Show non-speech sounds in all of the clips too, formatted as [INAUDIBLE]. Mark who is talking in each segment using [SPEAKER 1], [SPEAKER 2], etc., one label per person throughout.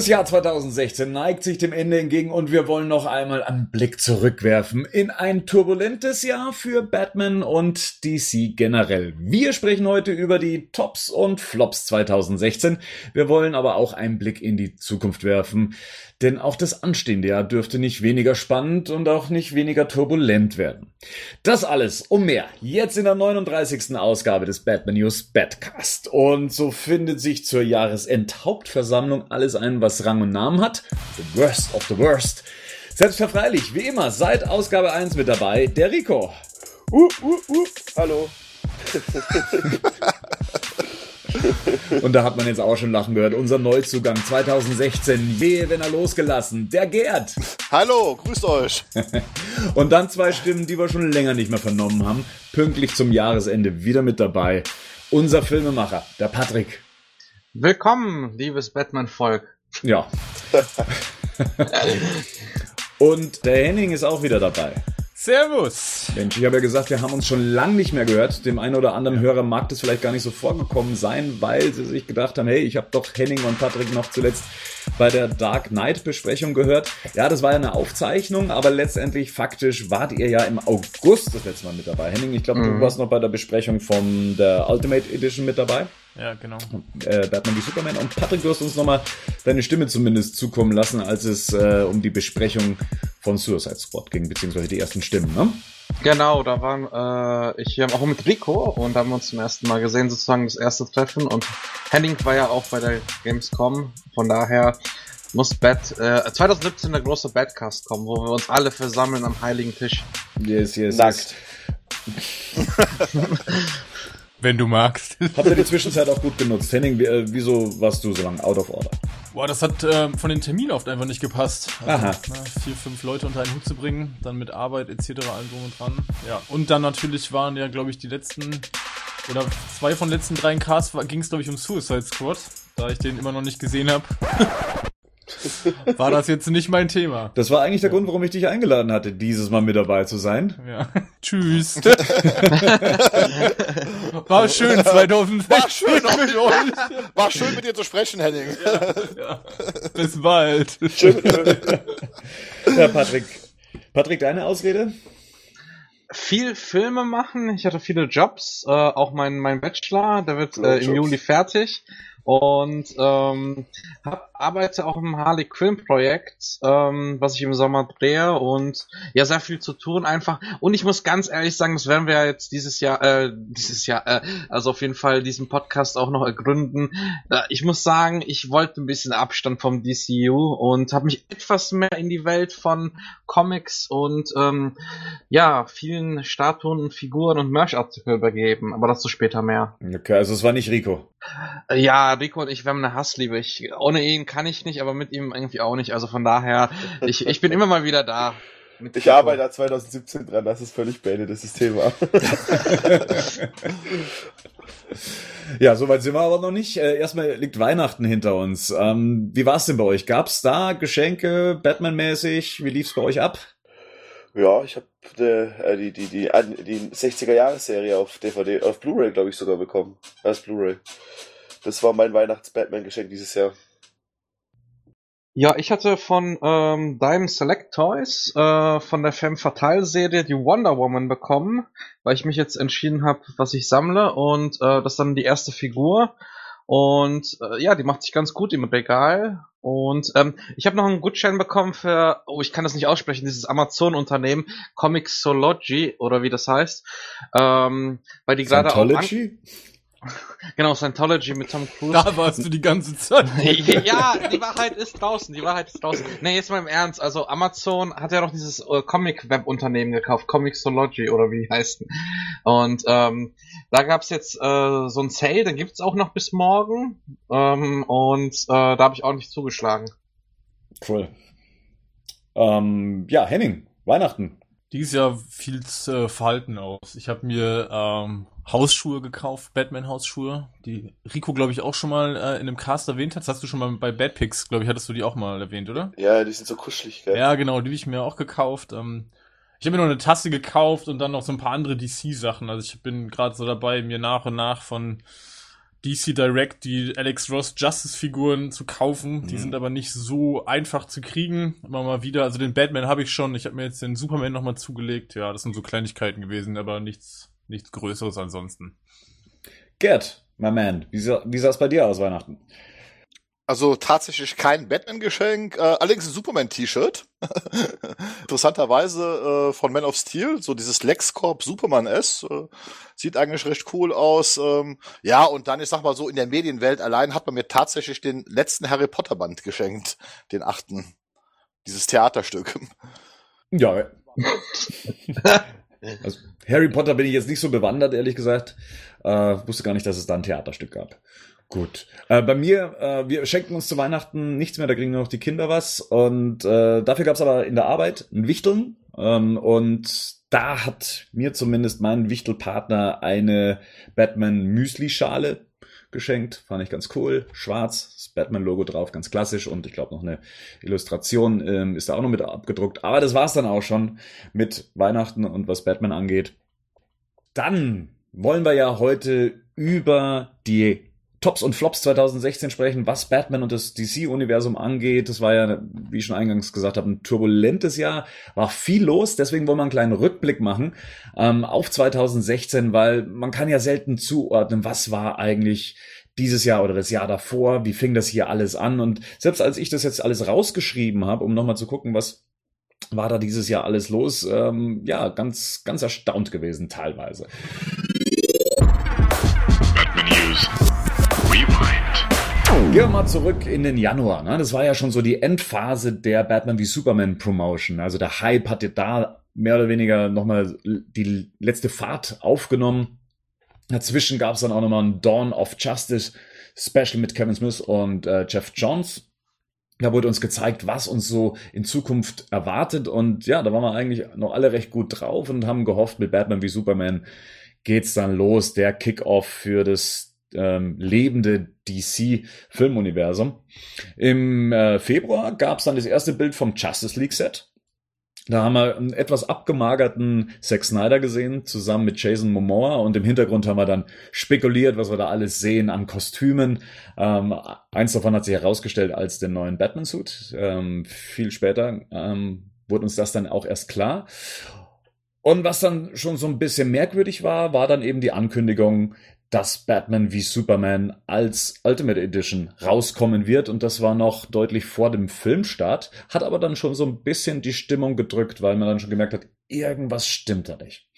[SPEAKER 1] Das Jahr 2016 neigt sich dem Ende entgegen und wir wollen noch einmal einen Blick zurückwerfen in ein turbulentes Jahr für Batman und DC generell. Wir sprechen heute über die Tops und Flops 2016. Wir wollen aber auch einen Blick in die Zukunft werfen, denn auch das anstehende Jahr dürfte nicht weniger spannend und auch nicht weniger turbulent werden. Das alles und mehr jetzt in der 39. Ausgabe des Batman News Batcast. Und so findet sich zur Jahresendhauptversammlung alles ein, was Rang und Namen hat. The worst of the worst. Selbstverfreilich, wie immer, seit Ausgabe 1 mit dabei, der Rico.
[SPEAKER 2] Uh, uh, uh. Hallo. [LAUGHS] [LAUGHS]
[SPEAKER 1] Und da hat man jetzt auch schon lachen gehört. Unser Neuzugang 2016. Wehe, wenn er losgelassen. Der Gerd.
[SPEAKER 2] Hallo, grüßt euch. [LAUGHS]
[SPEAKER 1] Und dann zwei Stimmen, die wir schon länger nicht mehr vernommen haben. Pünktlich zum Jahresende wieder mit dabei. Unser Filmemacher, der Patrick.
[SPEAKER 3] Willkommen, liebes Batman-Volk.
[SPEAKER 1] Ja. [LAUGHS] Und der Henning ist auch wieder dabei.
[SPEAKER 4] Servus!
[SPEAKER 1] Mensch, ich habe ja gesagt, wir haben uns schon lang nicht mehr gehört. Dem einen oder anderen Hörer mag das vielleicht gar nicht so vorgekommen sein, weil sie sich gedacht haben, hey, ich habe doch Henning und Patrick noch zuletzt bei der Dark Knight Besprechung gehört. Ja, das war ja eine Aufzeichnung, aber letztendlich faktisch wart ihr ja im August das letzte Mal mit dabei. Henning, ich glaube, mhm. du warst noch bei der Besprechung von der Ultimate Edition mit dabei.
[SPEAKER 4] Ja, genau.
[SPEAKER 1] Äh, Batman wie Superman. Und Patrick, du hast uns nochmal deine Stimme zumindest zukommen lassen, als es äh, um die Besprechung von Suicide Squad ging, beziehungsweise die ersten Stimmen, ne?
[SPEAKER 3] Genau, da waren äh, ich hier auch mit Rico und haben uns zum ersten Mal gesehen, sozusagen das erste Treffen. Und Henning war ja auch bei der Gamescom, von daher muss Bat, äh, 2017 der große Batcast kommen, wo wir uns alle versammeln am heiligen Tisch.
[SPEAKER 1] Yes, yes, Nackt. [LAUGHS]
[SPEAKER 4] Wenn du magst. [LAUGHS]
[SPEAKER 1] Habt ihr die Zwischenzeit auch gut genutzt? Henning, äh, wieso warst du so lange out of order?
[SPEAKER 4] Boah, das hat äh, von den Terminen oft einfach nicht gepasst.
[SPEAKER 1] Also, Aha.
[SPEAKER 4] Ne, vier, fünf Leute unter einen Hut zu bringen, dann mit Arbeit etc. allem drum und dran. Ja, und dann natürlich waren ja, glaube ich, die letzten oder zwei von den letzten drei Casts ging es, glaube ich, um Suicide Squad, da ich den immer noch nicht gesehen habe. [LAUGHS] [LAUGHS] war das jetzt nicht mein Thema.
[SPEAKER 1] Das war eigentlich der ja. Grund, warum ich dich eingeladen hatte, dieses Mal mit dabei zu sein.
[SPEAKER 4] Ja. [LAUGHS] Tschüss. [LAUGHS] war schön 2006.
[SPEAKER 2] War schön mit euch. War schön mit dir zu sprechen, Henning.
[SPEAKER 4] Ja, ja. Bis bald.
[SPEAKER 1] ja, Patrick. Patrick, deine Ausrede?
[SPEAKER 3] viel Filme machen. Ich hatte viele Jobs, äh, auch mein mein Bachelor, der wird äh, im Juli fertig und ähm, hab, arbeite auch im Harley Quinn Projekt, ähm, was ich im Sommer drehe und ja sehr viel zu tun einfach und ich muss ganz ehrlich sagen, das werden wir jetzt dieses Jahr, äh, dieses Jahr, äh, also auf jeden Fall diesen Podcast auch noch ergründen. Äh, ich muss sagen, ich wollte ein bisschen Abstand vom DCU und habe mich etwas mehr in die Welt von Comics und ähm, ja vielen Statuen Figuren und Merch-Artikel übergeben, aber dazu später mehr.
[SPEAKER 1] Okay, also es war nicht Rico.
[SPEAKER 3] Ja, Rico und ich, wir haben eine Hassliebe. Ich, ohne ihn kann ich nicht, aber mit ihm irgendwie auch nicht. Also von daher, ich, ich bin immer mal wieder da.
[SPEAKER 2] Ich Rico. arbeite da 2017 dran, das ist völlig beendet, das ist Thema. [LAUGHS]
[SPEAKER 1] ja, soweit sind wir aber noch nicht. Äh, erstmal liegt Weihnachten hinter uns. Ähm, wie war es denn bei euch? Gab's da Geschenke, Batman-mäßig? Wie lief's bei euch ab?
[SPEAKER 2] Ja, ich habe äh, die, die, die, die, die 60er-Jahres-Serie auf DVD, auf Blu-ray, glaube ich, sogar bekommen. Als Blu-ray. Das war mein Weihnachts-Batman-Geschenk dieses Jahr.
[SPEAKER 3] Ja, ich hatte von ähm, Diamond Select Toys äh, von der Femme Fatale Serie die Wonder Woman bekommen, weil ich mich jetzt entschieden habe, was ich sammle und äh, das ist dann die erste Figur und äh, ja, die macht sich ganz gut im Regal. Und ähm, ich habe noch einen Gutschein bekommen für, oh, ich kann das nicht aussprechen, dieses Amazon-Unternehmen Comixology oder wie das heißt, ähm, weil die gerade auch Genau, Scientology mit Tom Cruise.
[SPEAKER 4] Da warst du die ganze Zeit. [LAUGHS]
[SPEAKER 3] ja, die Wahrheit ist draußen, die Wahrheit ist draußen. Nee, jetzt mal im Ernst, also Amazon hat ja noch dieses äh, Comic-Web-Unternehmen gekauft, Comixology oder wie heißt Und ähm, da gab's jetzt äh, so ein Sale, den gibt's auch noch bis morgen. Ähm, und äh, da habe ich auch nicht zugeschlagen.
[SPEAKER 1] Cool. Ähm, ja, Henning, Weihnachten.
[SPEAKER 4] Dieses Jahr fiel äh, verhalten aus. Ich habe mir ähm, Hausschuhe gekauft, Batman-Hausschuhe, die Rico, glaube ich, auch schon mal äh, in einem Cast erwähnt hat. Das hast du schon mal bei Batpix, glaube ich, hattest du die auch mal erwähnt, oder?
[SPEAKER 2] Ja, die sind so kuschelig, gell?
[SPEAKER 4] Ja, genau, die habe ich mir auch gekauft. Ähm, ich habe mir noch eine Tasse gekauft und dann noch so ein paar andere DC-Sachen. Also ich bin gerade so dabei, mir nach und nach von DC Direct die Alex Ross Justice Figuren zu kaufen. Mhm. Die sind aber nicht so einfach zu kriegen. Immer mal wieder. Also den Batman habe ich schon. Ich habe mir jetzt den Superman nochmal zugelegt. Ja, das sind so Kleinigkeiten gewesen, aber nichts, nichts Größeres ansonsten.
[SPEAKER 1] Gerd, my man, wie sah, wie sah es bei dir aus Weihnachten?
[SPEAKER 5] Also tatsächlich kein Batman-Geschenk, äh, allerdings ein Superman-T-Shirt. [LAUGHS] Interessanterweise äh, von Man of Steel, so dieses LexCorp Superman S. Äh, sieht eigentlich recht cool aus. Ähm, ja, und dann, ich sag mal so, in der Medienwelt allein hat man mir tatsächlich den letzten Harry Potter-Band geschenkt, den achten. Dieses Theaterstück.
[SPEAKER 1] Ja. [LAUGHS] also, Harry Potter bin ich jetzt nicht so bewandert, ehrlich gesagt. Äh, wusste gar nicht, dass es da ein Theaterstück gab. Gut. Äh, bei mir, äh, wir schenken uns zu Weihnachten nichts mehr, da kriegen nur noch die Kinder was. Und äh, dafür gab es aber in der Arbeit ein Wichteln. Ähm, und da hat mir zumindest mein Wichtelpartner eine Batman Müsli-Schale geschenkt. Fand ich ganz cool. Schwarz, Batman-Logo drauf, ganz klassisch. Und ich glaube noch eine Illustration ähm, ist da auch noch mit abgedruckt. Aber das war's dann auch schon mit Weihnachten und was Batman angeht. Dann wollen wir ja heute über die Tops und Flops 2016 sprechen, was Batman und das DC-Universum angeht. Das war ja, wie ich schon eingangs gesagt habe, ein turbulentes Jahr, war viel los. Deswegen wollen wir einen kleinen Rückblick machen ähm, auf 2016, weil man kann ja selten zuordnen, was war eigentlich dieses Jahr oder das Jahr davor, wie fing das hier alles an. Und selbst als ich das jetzt alles rausgeschrieben habe, um nochmal zu gucken, was war da dieses Jahr alles los, ähm, ja, ganz, ganz erstaunt gewesen teilweise. Batman News. Gehen wir mal zurück in den Januar. Ne? Das war ja schon so die Endphase der Batman wie Superman Promotion. Also der Hype hatte da mehr oder weniger nochmal die letzte Fahrt aufgenommen. Dazwischen gab es dann auch nochmal ein Dawn of Justice Special mit Kevin Smith und äh, Jeff Johns. Da wurde uns gezeigt, was uns so in Zukunft erwartet. Und ja, da waren wir eigentlich noch alle recht gut drauf und haben gehofft, mit Batman wie Superman geht's dann los. Der Kickoff für das ähm, lebende DC-Filmuniversum. Im äh, Februar gab es dann das erste Bild vom Justice League-Set. Da haben wir einen etwas abgemagerten Zack Snyder gesehen, zusammen mit Jason Momoa. Und im Hintergrund haben wir dann spekuliert, was wir da alles sehen an Kostümen. Ähm, eins davon hat sich herausgestellt als den neuen Batman-Suit. Ähm, viel später ähm, wurde uns das dann auch erst klar. Und was dann schon so ein bisschen merkwürdig war, war dann eben die Ankündigung, dass Batman wie Superman als Ultimate Edition rauskommen wird und das war noch deutlich vor dem Filmstart, hat aber dann schon so ein bisschen die Stimmung gedrückt, weil man dann schon gemerkt hat, irgendwas stimmt da nicht.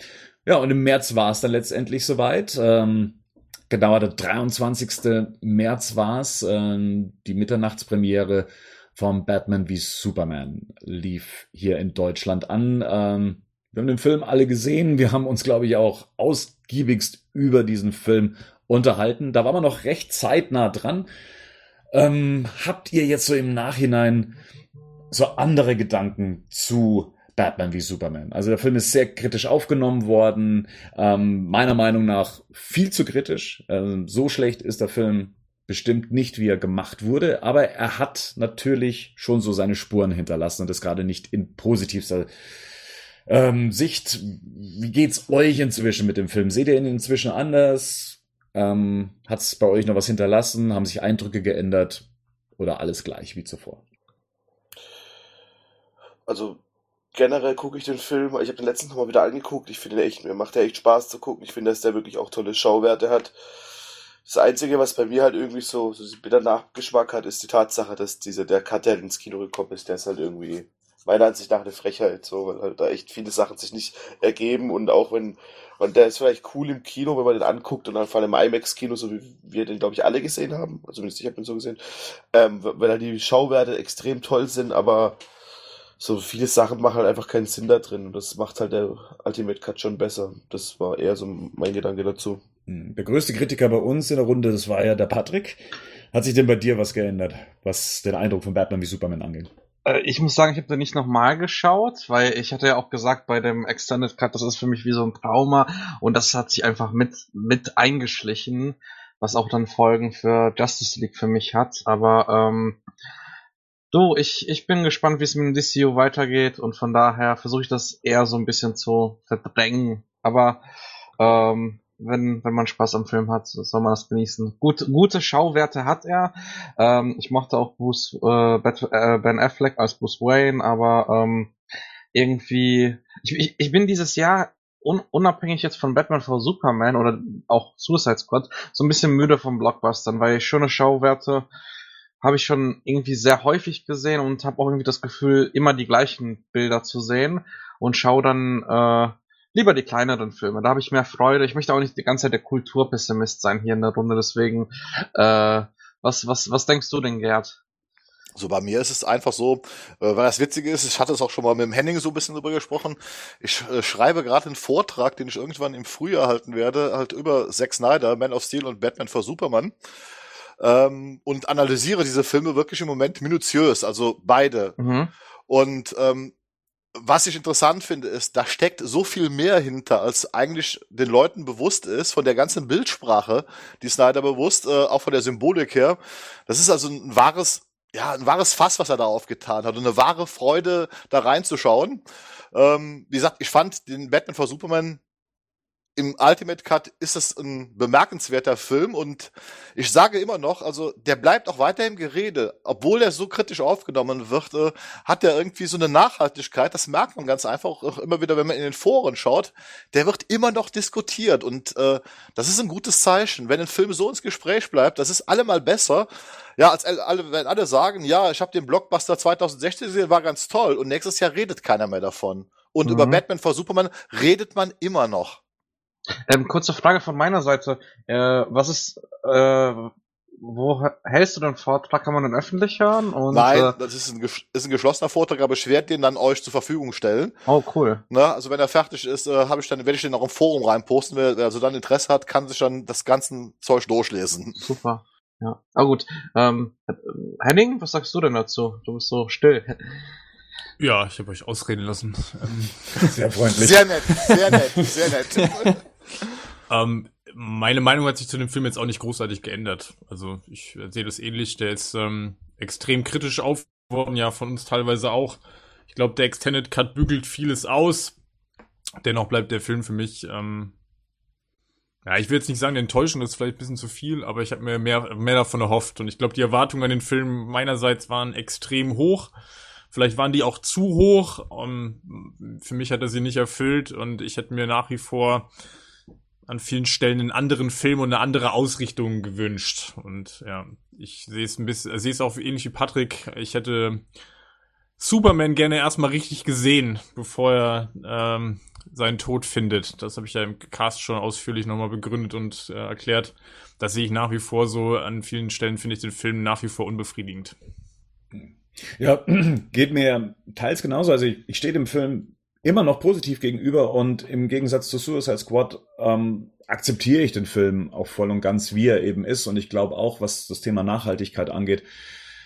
[SPEAKER 1] Ja, und im März war es dann letztendlich soweit. Ähm, genauer der 23. März war es. Ähm, die Mitternachtspremiere vom Batman wie Superman lief hier in Deutschland an. Ähm, wir haben den Film alle gesehen. Wir haben uns, glaube ich, auch ausgiebigst über diesen Film unterhalten. Da war man noch recht zeitnah dran. Ähm, habt ihr jetzt so im Nachhinein so andere Gedanken zu Batman wie Superman? Also der Film ist sehr kritisch aufgenommen worden. Ähm, meiner Meinung nach viel zu kritisch. Ähm, so schlecht ist der Film bestimmt nicht, wie er gemacht wurde, aber er hat natürlich schon so seine Spuren hinterlassen und das gerade nicht in positivster ähm, Sicht, wie geht's euch inzwischen mit dem Film? Seht ihr ihn inzwischen anders? Ähm, Hat es bei euch noch was hinterlassen? Haben sich Eindrücke geändert? Oder alles gleich wie zuvor?
[SPEAKER 2] Also generell gucke ich den Film, ich habe den letzten Mal wieder angeguckt, ich finde echt, mir macht der echt Spaß zu gucken. Ich finde, dass der wirklich auch tolle Schauwerte hat. Das Einzige, was bei mir halt irgendwie so, so bitter Nachgeschmack hat, ist die Tatsache, dass dieser, der Cut, der ins Kino gekommen ist, der ist halt irgendwie meiner Ansicht nach eine Frechheit, so, weil halt da echt viele Sachen sich nicht ergeben und auch wenn, und der ist vielleicht cool im Kino, wenn man den anguckt und dann vor allem im IMAX-Kino, so wie wir den, glaube ich, alle gesehen haben, also zumindest ich habe ihn so gesehen, ähm, weil halt die Schauwerte extrem toll sind, aber so viele Sachen machen halt einfach keinen Sinn da drin und das macht halt der Ultimate Cut schon besser. Das war eher so mein Gedanke dazu.
[SPEAKER 1] Hm, der größte Kritiker bei uns in der Runde, das war ja der Patrick. Hat sich denn bei dir was geändert, was den Eindruck von Batman wie Superman angeht?
[SPEAKER 3] Äh, ich muss sagen, ich habe den nicht nochmal geschaut, weil ich hatte ja auch gesagt bei dem Extended Cut, das ist für mich wie so ein Trauma und das hat sich einfach mit, mit eingeschlichen, was auch dann Folgen für Justice League für mich hat. Aber ähm, du, ich, ich bin gespannt, wie es mit dem DCU weitergeht und von daher versuche ich das eher so ein bisschen zu verdrängen. Aber ähm, wenn, wenn man Spaß am Film hat, soll man das genießen. Gut, gute Schauwerte hat er. Ähm, ich mochte auch Bruce, äh, äh, Ben Affleck als Bruce Wayne, aber ähm, irgendwie, ich, ich, ich bin dieses Jahr un, unabhängig jetzt von Batman vs Superman oder auch Suicide Squad so ein bisschen müde vom Blockbustern, weil schöne Schauwerte habe ich schon irgendwie sehr häufig gesehen und habe auch irgendwie das Gefühl, immer die gleichen Bilder zu sehen und schaue dann äh, lieber die kleineren Filme. Da habe ich mehr Freude. Ich möchte auch nicht die ganze Zeit der Kulturpessimist sein hier in der Runde, deswegen äh, was, was, was denkst du denn, Gerd?
[SPEAKER 5] So bei mir ist es einfach so, äh, weil das Witzige ist, ich hatte es auch schon mal mit dem Henning so ein bisschen drüber gesprochen. Ich äh, schreibe gerade einen Vortrag, den ich irgendwann im Frühjahr halten werde, halt über Zack Snyder, Man of Steel und Batman for Superman ähm, und analysiere diese Filme wirklich im Moment minutiös, also beide. Mhm. Und ähm, was ich interessant finde, ist, da steckt so viel mehr hinter, als eigentlich den Leuten bewusst ist, von der ganzen Bildsprache, die Snyder bewusst, äh, auch von der Symbolik her. Das ist also ein wahres, ja, ein wahres Fass, was er da aufgetan hat und eine wahre Freude, da reinzuschauen. Ähm, wie gesagt, ich fand den Batman vor Superman im Ultimate Cut ist es ein bemerkenswerter Film und ich sage immer noch, also der bleibt auch weiter im Gerede, obwohl er so kritisch aufgenommen wird, äh, hat er irgendwie so eine Nachhaltigkeit, das merkt man ganz einfach auch immer wieder, wenn man in den Foren schaut, der wird immer noch diskutiert und äh, das ist ein gutes Zeichen, wenn ein Film so ins Gespräch bleibt, das ist allemal besser, ja, als alle, wenn alle sagen, ja, ich habe den Blockbuster 2016 gesehen, war ganz toll und nächstes Jahr redet keiner mehr davon. Und mhm. über Batman vor Superman redet man immer noch.
[SPEAKER 3] Ähm, kurze Frage von meiner Seite. Äh, was ist, äh, wo hältst du den Vortrag? Kann man den öffentlich hören?
[SPEAKER 5] Und, Nein, äh, das ist ein, ist ein geschlossener Vortrag, aber ich werde den dann euch zur Verfügung stellen.
[SPEAKER 3] Oh, cool.
[SPEAKER 5] Na, also wenn er fertig ist, äh, habe ich dann, werde ich den auch im Forum reinposten. Wer, wer also dann Interesse hat, kann sich dann das ganze Zeug durchlesen.
[SPEAKER 3] Super. Ja. Ah gut. Ähm, Henning, was sagst du denn dazu? Du bist so still.
[SPEAKER 4] Ja, ich habe euch ausreden lassen.
[SPEAKER 5] Ähm, sehr freundlich. Sehr nett, sehr nett, sehr nett. [LAUGHS]
[SPEAKER 4] ähm, meine Meinung hat sich zu dem Film jetzt auch nicht großartig geändert. Also ich sehe das ähnlich. Der ist ähm, extrem kritisch aufgeworden, ja, von uns teilweise auch. Ich glaube, der Extended Cut bügelt vieles aus. Dennoch bleibt der Film für mich, ähm, ja, ich will jetzt nicht sagen, enttäuschend ist vielleicht ein bisschen zu viel, aber ich habe mir mehr, mehr davon erhofft. Und ich glaube, die Erwartungen an den Film meinerseits waren extrem hoch. Vielleicht waren die auch zu hoch. Um, für mich hat er sie nicht erfüllt und ich hätte mir nach wie vor an vielen Stellen einen anderen Film und eine andere Ausrichtung gewünscht. Und ja, ich sehe es ein bisschen, sehe es auch ähnlich wie Patrick. Ich hätte Superman gerne erstmal richtig gesehen, bevor er ähm, seinen Tod findet. Das habe ich ja im Cast schon ausführlich nochmal begründet und äh, erklärt. Das sehe ich nach wie vor so. An vielen Stellen finde ich den Film nach wie vor unbefriedigend.
[SPEAKER 1] Ja, [CLEARS THROAT] geht mir teils genauso. Also ich, ich stehe dem Film immer noch positiv gegenüber und im Gegensatz zu Suicide Squad ähm, akzeptiere ich den Film auch voll und ganz, wie er eben ist. Und ich glaube auch, was das Thema Nachhaltigkeit angeht,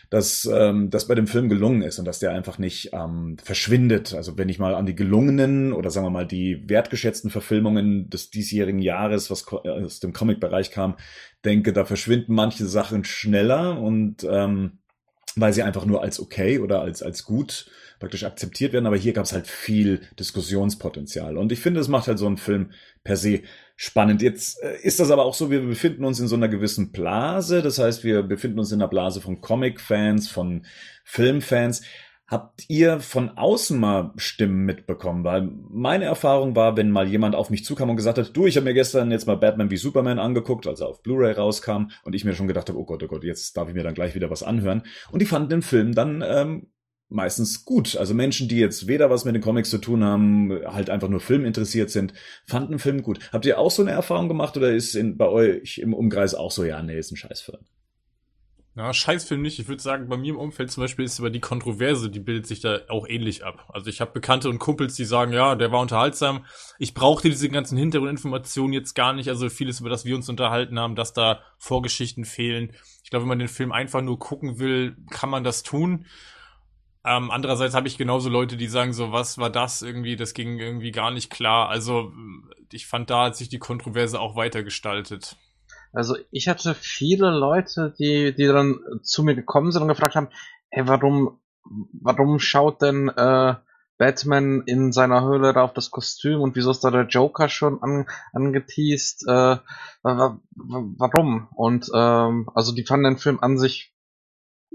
[SPEAKER 1] dass ähm, das bei dem Film gelungen ist und dass der einfach nicht ähm, verschwindet. Also wenn ich mal an die gelungenen oder sagen wir mal die wertgeschätzten Verfilmungen des diesjährigen Jahres, was aus dem Comic-Bereich kam, denke, da verschwinden manche Sachen schneller und ähm, weil sie einfach nur als okay oder als, als gut praktisch akzeptiert werden. Aber hier gab es halt viel Diskussionspotenzial. Und ich finde, es macht halt so einen Film per se spannend. Jetzt äh, ist das aber auch so, wir befinden uns in so einer gewissen Blase. Das heißt, wir befinden uns in einer Blase von Comic-Fans, von Filmfans. Habt ihr von außen mal Stimmen mitbekommen? Weil meine Erfahrung war, wenn mal jemand auf mich zukam und gesagt hat, du, ich habe mir gestern jetzt mal Batman wie Superman angeguckt, als er auf Blu-ray rauskam, und ich mir schon gedacht habe, oh Gott, oh Gott, jetzt darf ich mir dann gleich wieder was anhören. Und die fanden den Film dann ähm, meistens gut. Also Menschen, die jetzt weder was mit den Comics zu tun haben, halt einfach nur Film interessiert sind, fanden den Film gut. Habt ihr auch so eine Erfahrung gemacht oder ist in, bei euch im Umkreis auch so, ja, nee, ist ein Scheißfilm?
[SPEAKER 4] Ja, Scheißfilm nicht. Ich würde sagen, bei mir im Umfeld zum Beispiel ist aber die Kontroverse, die bildet sich da auch ähnlich ab. Also ich habe Bekannte und Kumpels, die sagen, ja, der war unterhaltsam. Ich brauchte diese ganzen Hintergrundinformationen jetzt gar nicht. Also vieles, über das wir uns unterhalten haben, dass da Vorgeschichten fehlen. Ich glaube, wenn man den Film einfach nur gucken will, kann man das tun. Ähm, andererseits habe ich genauso Leute, die sagen, so, was war das irgendwie? Das ging irgendwie gar nicht klar. Also ich fand, da hat sich die Kontroverse auch weiter gestaltet.
[SPEAKER 3] Also ich hatte viele Leute, die, die dann zu mir gekommen sind und gefragt haben, hey, warum, warum schaut denn äh, Batman in seiner Höhle da auf das Kostüm und wieso ist da der Joker schon an, angeteased? Äh, warum? Und ähm, also die fanden den Film an sich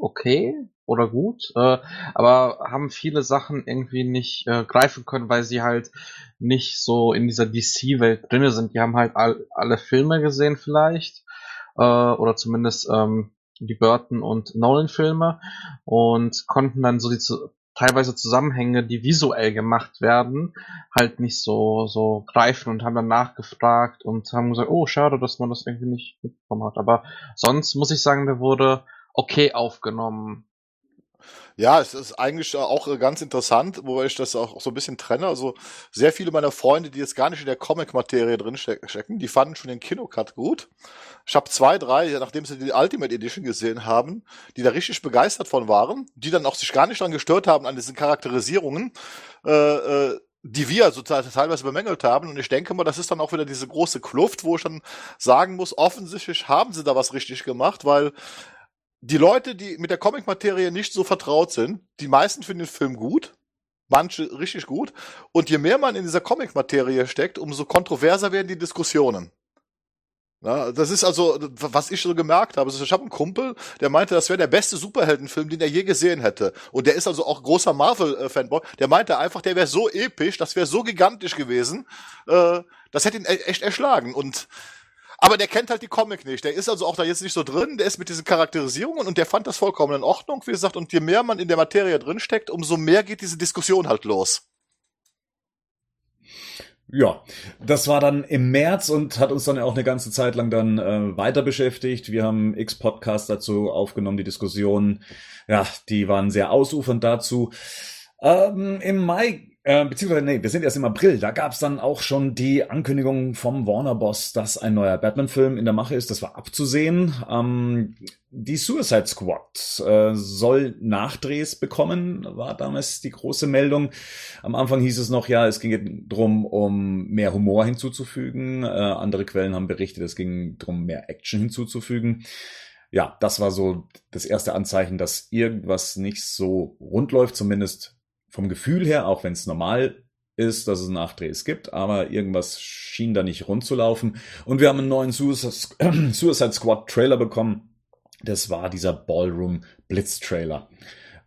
[SPEAKER 3] okay oder gut, äh, aber haben viele Sachen irgendwie nicht äh, greifen können, weil sie halt nicht so in dieser DC-Welt drinne sind. Die haben halt all, alle Filme gesehen vielleicht äh, oder zumindest ähm, die Burton und Nolan-Filme und konnten dann so die teilweise Zusammenhänge, die visuell gemacht werden, halt nicht so, so greifen und haben dann nachgefragt und haben gesagt, oh, schade, dass man das irgendwie nicht mitbekommen hat. Aber sonst muss ich sagen, der wurde okay aufgenommen.
[SPEAKER 5] Ja, es ist eigentlich auch ganz interessant, wobei ich das auch so ein bisschen trenne. Also sehr viele meiner Freunde, die jetzt gar nicht in der Comic-Materie drin stecken, die fanden schon den Kinocut gut. Ich habe zwei, drei, nachdem sie die Ultimate Edition gesehen haben, die da richtig begeistert von waren, die dann auch sich gar nicht daran gestört haben an diesen Charakterisierungen. Äh, äh, die wir also teilweise bemängelt haben. Und ich denke mal, das ist dann auch wieder diese große Kluft, wo ich dann sagen muss, offensichtlich haben sie da was richtig gemacht, weil die Leute, die mit der Comic-Materie nicht so vertraut sind, die meisten finden den Film gut, manche richtig gut. Und je mehr man in dieser Comic-Materie steckt, umso kontroverser werden die Diskussionen. Na, das ist also, was ich so gemerkt habe. Ich habe einen Kumpel, der meinte, das wäre der beste Superheldenfilm, den er je gesehen hätte. Und der ist also auch großer Marvel-Fanboy. Der meinte einfach, der wäre so episch, das wäre so gigantisch gewesen, äh, das hätte ihn e-, echt erschlagen. Und aber der kennt halt die Comic nicht. Der ist also auch da jetzt nicht so drin. Der ist mit diesen Charakterisierungen und der fand das vollkommen in Ordnung, wie gesagt. Und je mehr man in der Materie drin steckt, umso mehr geht diese Diskussion halt los.
[SPEAKER 1] Ja, das war dann im März und hat uns dann auch eine ganze Zeit lang dann äh, weiter beschäftigt. Wir haben x Podcasts dazu aufgenommen, die Diskussionen, ja, die waren sehr ausufernd dazu. Ähm, Im Mai äh, beziehungsweise, nee, wir sind erst im April. Da gab es dann auch schon die Ankündigung vom Warner-Boss, dass ein neuer Batman-Film in der Mache ist. Das war abzusehen. Ähm, die Suicide Squad äh, soll Nachdrehs bekommen, war damals die große Meldung. Am Anfang hieß es noch, ja, es ging drum, um mehr Humor hinzuzufügen. Äh, andere Quellen haben berichtet, es ging drum, mehr Action hinzuzufügen ja, das war so das erste Anzeichen, dass irgendwas nicht so rund läuft, zumindest vom Gefühl her, auch wenn es normal ist, dass es Nachdrehs gibt, aber irgendwas schien da nicht rund zu laufen. Und wir haben einen neuen [CLEARS THROAT] Suicide, Squad Trailer bekommen. Das war dieser Ballroom Blitz Trailer.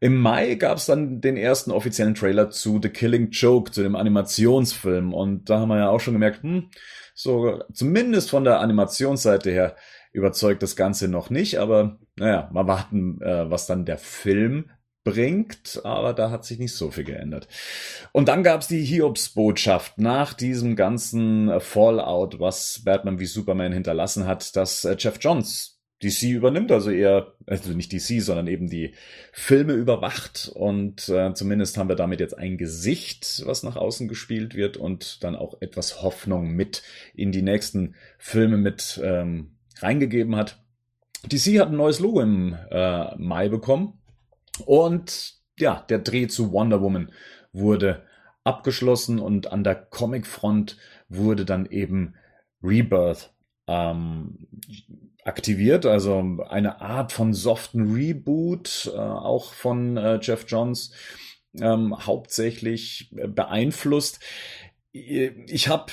[SPEAKER 1] Im Mai gab es dann den ersten offiziellen Trailer zu The Killing Joke, zu dem Animationsfilm. Und da haben wir ja auch schon gemerkt, hm, so zumindest von der Animationsseite her überzeugt das Ganze noch nicht. Aber naja, mal warten, äh, was dann der Film bringt, aber da hat sich nicht so viel geändert. Und dann gab's die Hiobs-Botschaft nach diesem ganzen Fallout, was Batman wie Superman hinterlassen hat, dass äh, Jeff Johns DC übernimmt, also eher, also nicht DC, sondern eben die Filme überwacht und äh, zumindest haben wir damit jetzt ein Gesicht, was nach außen gespielt wird und dann auch etwas Hoffnung mit in die nächsten Filme mit ähm, reingegeben hat. DC hat ein neues Logo im äh, Mai bekommen und ja, der Dreh zu Wonder Woman wurde abgeschlossen und an der Comicfront wurde dann eben Rebirth ähm, aktiviert, also eine Art von soften Reboot, äh, auch von äh, Jeff Johns, ähm, hauptsächlich beeinflusst. Ich habe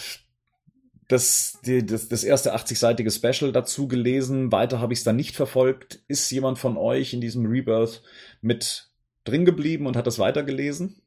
[SPEAKER 1] das, die, das, das erste 80-seitige Special dazu gelesen. Weiter habe ich es dann nicht verfolgt. Ist jemand von euch in diesem Rebirth mit drin geblieben und hat das weitergelesen?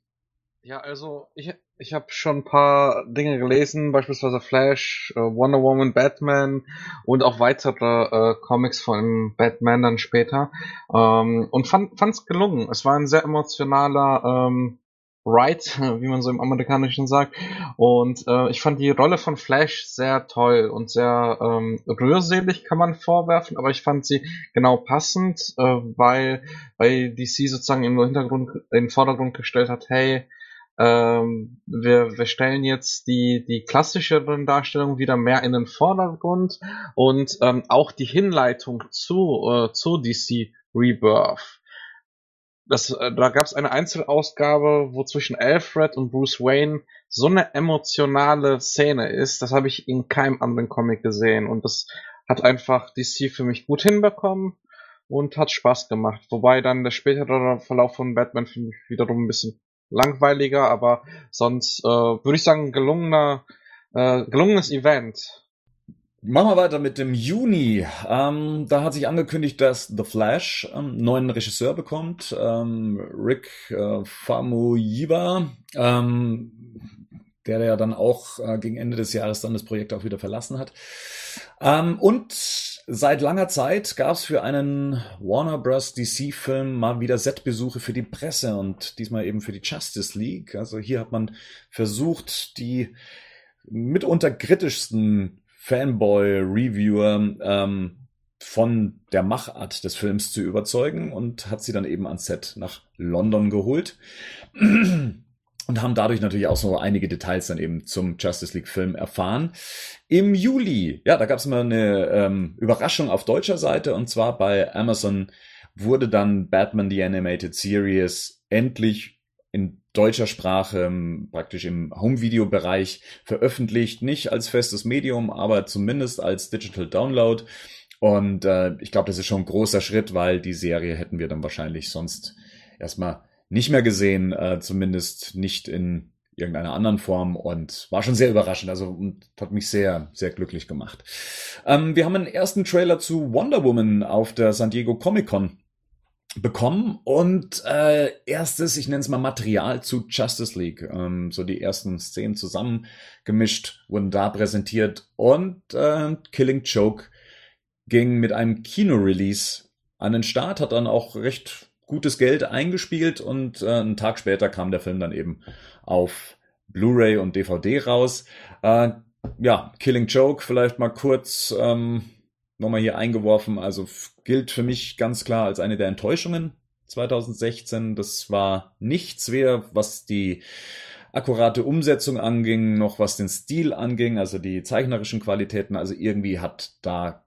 [SPEAKER 3] Ja, also ich, ich habe schon ein paar Dinge gelesen, beispielsweise Flash, äh, Wonder Woman, Batman und auch weitere äh, Comics von Batman dann später ähm, und fand es gelungen. Es war ein sehr emotionaler ähm, right, [LAUGHS] wie man so im Amerikanischen sagt. Und äh, ich fand die Rolle von Flash sehr toll und sehr ähm, rührselig, kann man vorwerfen, aber ich fand sie genau passend, äh, weil, weil DC sozusagen im Hintergrund, in den Vordergrund gestellt hat, hey, ähm, wir, wir stellen jetzt die, die klassischeren Darstellungen wieder mehr in den Vordergrund und ähm, auch die Hinleitung zu, äh, zu DC Rebirth das, äh, da gab es eine Einzelausgabe, wo zwischen Alfred und Bruce Wayne so eine emotionale Szene ist, das habe ich in keinem anderen Comic gesehen und das hat einfach DC für mich gut hinbekommen und hat Spaß gemacht. Wobei dann der spätere Verlauf von Batman für mich wiederum ein bisschen langweiliger, aber sonst äh, würde ich sagen, gelungener, äh, gelungenes Event.
[SPEAKER 1] Machen wir weiter mit dem Juni. Ähm, da hat sich angekündigt, dass The Flash ähm, neuen Regisseur bekommt. Ähm, Rick äh, Famuyiwa, ähm, der ja dann auch äh, gegen Ende des Jahres dann das Projekt auch wieder verlassen hat. Ähm, und seit langer Zeit gab es für einen Warner Bros. DC-Film mal wieder Setbesuche für die Presse und diesmal eben für die Justice League. Also hier hat man versucht, die mitunter kritischsten Fanboy-Reviewer ähm, von der Machart des Films zu überzeugen und hat sie dann eben ans Set nach London geholt. [CLEARS THROAT] Und haben dadurch natürlich auch so einige Details dann eben zum Justice League Film erfahren. Im Juli, ja, da gab es mal eine ähm, Überraschung auf deutscher Seite und zwar bei Amazon wurde dann Batman The Animated Series endlich in deutscher Sprache ähm, praktisch im Home-Video-Bereich veröffentlicht. Nicht als festes Medium, aber zumindest als Digital Download. Und äh, ich glaube, das ist schon ein großer Schritt, weil die Serie hätten wir dann wahrscheinlich sonst erstmal nicht mehr gesehen, äh, zumindest nicht in irgendeiner anderen Form und war schon sehr überraschend, also und hat mich sehr, sehr glücklich gemacht. Ähm, wir haben einen ersten Trailer zu Wonder Woman auf der San Diego Comic Con bekommen und äh, erstes, ich nenne es mal Material zu Justice League. Ähm, so die ersten Szenen zusammengemischt wurden da präsentiert und äh, Killing Joke ging mit einem Kino-Release an den Start, hat dann auch recht gutes Geld eingespielt und äh, einen Tag später kam der Film dann eben auf Blu-ray und DVD raus. Äh, ja, Killing Joke vielleicht mal kurz ähm, nochmal hier eingeworfen. Also gilt für mich ganz klar als eine der Enttäuschungen 2016. Das war nichts mehr, was die akkurate Umsetzung anging, noch was den Stil anging, also die zeichnerischen Qualitäten. Also irgendwie hat da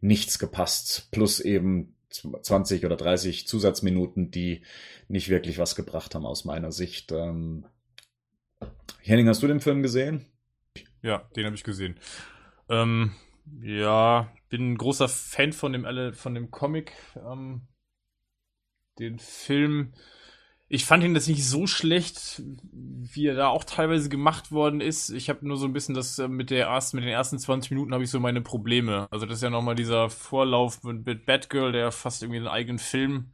[SPEAKER 1] nichts gepasst. Plus eben 20 oder 30 Zusatzminuten, die nicht wirklich was gebracht haben aus meiner Sicht. Ähm Henning, hast du den Film gesehen?
[SPEAKER 4] Ja, den habe ich gesehen. Ähm, ja, bin ein großer Fan von dem, von dem Comic. Ähm, den Film. Ich fand ihn das nicht so schlecht, wie er da auch teilweise gemacht worden ist. Ich habe nur so ein bisschen das äh, mit der ersten, mit den ersten 20 Minuten habe ich so meine Probleme. Also das ist ja nochmal dieser Vorlauf mit, mit Batgirl, der fast irgendwie einen eigenen Film,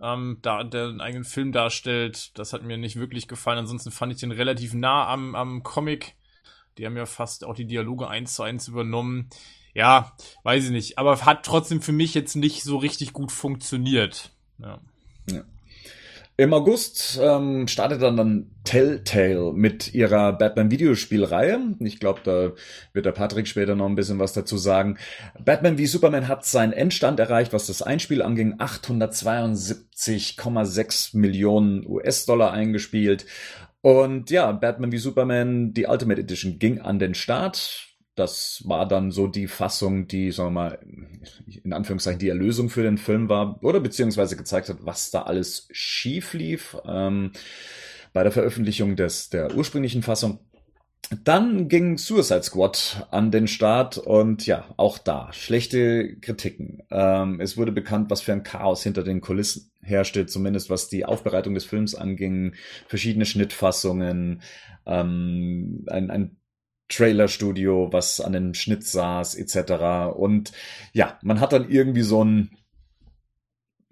[SPEAKER 4] ähm, da, der einen eigenen Film darstellt. Das hat mir nicht wirklich gefallen. Ansonsten fand ich den relativ nah am, am Comic. Die haben ja fast auch die Dialoge eins zu eins übernommen ja, weiß ich nicht. Aber hat trotzdem für mich jetzt nicht so richtig gut funktioniert. Ja.
[SPEAKER 1] ja. Im August ähm, startet dann dann Telltale mit ihrer Batman-Videospielreihe. Ich glaube, da wird der Patrick später noch ein bisschen was dazu sagen. Batman wie Superman hat seinen Endstand erreicht, was das Einspiel anging. 872,6 Millionen US-Dollar eingespielt. Und ja, Batman wie Superman, die Ultimate Edition ging an den Start das war dann so die Fassung, die, sagen wir mal, in Anführungszeichen die Erlösung für den Film war oder beziehungsweise gezeigt hat, was da alles schief lief ähm, bei der Veröffentlichung des, der ursprünglichen Fassung. Dann ging Suicide Squad an den Start und ja, auch da schlechte Kritiken. Ähm, es wurde bekannt, was für ein Chaos hinter den Kulissen herrschte, zumindest was die Aufbereitung des Films anging, verschiedene Schnittfassungen, ähm, ein, ein Trailerstudio, was an dem Schnitt saß, etc. Und ja, man hat dann irgendwie so ein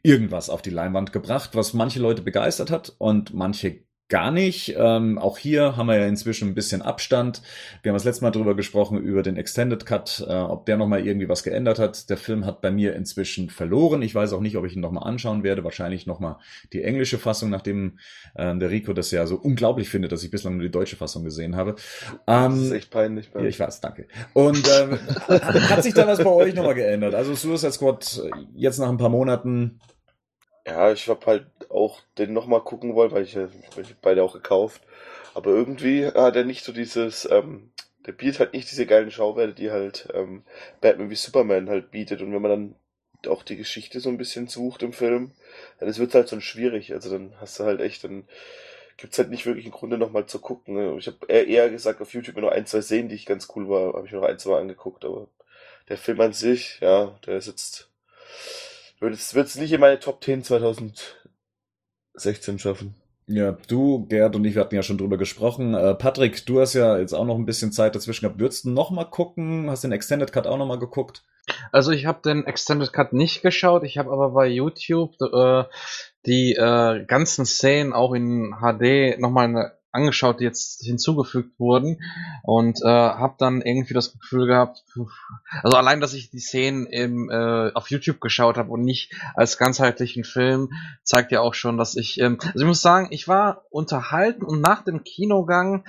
[SPEAKER 1] irgendwas auf die Leinwand gebracht, was manche Leute begeistert hat und manche gar nicht. Ähm, auch hier haben wir ja inzwischen ein bisschen Abstand. Wir haben das letzte Mal drüber gesprochen, über den Extended Cut, äh, ob der nochmal irgendwie was geändert hat. Der Film hat bei mir inzwischen verloren. Ich weiß auch nicht, ob ich ihn nochmal anschauen werde. Wahrscheinlich nochmal die englische Fassung, nachdem äh, der Rico das ja so unglaublich findet, dass ich bislang nur die deutsche Fassung gesehen habe.
[SPEAKER 2] Ähm, das ist echt peinlich.
[SPEAKER 1] Ja, ich weiß, danke. Und ähm, [LAUGHS] hat sich da was bei euch nochmal geändert? Also Suicide Squad äh, jetzt nach ein paar Monaten
[SPEAKER 2] ja, ich hab halt auch den nochmal gucken wollen, weil ich, ich beide auch gekauft. Aber irgendwie hat er nicht so dieses, ähm, der bietet halt nicht diese geilen Schauwerte, die halt ähm, Batman wie Superman halt bietet. Und wenn man dann auch die Geschichte so ein bisschen sucht im Film, dann wird es halt so schwierig. Also dann hast du halt echt, dann gibt's halt nicht wirklich einen Grund, nochmal zu gucken. Ich habe eher gesagt, auf YouTube nur ein, zwei Szenen, die ich ganz cool war, habe ich mir noch ein, zwei angeguckt. Aber der Film an sich, ja, der ist jetzt wird es, wird es nicht in meine Top 10 2016 schaffen.
[SPEAKER 1] Ja, du, Gerd und ich, wir hatten ja schon drüber gesprochen. Äh, Patrick, du hast ja jetzt auch noch ein bisschen Zeit dazwischen gehabt. Würdest du noch mal gucken? Hast den Extended Cut auch noch mal geguckt?
[SPEAKER 3] Also ich habe den Extended Cut nicht geschaut. Ich habe aber bei YouTube äh, die äh, ganzen Szenen auch in HD nochmal eine angeschaut, die jetzt hinzugefügt wurden und äh, habe dann irgendwie das Gefühl gehabt, also allein, dass ich die Szenen im, äh, auf YouTube geschaut habe und nicht als ganzheitlichen Film, zeigt ja auch schon, dass ich, ähm, also ich muss sagen, ich war unterhalten und nach dem Kinogang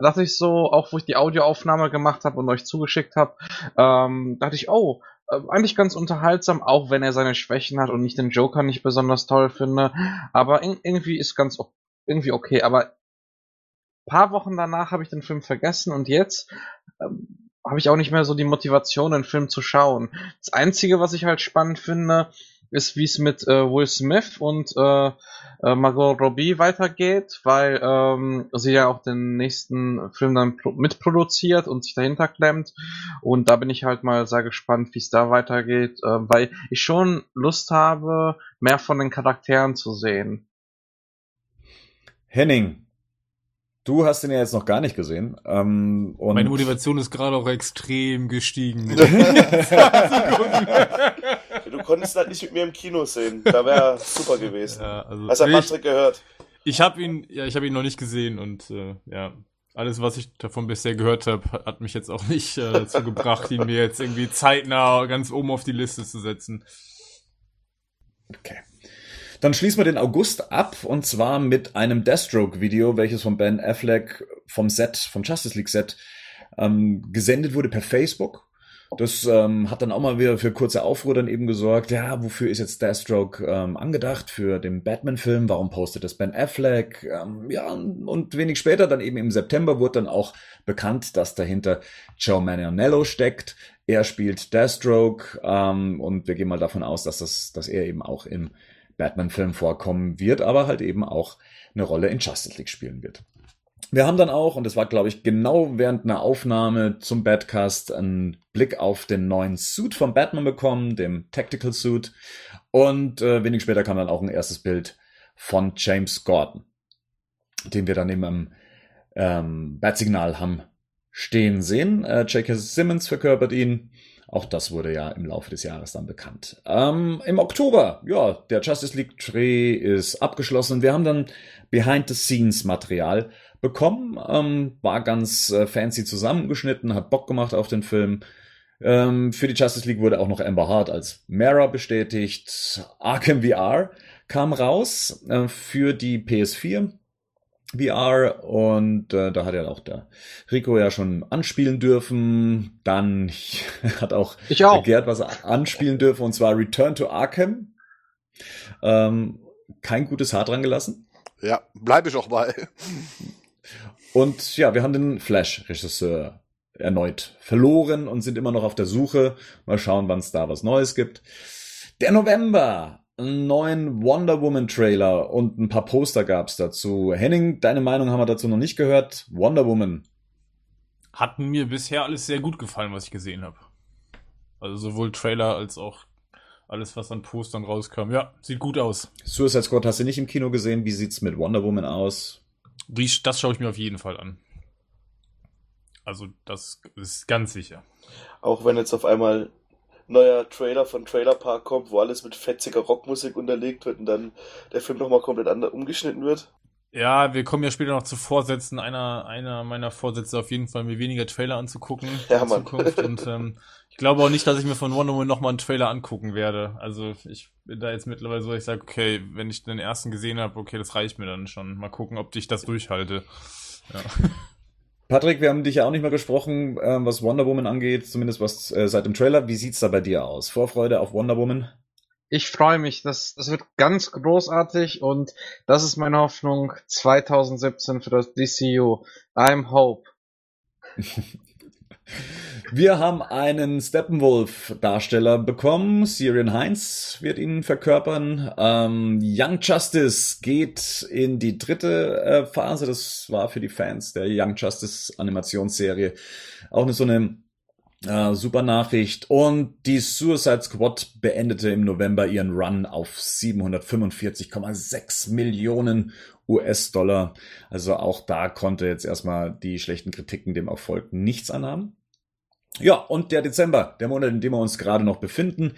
[SPEAKER 3] dachte ich so, auch wo ich die Audioaufnahme gemacht habe und euch zugeschickt habe, ähm, dachte ich, oh, äh, eigentlich ganz unterhaltsam, auch wenn er seine Schwächen hat und nicht den Joker nicht besonders toll finde. Aber irgendwie ist ganz irgendwie okay. Aber paar Wochen danach habe ich den Film vergessen und jetzt ähm, habe ich auch nicht mehr so die Motivation, den Film zu schauen. Das Einzige, was ich halt spannend finde, ist, wie es mit äh, Will Smith und äh, äh, Margot Robbie weitergeht, weil ähm, sie ja auch den nächsten Film dann mitproduziert und sich dahinter klemmt. Und da bin ich halt mal sehr gespannt, wie es da weitergeht, äh, weil ich schon Lust habe, mehr von den Charakteren zu sehen.
[SPEAKER 1] Henning, Du hast den ja jetzt noch gar nicht gesehen. Ähm,
[SPEAKER 4] und Meine Motivation ist gerade auch extrem gestiegen. [LAUGHS] [LAUGHS]
[SPEAKER 2] du konntest halt nicht mit mir im Kino sehen. Da wäre super gewesen. Ja, also Hast du Patrick gehört?
[SPEAKER 4] Ich habe ihn, ja, ich habe ihn noch nicht gesehen und äh, ja, alles, was ich davon bisher gehört habe, hat mich jetzt auch nicht äh, dazu gebracht, ihn mir jetzt irgendwie zeitnah ganz oben auf die Liste zu setzen.
[SPEAKER 1] Okay. Dann schließen wir den August ab und zwar mit einem Deathstroke-Video, welches von Ben Affleck vom Set, vom Justice League Set, ähm, gesendet wurde per Facebook. Das ähm, hat dann auch mal wieder für kurze Aufruhr dann eben gesorgt. Ja, wofür ist jetzt Deathstroke ähm, angedacht? Für den Batman-Film? Warum postet das Ben Affleck? Ähm, ja, und wenig später, dann eben im September, wurde dann auch bekannt, dass dahinter Joe Manganiello steckt. Er spielt Deathstroke ähm, und wir gehen mal davon aus, dass, das, dass er eben auch im Batman-Film vorkommen wird, aber halt eben auch eine Rolle in Justice League spielen wird. Wir haben dann auch, und das war, glaube ich, genau während einer Aufnahme zum Batcast, einen Blick auf den neuen Suit von Batman bekommen, dem Tactical Suit. Und äh, wenig später kam dann auch ein erstes Bild von James Gordon, den wir dann eben am ähm, Bat-Signal haben stehen sehen. Äh, J.K. Simmons verkörpert ihn. Auch das wurde ja im Laufe des Jahres dann bekannt. Ähm, Im Oktober, ja, der Justice League Dreh ist abgeschlossen. Wir haben dann Behind-the-Scenes-Material bekommen. Ähm, war ganz äh, fancy zusammengeschnitten, hat Bock gemacht auf den Film. Ähm, für die Justice League wurde auch noch Amber Hart als Mara bestätigt. Arkham VR kam raus äh, für die PS4. VR und äh, da hat ja auch der Rico ja schon anspielen dürfen. Dann [LAUGHS] hat auch,
[SPEAKER 3] ich auch.
[SPEAKER 1] Gerd was anspielen dürfen und zwar Return to Arkham. Ähm, kein gutes Haar dran gelassen.
[SPEAKER 5] Ja, bleibe ich auch bei.
[SPEAKER 1] Und ja, wir haben den Flash-Regisseur erneut verloren und sind immer noch auf der Suche. Mal schauen, wann es da was Neues gibt. Der November einen neuen Wonder Woman Trailer und ein paar Poster gab's dazu. Henning, deine Meinung haben wir dazu noch nicht gehört. Wonder Woman.
[SPEAKER 4] Hat mir bisher alles sehr gut gefallen, was ich gesehen habe. Also sowohl Trailer als auch alles, was an Postern rauskam. Ja, sieht gut aus.
[SPEAKER 1] Suicide Squad hast du nicht im Kino gesehen. Wie sieht's mit Wonder Woman aus?
[SPEAKER 4] Das schaue ich mir auf jeden Fall an. Also das ist ganz sicher.
[SPEAKER 2] Auch wenn jetzt auf einmal neuer Trailer von Trailer Park kommt, wo alles mit fetziger Rockmusik unterlegt wird und dann der Film nochmal komplett anders umgeschnitten wird.
[SPEAKER 4] Ja, wir kommen ja später noch zu Vorsätzen. Einer, einer meiner Vorsätze auf jeden Fall, mir weniger Trailer anzugucken [LAUGHS]
[SPEAKER 2] ja, in Mann. Zukunft.
[SPEAKER 4] Und ähm, ich glaube auch nicht, dass ich mir von Wonder Woman nochmal einen Trailer angucken werde. Also ich bin da jetzt mittlerweile so, ich sage, okay, wenn ich den ersten gesehen habe, okay, das reicht mir dann schon. Mal gucken, ob ich das durchhalte. Ja.
[SPEAKER 1] Patrick, wir haben dich ja auch nicht mehr gesprochen, äh, was Wonder Woman angeht, zumindest was äh, seit dem Trailer. Wie sieht's da bei dir aus? Vorfreude auf Wonder Woman?
[SPEAKER 3] Ich freue mich, das, das wird ganz großartig und das ist meine Hoffnung 2017 für das DCU. I'm Hope. [LAUGHS]
[SPEAKER 1] Wir haben einen Steppenwolf-Darsteller bekommen. Syrian Heinz wird ihn verkörpern. Ähm, Young Justice geht in die dritte äh, Phase. Das war für die Fans der Young Justice Animationsserie auch eine, so eine Äh, super Nachricht. Und die Suicide Squad beendete im November ihren Run auf 745,6 Millionen US-Dollar. Also auch da konnte jetzt erstmal die schlechten Kritiken dem Erfolg nichts anhaben. Ja, und der Dezember, der Monat, in dem wir uns gerade noch befinden,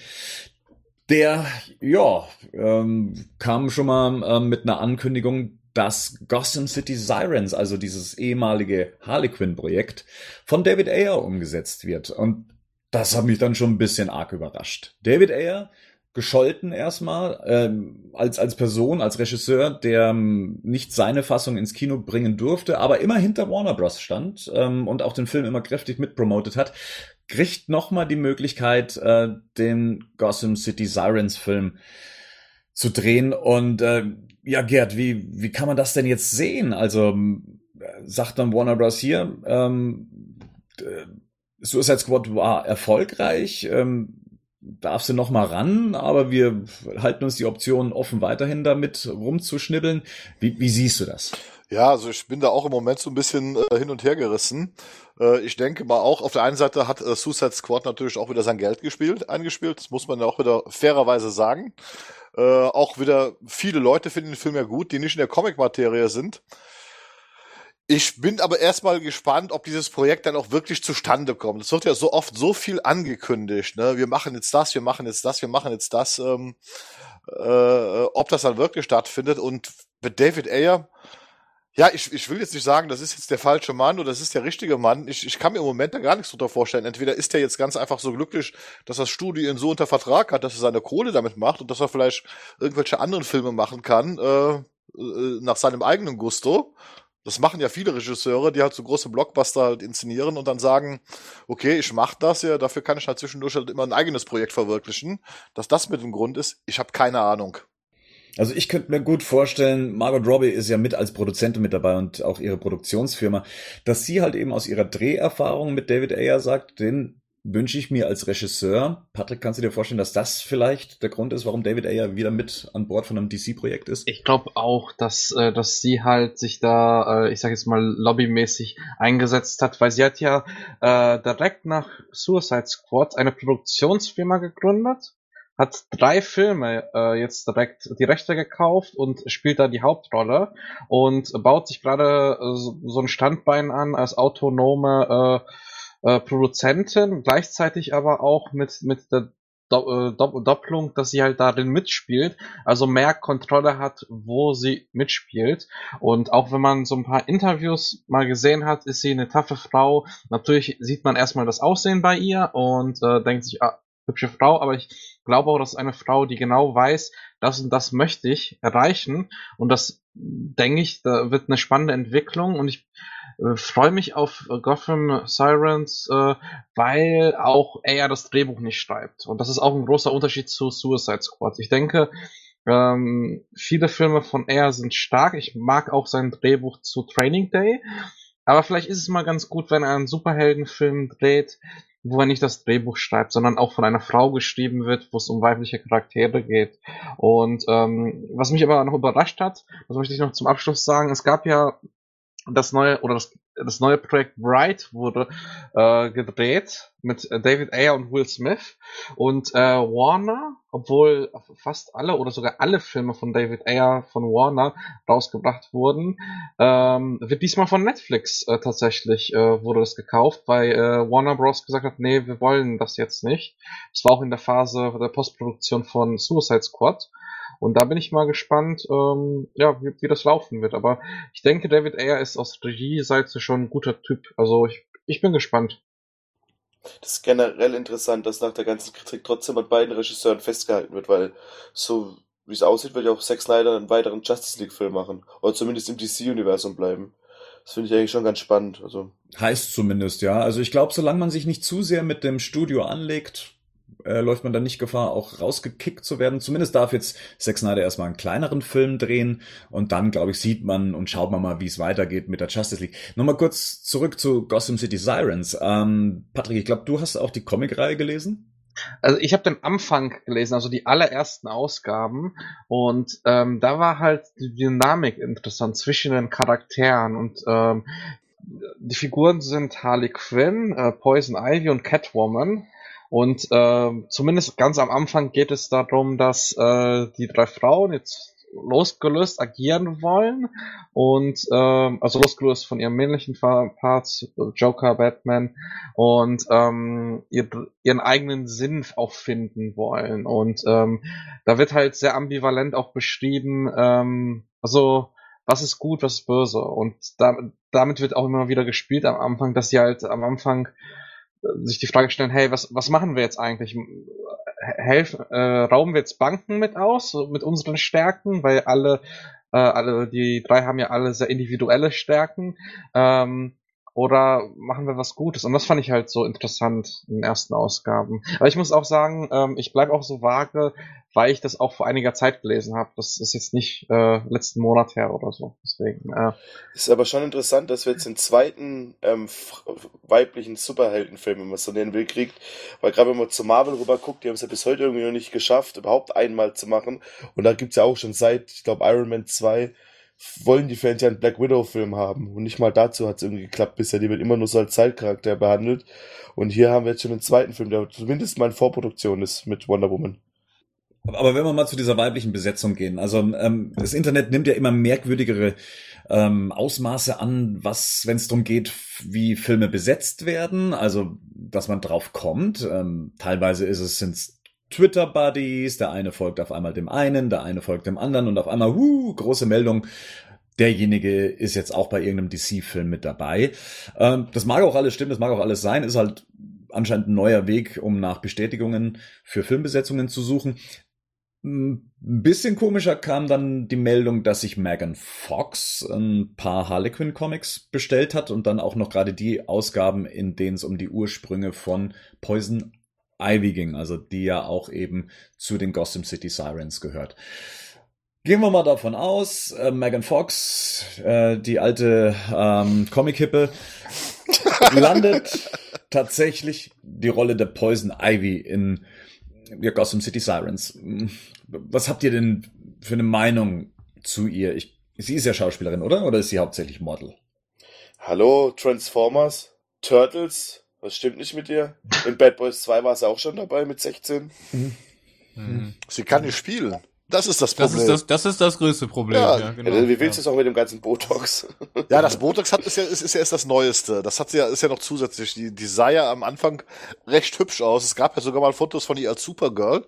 [SPEAKER 1] der, ja, ähm, kam schon mal ähm, mit einer Ankündigung, dass Gotham City Sirens, also dieses ehemalige Harlequin-Projekt, von David Ayer umgesetzt wird. Und das hat mich dann schon ein bisschen arg überrascht. David Ayer, gescholten erstmal, ähm, als, als Person, als Regisseur, der ähm, nicht seine Fassung ins Kino bringen durfte, aber immer hinter Warner Bros. stand ähm, und auch den Film immer kräftig mitpromotet hat, kriegt nochmal die Möglichkeit, äh, den Gotham City Sirens Film zu drehen. Und äh, ja, Gerd, wie, wie kann man das denn jetzt sehen? Also sagt dann Warner Bros. hier, ähm, Suicide Squad war erfolgreich, ähm, darfst du noch mal ran, aber wir halten uns die Option offen, weiterhin damit rumzuschnibbeln. Wie, wie siehst du das?
[SPEAKER 5] Ja, also ich bin da auch im Moment so ein bisschen äh, hin und her gerissen. Äh, ich denke mal auch, auf der einen Seite hat äh, Suicide Squad natürlich auch wieder sein Geld gespielt, eingespielt. Das muss man ja auch wieder fairerweise sagen. Äh, auch wieder viele Leute finden den Film ja gut, die nicht in der Comic-Materie sind. Ich bin aber erstmal gespannt, ob dieses Projekt dann auch wirklich zustande kommt. Es wird ja so oft so viel angekündigt. Ne? Wir machen jetzt das, wir machen jetzt das, wir machen jetzt das. Ähm, äh, ob das dann wirklich stattfindet. Und mit David Ayer, ja, ich, ich will jetzt nicht sagen, das ist jetzt der falsche Mann oder das ist der richtige Mann. Ich, ich kann mir im Moment da gar nichts drunter vorstellen. Entweder ist er jetzt ganz einfach so glücklich, dass das Studio ihn so unter Vertrag hat, dass er seine Kohle damit macht und dass er vielleicht irgendwelche anderen Filme machen kann, äh, äh nach seinem eigenen Gusto. Das machen ja viele Regisseure, die halt so große Blockbuster halt inszenieren und dann sagen, okay, ich mach das ja, dafür kann ich halt zwischendurch halt immer ein eigenes Projekt verwirklichen. Dass das mit dem Grund ist, ich habe keine Ahnung.
[SPEAKER 1] Also ich könnte mir gut vorstellen, Margot Robbie ist ja mit als Produzentin mit dabei und auch ihre Produktionsfirma, dass sie halt eben aus ihrer Dreherfahrung mit David Ayer sagt, den wünsche ich mir als Regisseur. Patrick, kannst du dir vorstellen, dass das vielleicht der Grund ist, warum David Ayer wieder mit an Bord von einem DC-Projekt ist?
[SPEAKER 3] Ich glaube auch, dass, äh, dass sie halt sich da, äh, ich sage jetzt mal, lobbymäßig eingesetzt hat, weil sie hat ja äh, direkt nach Suicide Squad eine Produktionsfirma gegründet hat drei Filme äh, jetzt direkt die Rechte gekauft und spielt da die Hauptrolle und baut sich gerade äh, so, ein Standbein an als autonome äh, äh, Produzentin, gleichzeitig aber auch mit, mit der Do äh, Do Doppelung, dass sie halt darin mitspielt, also mehr Kontrolle hat, wo sie mitspielt. Und auch wenn man so ein paar Interviews mal gesehen hat, ist sie eine taffe Frau. Natürlich sieht man erstmal das Aussehen bei ihr und äh, denkt sich, ah, hübsche Frau, aber ich glaube auch, dass eine Frau, die genau weiß, das und das möchte ich erreichen. Und das denke ich, da wird eine spannende Entwicklung und ich äh, freue mich auf Gotham Sirens, äh, weil auch er das Drehbuch nicht schreibt. Und das ist auch ein großer Unterschied zu Suicide Squad. Ich denke, ähm, viele Filme von er sind stark. Ich mag auch sein Drehbuch zu Training Day. Aber vielleicht ist es mal ganz gut, wenn er einen Superheldenfilm dreht, wo er nicht das Drehbuch schreibt, sondern auch von einer Frau geschrieben wird, wo es um weibliche Charaktere geht. Und ähm, was mich aber noch überrascht hat, das möchte ich noch zum Abschluss sagen, es gab ja das neue oder das, das neue Projekt Bright wurde äh, gedreht mit David Ayer und Will Smith. Und äh, Warner, obwohl fast alle oder sogar alle Filme von David Ayer von Warner rausgebracht wurden, ähm, wird diesmal von Netflix äh, tatsächlich äh, wurde das gekauft, weil äh, Warner Bros. gesagt hat, nee, wir wollen das jetzt nicht. Es war auch in der Phase der Postproduktion von Suicide Squad und da bin ich mal gespannt, ähm, ja, wie, wie das laufen wird. Aber ich denke, David Ayer ist aus Regie-Seite schon ein guter Typ. Also ich, ich bin gespannt.
[SPEAKER 2] Das ist generell interessant, dass nach der ganzen Kritik trotzdem an beiden Regisseuren festgehalten wird, weil so wie es aussieht, will ja auch Zack Snyder einen weiteren Justice League-Film machen. Oder zumindest im DC-Universum bleiben. Das finde ich eigentlich schon ganz spannend. Also.
[SPEAKER 1] Heißt zumindest, ja. Also ich glaube, solange man sich nicht zu sehr mit dem Studio anlegt, äh, läuft man dann nicht Gefahr, auch rausgekickt zu werden. Zumindest darf jetzt Zack Snyder erstmal einen kleineren Film drehen und dann, glaube ich, sieht man und schaut man mal, wie es weitergeht mit der Justice League. Nochmal kurz zurück zu Gotham City Sirens. Ähm, Patrick, ich glaube, du hast auch die Comicreihe gelesen?
[SPEAKER 3] Also ich habe den Anfang gelesen, also die allerersten Ausgaben und ähm, da war halt die Dynamik interessant zwischen den Charakteren und ähm, die Figuren sind Harley Quinn, äh, Poison Ivy und Catwoman. Und äh, zumindest ganz am Anfang geht es darum, dass äh, die drei Frauen jetzt losgelöst agieren wollen. Und ähm, also losgelöst von ihrem männlichen Parts, Joker, Batman. Und ähm, ihr, ihren eigenen Sinn auch finden wollen. Und ähm, da wird halt sehr ambivalent auch beschrieben, ähm, also was ist gut, was ist böse. Und da, damit wird auch immer wieder gespielt am Anfang, dass sie halt am Anfang sich die Frage stellen, hey, was, was machen wir jetzt eigentlich? Helfen, äh, rauben wir jetzt Banken mit aus, mit unseren Stärken, weil alle, äh, alle, die drei haben ja alle sehr individuelle Stärken. Ähm, oder machen wir was Gutes? Und das fand ich halt so interessant in den ersten Ausgaben. Aber ich muss auch sagen, ähm, ich bleibe auch so vage, weil ich das auch vor einiger Zeit gelesen habe. Das ist jetzt nicht äh, letzten Monat her oder so. Deswegen. Äh.
[SPEAKER 2] Ist aber schon interessant, dass wir jetzt den zweiten ähm, weiblichen Superheldenfilm, wenn man es so nennen will, kriegt. Weil gerade wenn man zu Marvel rüber guckt, die haben es ja bis heute irgendwie noch nicht geschafft, überhaupt einmal zu machen. Und da gibt's ja auch schon seit, ich glaube, Iron Man 2 wollen die Fans ja einen Black Widow-Film haben. Und nicht mal dazu hat es irgendwie geklappt bisher. Die wird immer nur so als Zeitcharakter behandelt. Und hier haben wir jetzt schon einen zweiten Film, der zumindest mal in Vorproduktion ist mit Wonder Woman.
[SPEAKER 1] Aber wenn wir mal zu dieser weiblichen Besetzung gehen, also ähm, das Internet nimmt ja immer merkwürdigere ähm, Ausmaße an, was, wenn es darum geht, wie Filme besetzt werden, also dass man drauf kommt. Ähm, teilweise ist es sind's Twitter-Buddies, der eine folgt auf einmal dem einen, der eine folgt dem anderen und auf einmal, huh, große Meldung, derjenige ist jetzt auch bei irgendeinem DC-Film mit dabei. Ähm, das mag auch alles stimmen, das mag auch alles sein, ist halt anscheinend ein neuer Weg, um nach Bestätigungen für Filmbesetzungen zu suchen. Ein bisschen komischer kam dann die Meldung, dass sich Megan Fox ein paar Harlequin Comics bestellt hat und dann auch noch gerade die Ausgaben, in denen es um die Ursprünge von Poison Ivy ging, also die ja auch eben zu den Gotham City Sirens gehört. Gehen wir mal davon aus, äh, Megan Fox, äh, die alte ähm, Comic-Hippe, [LAUGHS] landet tatsächlich die Rolle der Poison Ivy in ja, Gotham City Sirens. Was habt ihr denn für eine Meinung zu ihr? Ich, sie ist ja Schauspielerin, oder? Oder ist sie hauptsächlich Model?
[SPEAKER 2] Hallo, Transformers, Turtles, was stimmt nicht mit dir? In Bad Boys 2 war sie auch schon dabei mit 16.
[SPEAKER 5] Mhm. Sie kann nicht spielen. Das ist das Problem.
[SPEAKER 4] Das ist das, das, ist das größte Problem. Ja, ja
[SPEAKER 2] genau. Ja, wie willst du es auch mit dem ganzen Botox? [LAUGHS]
[SPEAKER 5] Ja, das Botox hat, ist, ja, ist, ist ja erst das Neueste. Das hat sie ja, ist ja noch zusätzlich. Die, die sah ja am Anfang recht hübsch aus. Es gab ja sogar mal Fotos von ihr als Supergirl.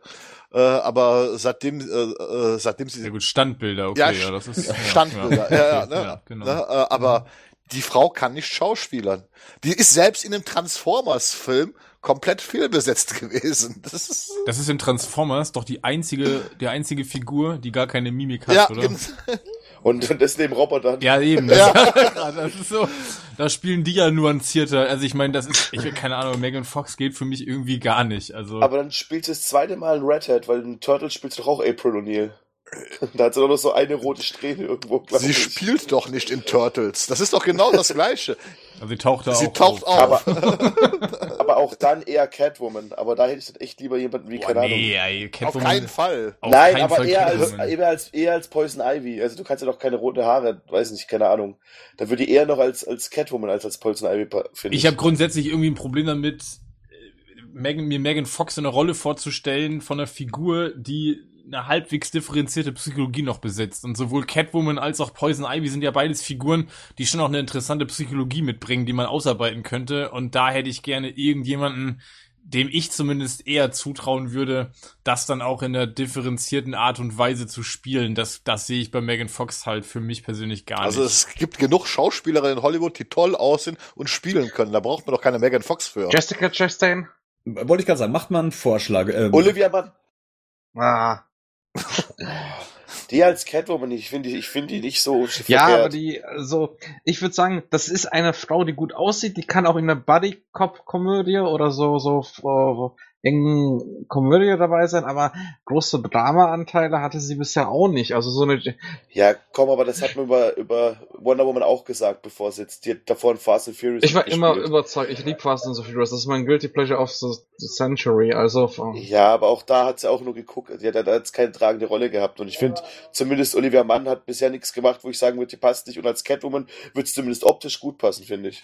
[SPEAKER 5] Äh, aber seitdem, äh, äh seitdem sie.
[SPEAKER 4] Ja gut, Standbilder, okay, ja, ja das ist.
[SPEAKER 5] Standbilder, ja, ja, ne? ja genau. Ne? Äh, aber die Frau kann nicht schauspielern. Die ist selbst in einem Transformers-Film komplett fehlbesetzt [LAUGHS] gewesen.
[SPEAKER 4] Das ist, das ist in Transformers doch die einzige, die einzige Figur, die gar keine Mimik hat, ja, oder? [LAUGHS]
[SPEAKER 2] Und das neben Robotern.
[SPEAKER 4] Ja, eben. Das, ja. [LAUGHS] das ist so, da spielen die ja nuancierter. Also ich meine, das ist, ich keine Ahnung, Megan Fox geht für mich irgendwie gar nicht. Also.
[SPEAKER 2] Aber dann spielt sie das zweite Mal in Red Hat, weil in Turtles spielt doch auch April O'Neil. [LAUGHS] Da hat sie doch noch so eine rote Strähne irgendwo,
[SPEAKER 5] Sie ich. spielt doch nicht in Turtles. Das ist doch genau das Gleiche.
[SPEAKER 4] Also [LAUGHS] sie taucht da
[SPEAKER 5] sie
[SPEAKER 4] auch
[SPEAKER 5] taucht auf.
[SPEAKER 2] Aber, [LAUGHS] aber, auch dann eher Catwoman. Aber da hätte ich dann echt lieber jemanden wie, Boah, keine nee,
[SPEAKER 5] Ahnung. Catwoman, auf keinen Fall.
[SPEAKER 2] Auf Nein, aber Fall eher, als, eher, als, eher als Poison Ivy. Also du kannst ja doch keine roten Haare, weiß nicht, keine Ahnung. Da würde ich eher noch als, als Catwoman als als Poison Ivy
[SPEAKER 4] finden. Ich habe grundsätzlich irgendwie ein Problem damit, äh, Megan, mir Megan Fox in eine Rolle vorzustellen von einer Figur, die eine halbwegs differenzierte Psychologie noch besitzt. Und sowohl Catwoman als auch Poison Ivy sind ja beides Figuren, die schon auch eine interessante Psychologie mitbringen, die man ausarbeiten könnte. Und da hätte ich gerne irgendjemanden, dem ich zumindest eher zutrauen würde, das dann auch in der differenzierten Art und Weise zu spielen. Das, das sehe ich bei Megan Fox halt für mich persönlich gar
[SPEAKER 5] also
[SPEAKER 4] nicht.
[SPEAKER 5] Also es gibt genug Schauspielerinnen in Hollywood, die toll aussehen und spielen können. Da braucht man doch keine Megan Fox für.
[SPEAKER 3] Jessica Chastain.
[SPEAKER 1] Wollte ich gerade sagen, macht mal einen Vorschlag.
[SPEAKER 2] Ähm, Olivia Mann.
[SPEAKER 3] Ah.
[SPEAKER 2] Die als Catwoman, ich finde ich finde die nicht so
[SPEAKER 3] Ja, aber die, so, ich würde sagen, das ist eine Frau, die gut aussieht, die kann auch in einer Buddy-Cop-Komödie oder so, so, engen Komödie dabei sein, aber große Drama-Anteile hatte sie bisher auch nicht. Also so eine.
[SPEAKER 2] Ja, komm, aber das hat man über, über Wonder Woman auch gesagt, bevor sie jetzt die, davor in Fast and Furious.
[SPEAKER 3] Ich war immer überzeugt, ich liebe Fast and Furious, das ist mein Guilty Pleasure of the Century, also.
[SPEAKER 2] Ja, aber auch da hat sie auch nur geguckt, die hat da jetzt keine tragende Rolle gehabt und ich finde, zumindest Olivia Mann hat bisher nichts gemacht, wo ich sagen würde, die passt nicht und als Catwoman wird es zumindest optisch gut passen, finde ich.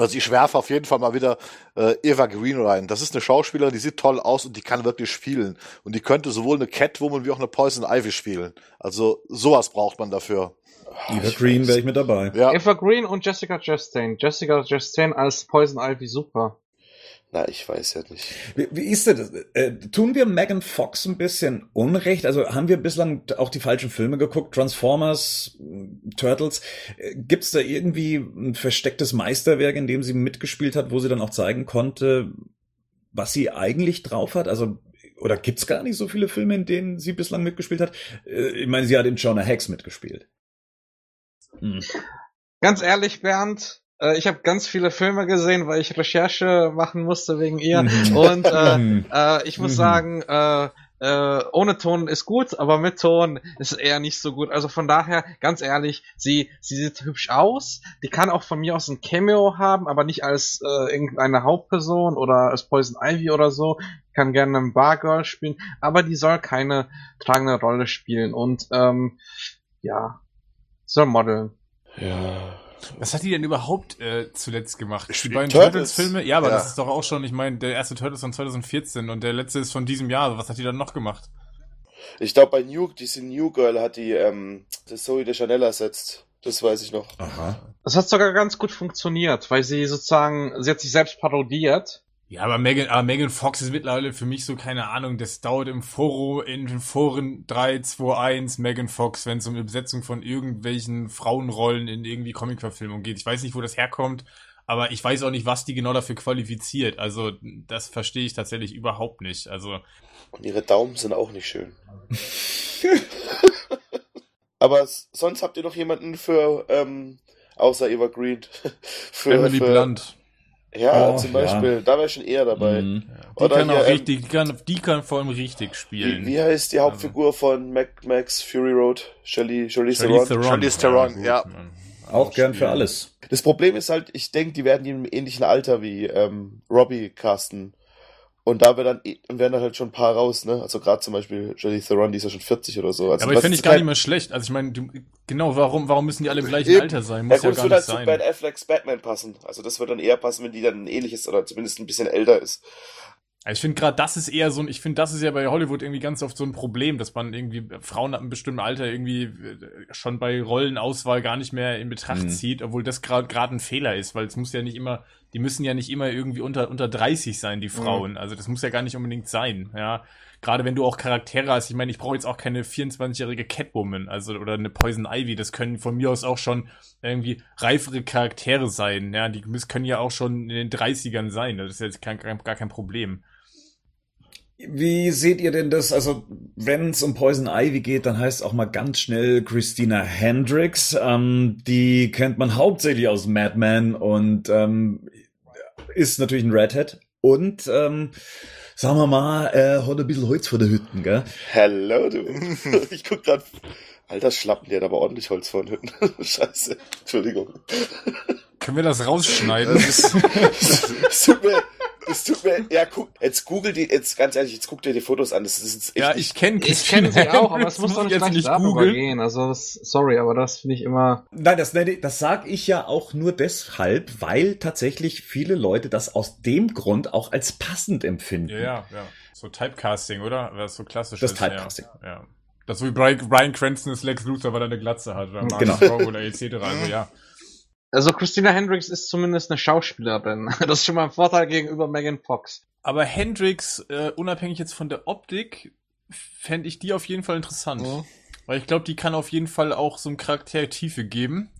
[SPEAKER 5] Also ich werfe auf jeden Fall mal wieder äh, Eva Green rein. Das ist eine Schauspielerin, die sieht toll aus und die kann wirklich spielen. Und die könnte sowohl eine Catwoman wie auch eine Poison Ivy spielen. Also sowas braucht man dafür.
[SPEAKER 1] Eva Green wäre ich mit dabei.
[SPEAKER 3] Ja. Eva Green und Jessica Chastain. Jessica Chastain als Poison Ivy super.
[SPEAKER 2] Na, ich weiß ja nicht.
[SPEAKER 1] Wie, wie ist das? Äh, tun wir Megan Fox ein bisschen Unrecht? Also haben wir bislang auch die falschen Filme geguckt? Transformers, Turtles. Äh, Gibt es da irgendwie ein verstecktes Meisterwerk, in dem sie mitgespielt hat, wo sie dann auch zeigen konnte, was sie eigentlich drauf hat? Also oder gibt's gar nicht so viele Filme, in denen sie bislang mitgespielt hat? Äh, ich meine, sie hat in Jonah Hex mitgespielt.
[SPEAKER 3] Hm. Ganz ehrlich, Bernd, ich habe ganz viele Filme gesehen, weil ich Recherche machen musste wegen ihr. Mhm. Und äh, mhm. äh, ich muss mhm. sagen, äh, äh, ohne Ton ist gut, aber mit Ton ist eher nicht so gut. Also von daher, ganz ehrlich, sie, sie sieht hübsch aus. Die kann auch von mir aus ein Cameo haben, aber nicht als äh, irgendeine Hauptperson oder als Poison Ivy oder so. Kann gerne ein Bargirl spielen, aber die soll keine tragende Rolle spielen. Und ähm, ja, soll modeln.
[SPEAKER 4] Ja. Was hat die denn überhaupt äh, zuletzt gemacht? Die beiden Turtles-Filme? Ja, aber ja. das ist doch auch schon, ich meine, der erste Turtles von 2014 und der letzte ist von diesem Jahr. Was hat die dann noch gemacht?
[SPEAKER 2] Ich glaube, bei New, diese New Girl hat die ähm, das Zoe de Chanel ersetzt. Das weiß ich noch.
[SPEAKER 3] Aha. Das hat sogar ganz gut funktioniert, weil sie sozusagen, sie hat sich selbst parodiert
[SPEAKER 4] ja, aber Megan, aber Megan Fox ist mittlerweile für mich so, keine Ahnung, das dauert im Forum, in den Foren 3, 2, 1, Megan Fox, wenn es um die Besetzung von irgendwelchen Frauenrollen in irgendwie Comic-Verfilmung geht. Ich weiß nicht, wo das herkommt, aber ich weiß auch nicht, was die genau dafür qualifiziert. Also, das verstehe ich tatsächlich überhaupt nicht. Also.
[SPEAKER 2] Und ihre Daumen sind auch nicht schön. [LAUGHS] aber sonst habt ihr noch jemanden für, ähm, außer Eva Green? [LAUGHS]
[SPEAKER 4] für, Emily für, Blunt.
[SPEAKER 2] Ja, oh, zum Beispiel, ja. da wäre ich schon eher dabei. Mhm.
[SPEAKER 4] Die Oder kann hier, auch ähm, richtig, die kann, die kann vor allem richtig spielen.
[SPEAKER 2] Wie, wie heißt die Hauptfigur also. von Mac, Max Fury Road? Shelley, Shelley Theron?
[SPEAKER 5] Shelley Theron, ja.
[SPEAKER 1] Auch gern für alles.
[SPEAKER 2] Das Problem ist halt, ich denke, die werden im ähnlichen Alter wie ähm, Robbie casten. Und da werden dann, werden dann halt schon ein paar raus, ne? Also gerade zum Beispiel Jodie Theron, die ist ja schon 40 oder so. Also
[SPEAKER 4] ja, aber ich finde ich gar nicht mehr schlecht. Also ich meine, genau, warum, warum müssen die alle im gleichen Eben. Alter sein? Muss ja, gut, ja gar
[SPEAKER 2] nicht sein. Halt zu Ben Afflecks Batman passen. Also das wird dann eher passen, wenn die dann ein ähnliches oder zumindest ein bisschen älter ist.
[SPEAKER 4] Also ich finde gerade, das ist eher so ein, ich finde, das ist ja bei Hollywood irgendwie ganz oft so ein Problem, dass man irgendwie Frauen ab einem bestimmten Alter irgendwie äh, schon bei Rollenauswahl gar nicht mehr in Betracht mhm. zieht, obwohl das gerade gerade ein Fehler ist, weil es muss ja nicht immer, die müssen ja nicht immer irgendwie unter unter 30 sein, die mhm. Frauen. Mhm. Also das muss ja gar nicht unbedingt sein, ja. Gerade wenn du auch Charaktere hast, ich meine, ich brauche jetzt auch keine 24-jährige Catwoman, also oder eine Poison Ivy, das können von mir aus auch schon irgendwie reifere Charaktere sein, ja, die können ja auch schon in den 30ern sein, das ist jetzt kein, gar kein Problem.
[SPEAKER 1] Wie seht ihr denn das? Also, wenn es um Poison Ivy geht, dann heißt auch mal ganz schnell Christina Hendricks. Ähm, die kennt man hauptsächlich aus Mad Men und ähm, ist natürlich ein Redhead. Und ähm, sagen wir mal, äh, hat ein bisschen Holz vor der Hütten, gell?
[SPEAKER 2] Hello, du. [LAUGHS] ich guck grad. Alter Schlappen, der hat aber ordentlich Holz vor den Hütten. [LAUGHS] Scheiße. Entschuldigung.
[SPEAKER 4] Können wir das rausschneiden? Das,
[SPEAKER 2] ist, das tut mir, es tut mir, ja, guck, jetzt google die, jetzt ganz ehrlich, jetzt guck dir die Fotos an. Das ist
[SPEAKER 4] echt Ja, ich kenne
[SPEAKER 3] Ich kenne sie auch, aber [LAUGHS] es muss doch nicht jetzt nicht darüber gehen. Also, das, sorry, aber das finde ich immer.
[SPEAKER 1] Nein, das, das sag ich ja auch nur deshalb, weil tatsächlich viele Leute das aus dem Grund auch als passend empfinden.
[SPEAKER 4] Ja, ja, ja. So Typecasting, oder? Das so klassisch
[SPEAKER 1] Das ist, Typecasting.
[SPEAKER 4] Ja, ja. Das so wie Brian, Brian Cranston ist Lex Luthor, weil er eine Glatze hat, oder Mark genau. oder etc. Also, ja.
[SPEAKER 3] Also Christina Hendricks ist zumindest eine Schauspielerin. [LAUGHS] Das ist schon mal ein Vorteil gegenüber Megan Fox.
[SPEAKER 4] Aber Hendricks, äh, unabhängig jetzt von der Optik, fände ich die auf jeden Fall interessant. Mhm. Weil ich glaube, die kann auf jeden Fall auch so einem Charakter Tiefe geben.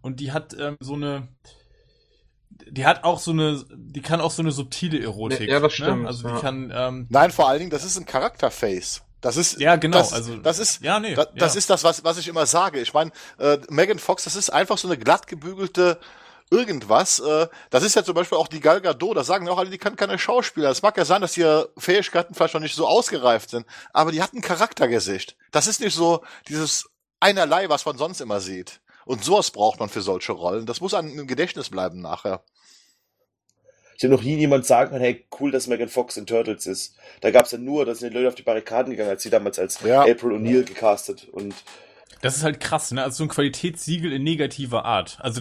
[SPEAKER 4] Und die hat ähm, so eine. Die hat auch so eine, die kann auch so eine subtile Erotik.
[SPEAKER 3] Ja, das ne? stimmt.
[SPEAKER 4] Ne? Also die kann. Ähm,
[SPEAKER 5] Nein, vor allen Dingen, das ist ein Charakterface. Das ist
[SPEAKER 4] ja genau.
[SPEAKER 5] Das,
[SPEAKER 4] also
[SPEAKER 5] das ist
[SPEAKER 4] ja nee.
[SPEAKER 5] Das, das ist das, was was ich immer sage. Ich meine, äh, Megan Fox, das ist einfach so eine glatt gebügelte irgendwas. Äh, das ist ja zum Beispiel auch die Gal Gadot, da sagen auch alle, die kann keine Schauspieler. Es mag ja sein, dass ihre Fähigkeiten vielleicht noch nicht so ausgereift sind, aber die hat ein Charaktergesicht. Das ist nicht so dieses einerlei, was man sonst immer sieht. Und sowas braucht man für solche Rollen. Das muss einem im Gedächtnis bleiben nachher.
[SPEAKER 2] Ich habe noch nie jemand sagen können, hey, cool, dass Megan Fox in Turtles ist. Da gab es ja nur, da sind die Leute auf die Barrikaden gegangen, als sie damals als ja. April O'Neil gecastet und
[SPEAKER 4] das ist halt krass, ne? Also so ein Qualitätssiegel in negativer Art. Also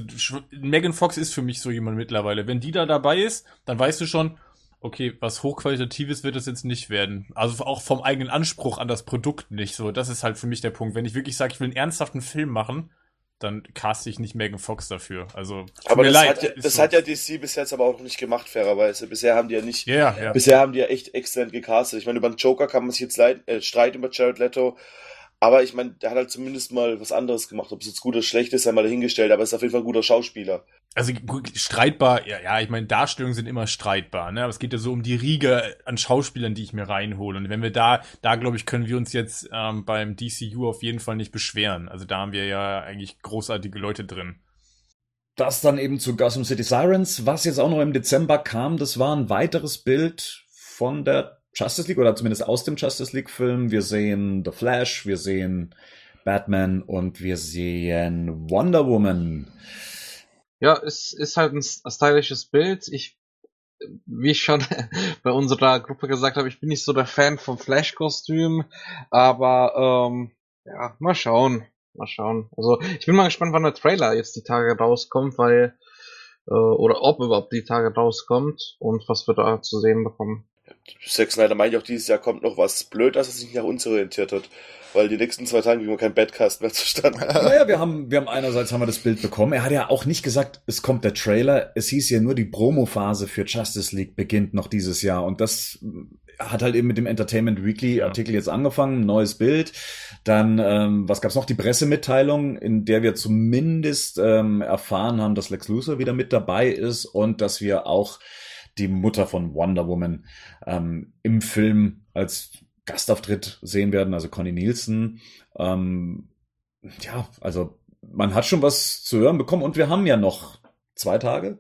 [SPEAKER 4] Megan Fox ist für mich so jemand mittlerweile. Wenn die da dabei ist, dann weißt du schon, okay, was hochqualitatives wird es jetzt nicht werden. Also auch vom eigenen Anspruch an das Produkt nicht so. Das ist halt für mich der Punkt. Wenn ich wirklich sage, ich will einen ernsthaften Film machen, dann caste ich nicht Megan Fox dafür. Also
[SPEAKER 2] aber das, leid, hat, ja, das so. hat ja DC bis jetzt aber auch noch nicht gemacht, fairerweise. Bisher haben die ja nicht,
[SPEAKER 4] yeah, ja.
[SPEAKER 2] bisher haben die ja echt exzellent gecastet. Ich meine, über den Joker kann man sich jetzt leid, äh, streiten über Jared Leto, aber ich meine, der hat halt zumindest mal was anderes gemacht. Ob es jetzt gut oder schlecht ist, einmal dahingestellt, aber ist auf jeden Fall ein guter Schauspieler.
[SPEAKER 4] Also streitbar, ja, ja, ich meine, Darstellungen sind immer streitbar, ne? Aber es geht ja so um die Riege an Schauspielern, die ich mir reinhole. Und wenn wir da, da glaube ich, können wir uns jetzt ähm, beim DCU auf jeden Fall nicht beschweren. Also da haben wir ja eigentlich großartige Leute drin.
[SPEAKER 1] Das dann eben zu Gotham City Sirens, was jetzt auch noch im Dezember kam, das war ein weiteres Bild von der Justice League oder zumindest aus dem Justice League Film. Wir sehen The Flash, wir sehen Batman und wir sehen Wonder Woman.
[SPEAKER 3] Ja, es ist halt ein stylisches Bild. Ich, wie ich schon [LAUGHS] bei unserer Gruppe gesagt habe, ich bin nicht so der Fan vom Flash-Kostüm, aber ähm, ja, mal schauen. Mal schauen. Also ich bin mal gespannt, wann der Trailer jetzt die Tage rauskommt, weil äh, oder ob überhaupt die Tage rauskommt und was wir da zu sehen bekommen.
[SPEAKER 2] Zack Snyder meint auch, dieses Jahr kommt noch was blöd, dass er sich nicht nach uns orientiert hat. Weil die nächsten zwei Tage kriegen wir kein Badcast mehr [LAUGHS] zustande.
[SPEAKER 1] Naja, wir haben, wir haben einerseits haben wir das Bild bekommen. Er hat ja auch nicht gesagt, es kommt der Trailer. Es hieß ja nur, die Promo-Phase für Justice League beginnt noch dieses Jahr. Und das hat halt eben mit dem Entertainment Weekly Artikel jetzt angefangen, neues Bild. Dann, ähm, was gab's noch? Die Pressemitteilung, in der wir zumindest ähm, erfahren haben, dass Lex Luthor wieder mit dabei ist und dass wir auch die Mutter von Wonder Woman ähm, im Film als Gastauftritt sehen werden, also Connie Nielsen. Ähm, ja, also man hat schon was zu hören bekommen und wir haben ja noch zwei Tage.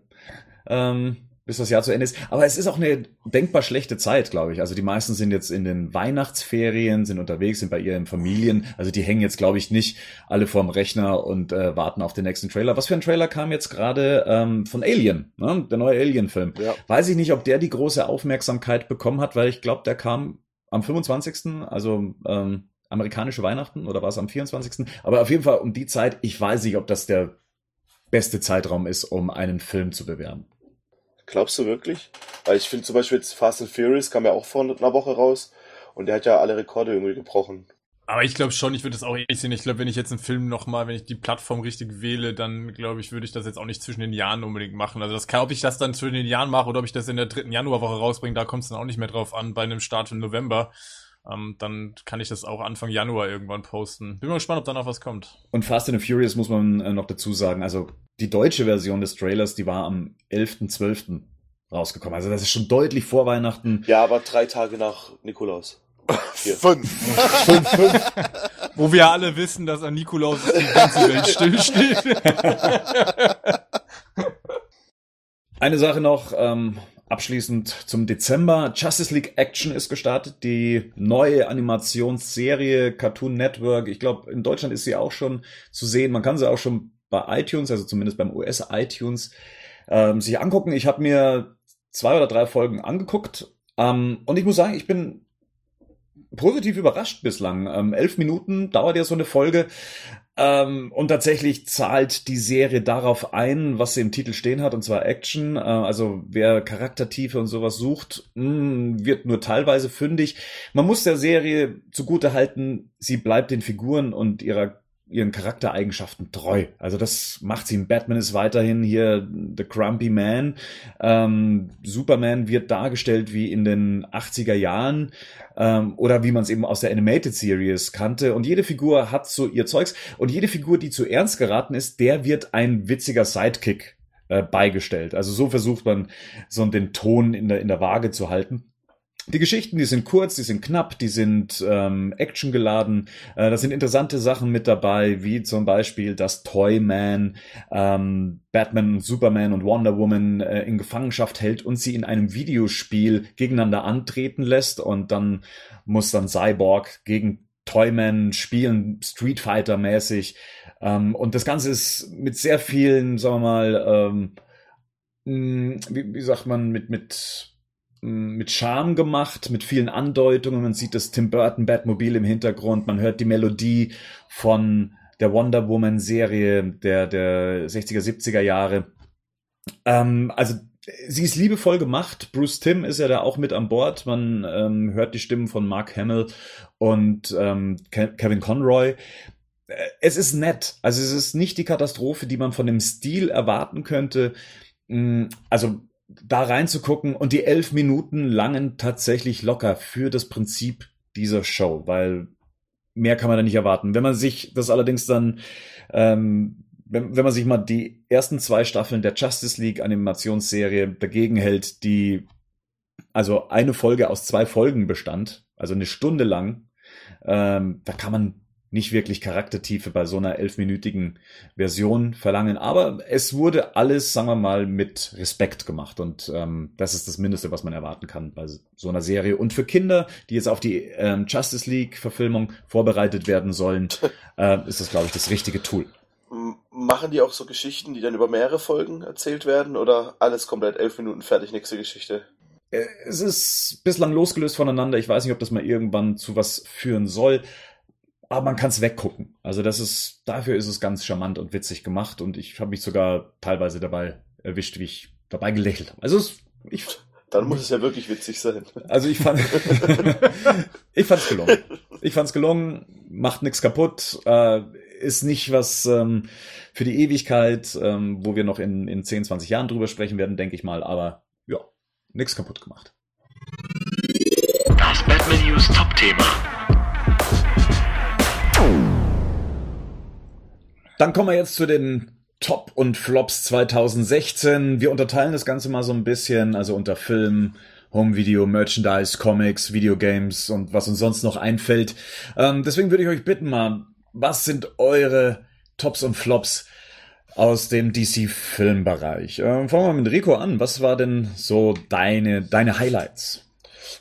[SPEAKER 1] Ähm, bis das Jahr zu Ende ist. Aber es ist auch eine denkbar schlechte Zeit, glaube ich. Also die meisten sind jetzt in den Weihnachtsferien, sind unterwegs, sind bei ihren Familien. Also die hängen jetzt, glaube ich, nicht alle vorm Rechner und äh, warten auf den nächsten Trailer. Was für ein Trailer kam jetzt gerade ähm, von Alien, ne? der neue Alien-Film? Ja. Weiß ich nicht, ob der die große Aufmerksamkeit bekommen hat, weil ich glaube, der kam am 25., also ähm, amerikanische Weihnachten oder war es am 24. Aber auf jeden Fall um die Zeit, ich weiß nicht, ob das der beste Zeitraum ist, um einen Film zu bewerben.
[SPEAKER 2] Glaubst du wirklich? Weil ich finde zum Beispiel jetzt Fast and Furious kam ja auch vor einer Woche raus und der hat ja alle Rekorde irgendwie gebrochen.
[SPEAKER 4] Aber ich glaube schon, ich würde es auch ehrlich sehen. Ich glaube, wenn ich jetzt einen Film nochmal, wenn ich die Plattform richtig wähle, dann glaube ich, würde ich das jetzt auch nicht zwischen den Jahren unbedingt machen. Also das kann, ob ich das dann zwischen den Jahren mache oder ob ich das in der dritten Januarwoche rausbringe, da kommt es dann auch nicht mehr drauf an bei einem Start im November. Ähm, dann kann ich das auch Anfang Januar irgendwann posten. Bin mal gespannt, ob da noch was kommt.
[SPEAKER 1] Und Fast and Furious muss man äh, noch dazu sagen. Also die deutsche Version des Trailers, die war am 11.12. rausgekommen. Also das ist schon deutlich vor Weihnachten.
[SPEAKER 2] Ja, aber drei Tage nach Nikolaus. [LAUGHS]
[SPEAKER 5] Fünf.
[SPEAKER 4] fünf, fünf. Wo wir alle wissen, dass an Nikolaus die ganze Welt stillsteht. [LAUGHS]
[SPEAKER 1] Eine Sache noch, ähm, abschließend zum Dezember. Justice League Action ist gestartet, die neue Animationsserie Cartoon Network. Ich glaube, in Deutschland ist sie auch schon zu sehen. Man kann sie auch schon bei iTunes, also zumindest beim US iTunes, ähm, sich angucken. Ich habe mir zwei oder drei Folgen angeguckt ähm, und ich muss sagen, ich bin positiv überrascht bislang. Ähm, elf Minuten dauert ja so eine Folge. Ähm, und tatsächlich zahlt die Serie darauf ein, was sie im Titel stehen hat, und zwar Action. Äh, also wer Charaktertiefe und sowas sucht, mh, hm, wird nur teilweise fündig. Man muss der Serie zugute halten, sie bleibt den Figuren und ihrer ihren Charaktereigenschaften treu. Also das macht sie. Batman ist weiterhin hier the Grumpy Man. Ähm, Superman wird dargestellt wie in den 80er Jahren ähm, oder wie man es eben aus der Animated Series kannte. Und jede Figur hat so ihr Zeugs. Und jede Figur, die zu ernst geraten ist, der wird ein witziger Sidekick äh, beigestellt. Also so versucht man so den Ton in der, in der Waage zu halten. Die Geschichten, die sind kurz, die sind knapp, die sind ähm, actiongeladen. Äh, da sind interessante Sachen mit dabei, wie zum Beispiel, dass Toyman ähm, Batman, Superman und Wonder Woman äh, in Gefangenschaft hält und sie in einem Videospiel gegeneinander antreten lässt und dann muss dann Cyborg gegen Toyman spielen, Street Fighter mäßig. Ähm, und das Ganze ist mit sehr vielen, sagen wir mal, ähm, mh, wie, wie sagt man, mit, mit mit Charme gemacht, mit vielen Andeutungen. Man sieht das Tim Burton Batmobil im Hintergrund, man hört die Melodie von der Wonder Woman Serie der, der 60er, 70er Jahre. Ähm, also sie ist liebevoll gemacht. Bruce Tim ist ja da auch mit an Bord. Man ähm, hört die Stimmen von Mark Hamill und ähm, Kevin Conroy. Äh, es ist nett. Also es ist nicht die Katastrophe, die man von dem Stil erwarten könnte. Also da reinzugucken und die elf Minuten langen tatsächlich locker für das Prinzip dieser Show, weil mehr kann man da nicht erwarten. Wenn man sich das allerdings dann, ähm, wenn, wenn man sich mal die ersten zwei Staffeln der Justice League Animationsserie dagegen hält, die also eine Folge aus zwei Folgen bestand, also eine Stunde lang, ähm, da kann man nicht wirklich Charaktertiefe bei so einer elfminütigen Version verlangen. Aber es wurde alles, sagen wir mal, mit Respekt gemacht. Und ähm, das ist das Mindeste, was man erwarten kann bei so einer Serie. Und für Kinder, die jetzt auf die ähm, Justice League-Verfilmung vorbereitet werden sollen, [LAUGHS] äh, ist das, glaube ich, das richtige Tool.
[SPEAKER 2] Machen die auch so Geschichten, die dann über mehrere Folgen erzählt werden? Oder alles komplett elf Minuten fertig, nächste Geschichte?
[SPEAKER 1] Äh, es ist bislang losgelöst voneinander. Ich weiß nicht, ob das mal irgendwann zu was führen soll aber man kann es weggucken. Also das ist, dafür ist es ganz charmant und witzig gemacht und ich habe mich sogar teilweise dabei erwischt, wie ich dabei gelächelt habe. Also es, ich, [LAUGHS]
[SPEAKER 2] dann muss es ja wirklich witzig sein. [LAUGHS]
[SPEAKER 1] Also ich fand, [LAUGHS] ich fand's gelungen. Ich fand's gelungen, macht nichts kaputt, äh, ist nicht was ähm, für die Ewigkeit, ähm, wo wir noch in, in 10, 20 Jahren drüber sprechen werden, denke ich mal, aber ja, nichts kaputt gemacht.
[SPEAKER 6] Das Batman News Top-Thema.
[SPEAKER 1] Dann kommen wir jetzt zu den Top und Flops 2016. Wir unterteilen das Ganze mal so ein bisschen, also unter Film, Home Video, Merchandise, Comics, Videogames und was uns sonst noch einfällt. Ähm, deswegen würde ich euch bitten mal, was sind eure Tops und Flops aus dem DC-Filmbereich? Ähm, fangen wir mal mit Rico an. Was war denn so deine, deine Highlights?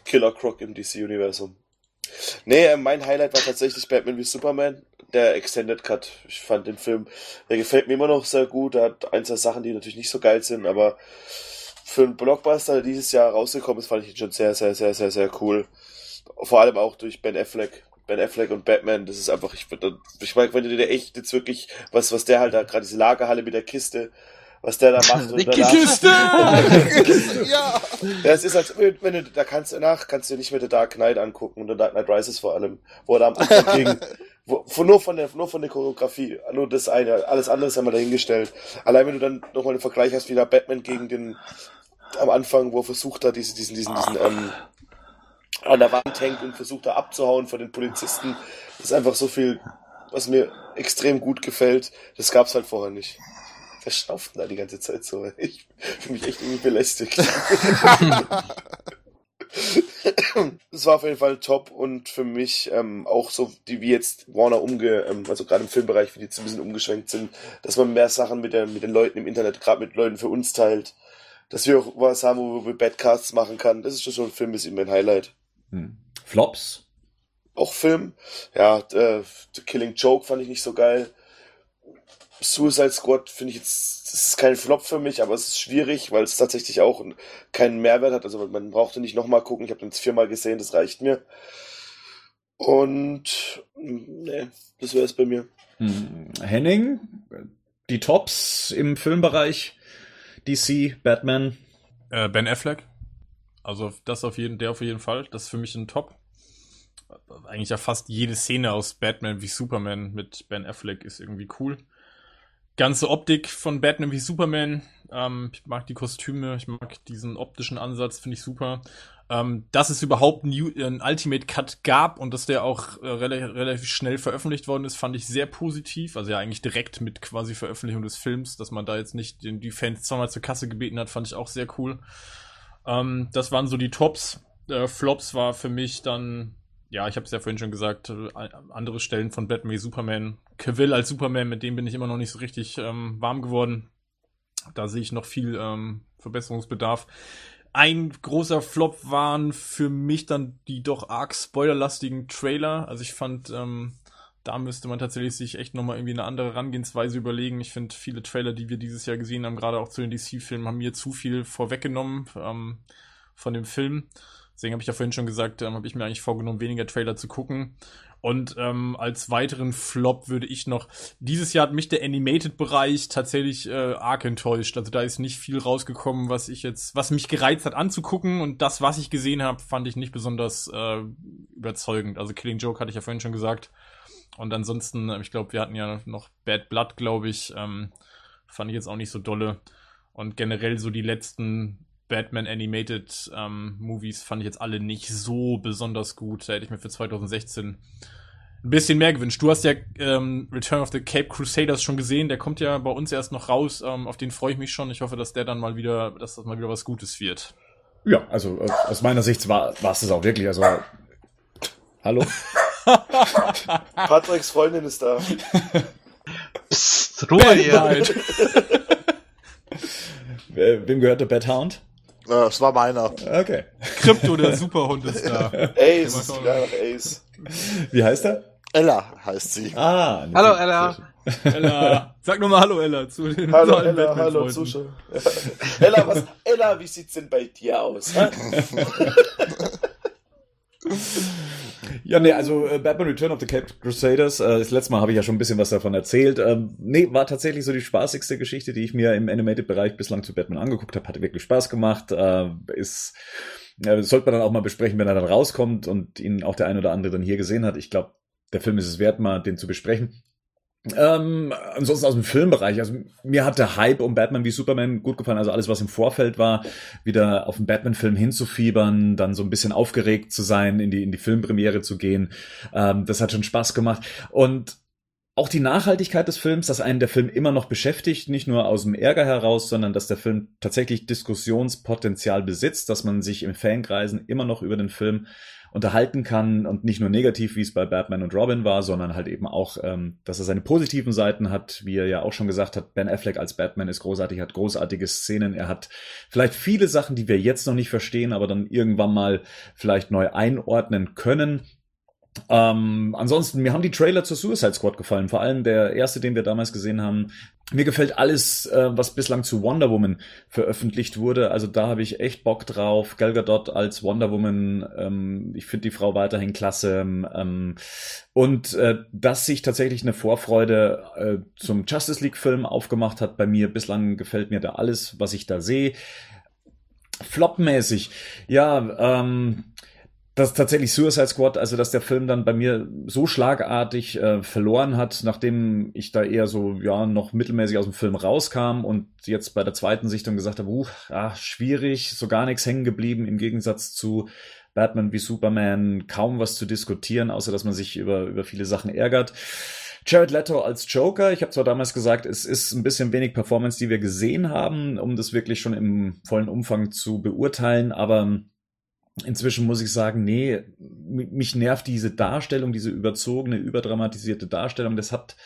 [SPEAKER 2] Killer Croc im DC-Universum. Nee, äh, mein Highlight war tatsächlich Batman wie Superman, der Extended Cut. Ich fand den Film, der gefällt mir immer noch sehr gut. Er hat ein, zwei Sachen, die natürlich nicht so geil sind, aber für einen Blockbuster, der dieses Jahr rausgekommen ist, fand ich ihn schon sehr, sehr, sehr, sehr, sehr cool. Vor allem auch durch Ben Affleck. Ben Affleck und Batman, das ist einfach, ich, ich meine, wenn du dir echt jetzt wirklich, was, was der halt da, gerade diese Lagerhalle mit der Kiste, was der da macht. [LAUGHS]
[SPEAKER 4] Die Kiste! [LAUGHS]
[SPEAKER 2] ja! ja! Es ist als, wenn du, da kannst du nach, kannst du nicht mit der Dark Knight angucken und der Dark Knight Rises vor allem, wo er da am Anfang [LAUGHS] gegen, wo, nur von der, nur von der Choreografie, nur das eine, alles andere ist einmal dahingestellt. Allein wenn du dann nochmal den Vergleich hast, wie da Batman gegen den, am Anfang, wo er versucht hat, diesen, diesen, diesen, diesen, ähm, an der Wand hängt und versucht da abzuhauen von den Polizisten. Das ist einfach so viel, was mir extrem gut gefällt. Das gab's halt vorher nicht. Wer schnauft denn da die ganze Zeit so? [LAUGHS] Ich fühle mich echt irgendwie belästigt. [LAUGHS] [LAUGHS] das war auf jeden Fall top und für mich ähm, auch so, die wie jetzt Warner umge, ähm, also gerade im Filmbereich, wie die jetzt ein bisschen umgeschwenkt sind, dass man mehr Sachen mit, der, mit den Leuten im Internet, gerade mit Leuten für uns teilt, dass wir auch was haben, wo wir Badcasts machen kann. Das ist schon so ein Film, ist immer ein Highlight.
[SPEAKER 1] Hm. Flops?
[SPEAKER 2] Auch Film. Ja, äh, The Killing Joke fand ich nicht so geil. Suicide Squad finde ich jetzt, das ist kein Flop für mich, aber es ist schwierig, weil es tatsächlich auch keinen Mehrwert hat. Also man brauchte nicht nochmal gucken. Ich habe den jetzt viermal gesehen, das reicht mir. Und nee, das wäre es bei mir.
[SPEAKER 1] Hm. Henning, die Tops im Filmbereich, DC, Batman.
[SPEAKER 4] Äh, ben Affleck. Also das auf jeden, der auf jeden Fall. Das ist für mich ein Top. Eigentlich ja fast jede Szene aus Batman wie Superman mit Ben Affleck ist irgendwie cool ganze Optik von Batman wie Superman. Ähm, ich mag die Kostüme, ich mag diesen optischen Ansatz, finde ich super. Ähm, dass es überhaupt einen Ultimate Cut gab und dass der auch äh, relativ, relativ schnell veröffentlicht worden ist, fand ich sehr positiv. Also ja, eigentlich direkt mit quasi Veröffentlichung des Films, dass man da jetzt nicht den, die Fans zweimal zur Kasse gebeten hat, fand ich auch sehr cool. Ähm, das waren so die Tops. äh, Flops war für mich dann, ja, ich habe es ja vorhin schon gesagt, äh, andere Stellen von Batman Superman. Cavill als Superman, mit dem bin ich immer noch nicht so richtig ähm, warm geworden. Da sehe ich noch viel ähm, Verbesserungsbedarf. Ein großer Flop waren für mich dann die doch arg spoilerlastigen Trailer. Also ich fand, ähm, da müsste man tatsächlich sich echt nochmal irgendwie eine andere Herangehensweise überlegen. Ich finde, viele Trailer, die wir dieses Jahr gesehen haben, gerade auch zu den DC-Filmen, haben mir zu viel vorweggenommen ähm, von dem Film. Deswegen habe ich ja vorhin schon gesagt, ähm, habe ich mir eigentlich vorgenommen, weniger Trailer zu gucken. Und ähm, als weiteren Flop würde ich noch, dieses Jahr hat mich der Animated-Bereich tatsächlich äh, arg enttäuscht. Also da ist nicht viel rausgekommen, was ich jetzt, was mich gereizt hat anzugucken. Und das, was ich gesehen habe, fand ich nicht besonders äh, überzeugend. Also Killing Joke hatte ich ja vorhin schon gesagt. Und ansonsten, äh, ich glaube, wir hatten ja noch Bad Blood, glaube ich. Ähm, fand ich jetzt auch nicht so dolle. Und generell so die letzten Batman Animated ähm, Movies fand ich jetzt alle nicht so besonders gut. Da hätte ich mir für 2016 ein bisschen mehr gewünscht. Du hast ja ähm, Return of the Cape Crusaders schon gesehen. Der kommt ja bei uns erst noch raus. Ähm, auf den freue ich mich schon. Ich hoffe, dass der dann mal wieder, dass das mal wieder was Gutes wird.
[SPEAKER 1] Ja, also äh, aus meiner Sicht war es das auch wirklich. Also hallo. [LAUGHS]
[SPEAKER 2] Patricks Freundin ist da.
[SPEAKER 3] Psst, Ruhe hier.
[SPEAKER 1] Wem gehört der Bad Hound?
[SPEAKER 5] Das war meiner.
[SPEAKER 1] Okay.
[SPEAKER 4] Krypto, der Superhund ist da. [LAUGHS]
[SPEAKER 2] Ace, ja, Ace.
[SPEAKER 1] Wie heißt er?
[SPEAKER 5] Ella heißt sie.
[SPEAKER 1] Ah.
[SPEAKER 3] Hallo Ella.
[SPEAKER 4] Ella. Sag nochmal Hallo Ella zu den
[SPEAKER 2] Hallo Ella, hallo Zuschauer. [LAUGHS] Ella, was, Ella, wie sieht's denn bei dir aus? [LAUGHS] [LAUGHS]
[SPEAKER 1] Ja, nee, also äh, Batman Return of the Cape Crusaders, äh, das letzte Mal habe ich ja schon ein bisschen was davon erzählt. Ähm, nee, war tatsächlich so die spaßigste Geschichte, die ich mir im Animated-Bereich bislang zu Batman angeguckt habe. Hatte wirklich Spaß gemacht. Äh, ist äh, sollte man dann auch mal besprechen, wenn er dann rauskommt und ihn auch der ein oder andere dann hier gesehen hat. Ich glaube, der Film ist es wert, mal den zu besprechen. Ähm, ansonsten aus dem Filmbereich, also mir hat der Hype um Batman wie Superman gut gefallen, also alles, was im Vorfeld war, wieder auf den Batman-Film hinzufiebern, dann so ein bisschen aufgeregt zu sein, in die, in die Filmpremiere zu gehen, ähm, das hat schon Spaß gemacht. Und auch die Nachhaltigkeit des Films, dass einen der Film immer noch beschäftigt, nicht nur aus dem Ärger heraus, sondern dass der Film tatsächlich Diskussionspotenzial besitzt, dass man sich im Fankreisen immer noch über den Film unterhalten kann und nicht nur negativ, wie es bei Batman und Robin war, sondern halt eben auch, ähm, dass er seine positiven Seiten hat, wie er ja auch schon gesagt hat, Ben Affleck als Batman ist großartig, hat großartige Szenen, er hat vielleicht viele Sachen, die wir jetzt noch nicht verstehen, aber dann irgendwann mal vielleicht neu einordnen können. Ähm, ansonsten, mir haben die Trailer zur Suicide Squad gefallen, vor allem der erste, den wir damals gesehen haben. Mir gefällt alles, äh, was bislang zu Wonder Woman veröffentlicht wurde. Also da habe ich echt Bock drauf. Gal Gadot als Wonder Woman, ähm, ich finde die Frau weiterhin klasse. Ähm, und äh, dass sich tatsächlich eine Vorfreude äh, zum Justice League Film aufgemacht hat bei mir. Bislang gefällt mir da alles, was ich da sehe. Flopmäßig, ja, ähm, dass tatsächlich Suicide Squad, also dass der Film dann bei mir so schlagartig äh, verloren hat, nachdem ich da eher so ja noch mittelmäßig aus dem Film rauskam und jetzt bei der zweiten Sichtung gesagt habe, uh, ah, schwierig, so gar nichts hängen geblieben im Gegensatz zu Batman wie Superman, kaum was zu diskutieren, außer dass man sich über über viele Sachen ärgert. Jared Leto als Joker, ich habe zwar damals gesagt, es ist ein bisschen wenig Performance, die wir gesehen haben, um das wirklich schon im vollen Umfang zu beurteilen, aber Inzwischen muss ich sagen, nee, mich nervt diese Darstellung, diese überzogene, überdramatisierte Darstellung. Das hat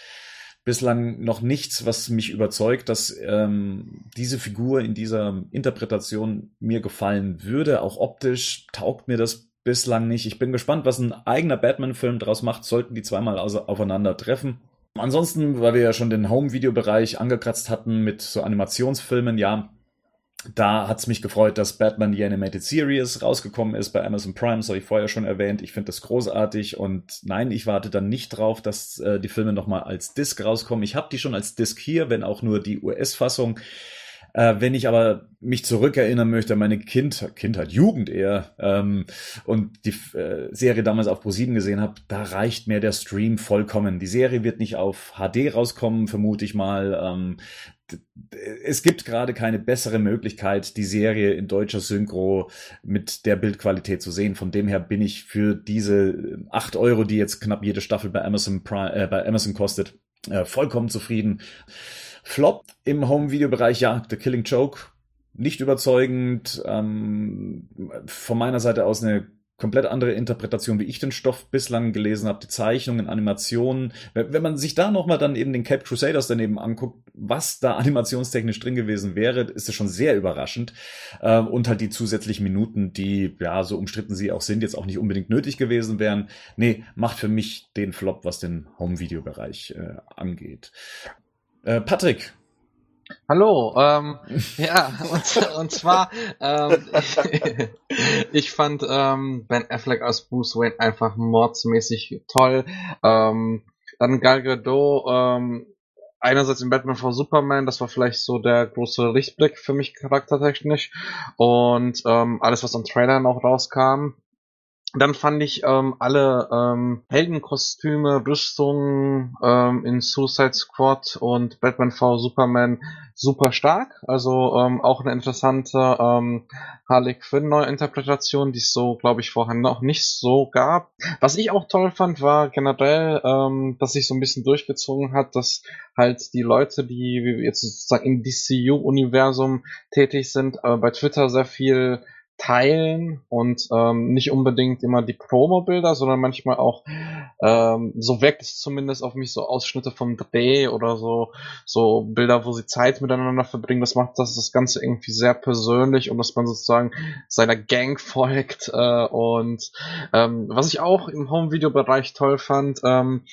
[SPEAKER 1] bislang noch nichts, was mich überzeugt, dass ähm, diese Figur in dieser Interpretation mir gefallen würde. Auch optisch taugt mir das bislang nicht. Ich bin gespannt, was ein eigener Batman-Film daraus macht, sollten die zweimal aufeinander treffen. Ansonsten, weil wir ja schon den Home-Video-Bereich angekratzt hatten mit so Animationsfilmen, ja, da hat's mich gefreut, dass Batman The Animated Series rausgekommen ist bei Amazon Prime, das habe ich vorher schon erwähnt. Ich finde das großartig und nein, ich warte dann nicht drauf, dass äh, die Filme nochmal als Disc rauskommen. Ich habe die schon als Disc hier, wenn auch nur die US-Fassung. Äh, wenn ich aber mich zurückerinnern möchte an meine kind Kindheit, Jugend eher, ähm, und die äh, Serie damals auf Pro7 gesehen habe, da reicht mir der Stream vollkommen. Die Serie wird nicht auf HD rauskommen, vermute ich mal. Ähm, es gibt gerade keine bessere Möglichkeit, die Serie in deutscher Synchro mit der Bildqualität zu sehen. Von dem her bin ich für diese acht Euro, die jetzt knapp jede Staffel bei Amazon, Prime, äh, bei Amazon kostet, äh, vollkommen zufrieden. Flop im Home-Video-Bereich, ja, The Killing Joke nicht überzeugend. Ähm, von meiner Seite aus eine komplett andere Interpretation, wie ich den Stoff bislang gelesen habe, die Zeichnungen, Animationen. Wenn man sich da nochmal dann eben den Cape Crusaders daneben anguckt, was da [LAUGHS] animationstechnisch drin gewesen wäre, ist es schon sehr überraschend. Ähm, und halt die zusätzlichen Minuten, die, ja, so umstritten sie auch sind, jetzt auch nicht unbedingt nötig gewesen wären. Nee, macht für mich den Flop, was den Home-Video-Bereich äh, angeht. Äh, Patrick,
[SPEAKER 3] Hallo, ähm, ja, und, und zwar, ähm, [LAUGHS] ich fand ähm, Ben Affleck als Bruce Wayne einfach mordsmäßig toll. Ähm, dann Gal Gadot, ähm, einerseits in Batman vor Superman, das war vielleicht so der große Lichtblick für mich charaktertechnisch. Und ähm, alles, was am Trailer noch rauskam, dann fand ich ähm, alle ähm, Heldenkostüme, Rüstungen ähm, in Suicide Squad und Batman v Superman super stark. Also ähm, auch eine interessante ähm, Harley Quinn Neuinterpretation, die es so, glaube ich, vorher noch nicht so gab. Was ich auch toll fand, war generell, ähm, dass sich so ein bisschen durchgezogen hat, dass halt die Leute, die jetzt sozusagen im DCU-Universum tätig sind, äh, bei Twitter sehr viel teilen und ähm, nicht unbedingt immer die Promo-Bilder, sondern manchmal auch, ähm, so wirkt es zumindest auf mich so Ausschnitte vom Dreh oder so, so Bilder, wo sie Zeit miteinander verbringen. Das macht das, das Ganze irgendwie sehr persönlich und dass man sozusagen seiner Gang folgt. Äh, und ähm, was ich auch im Home-Video-Bereich toll fand, ähm,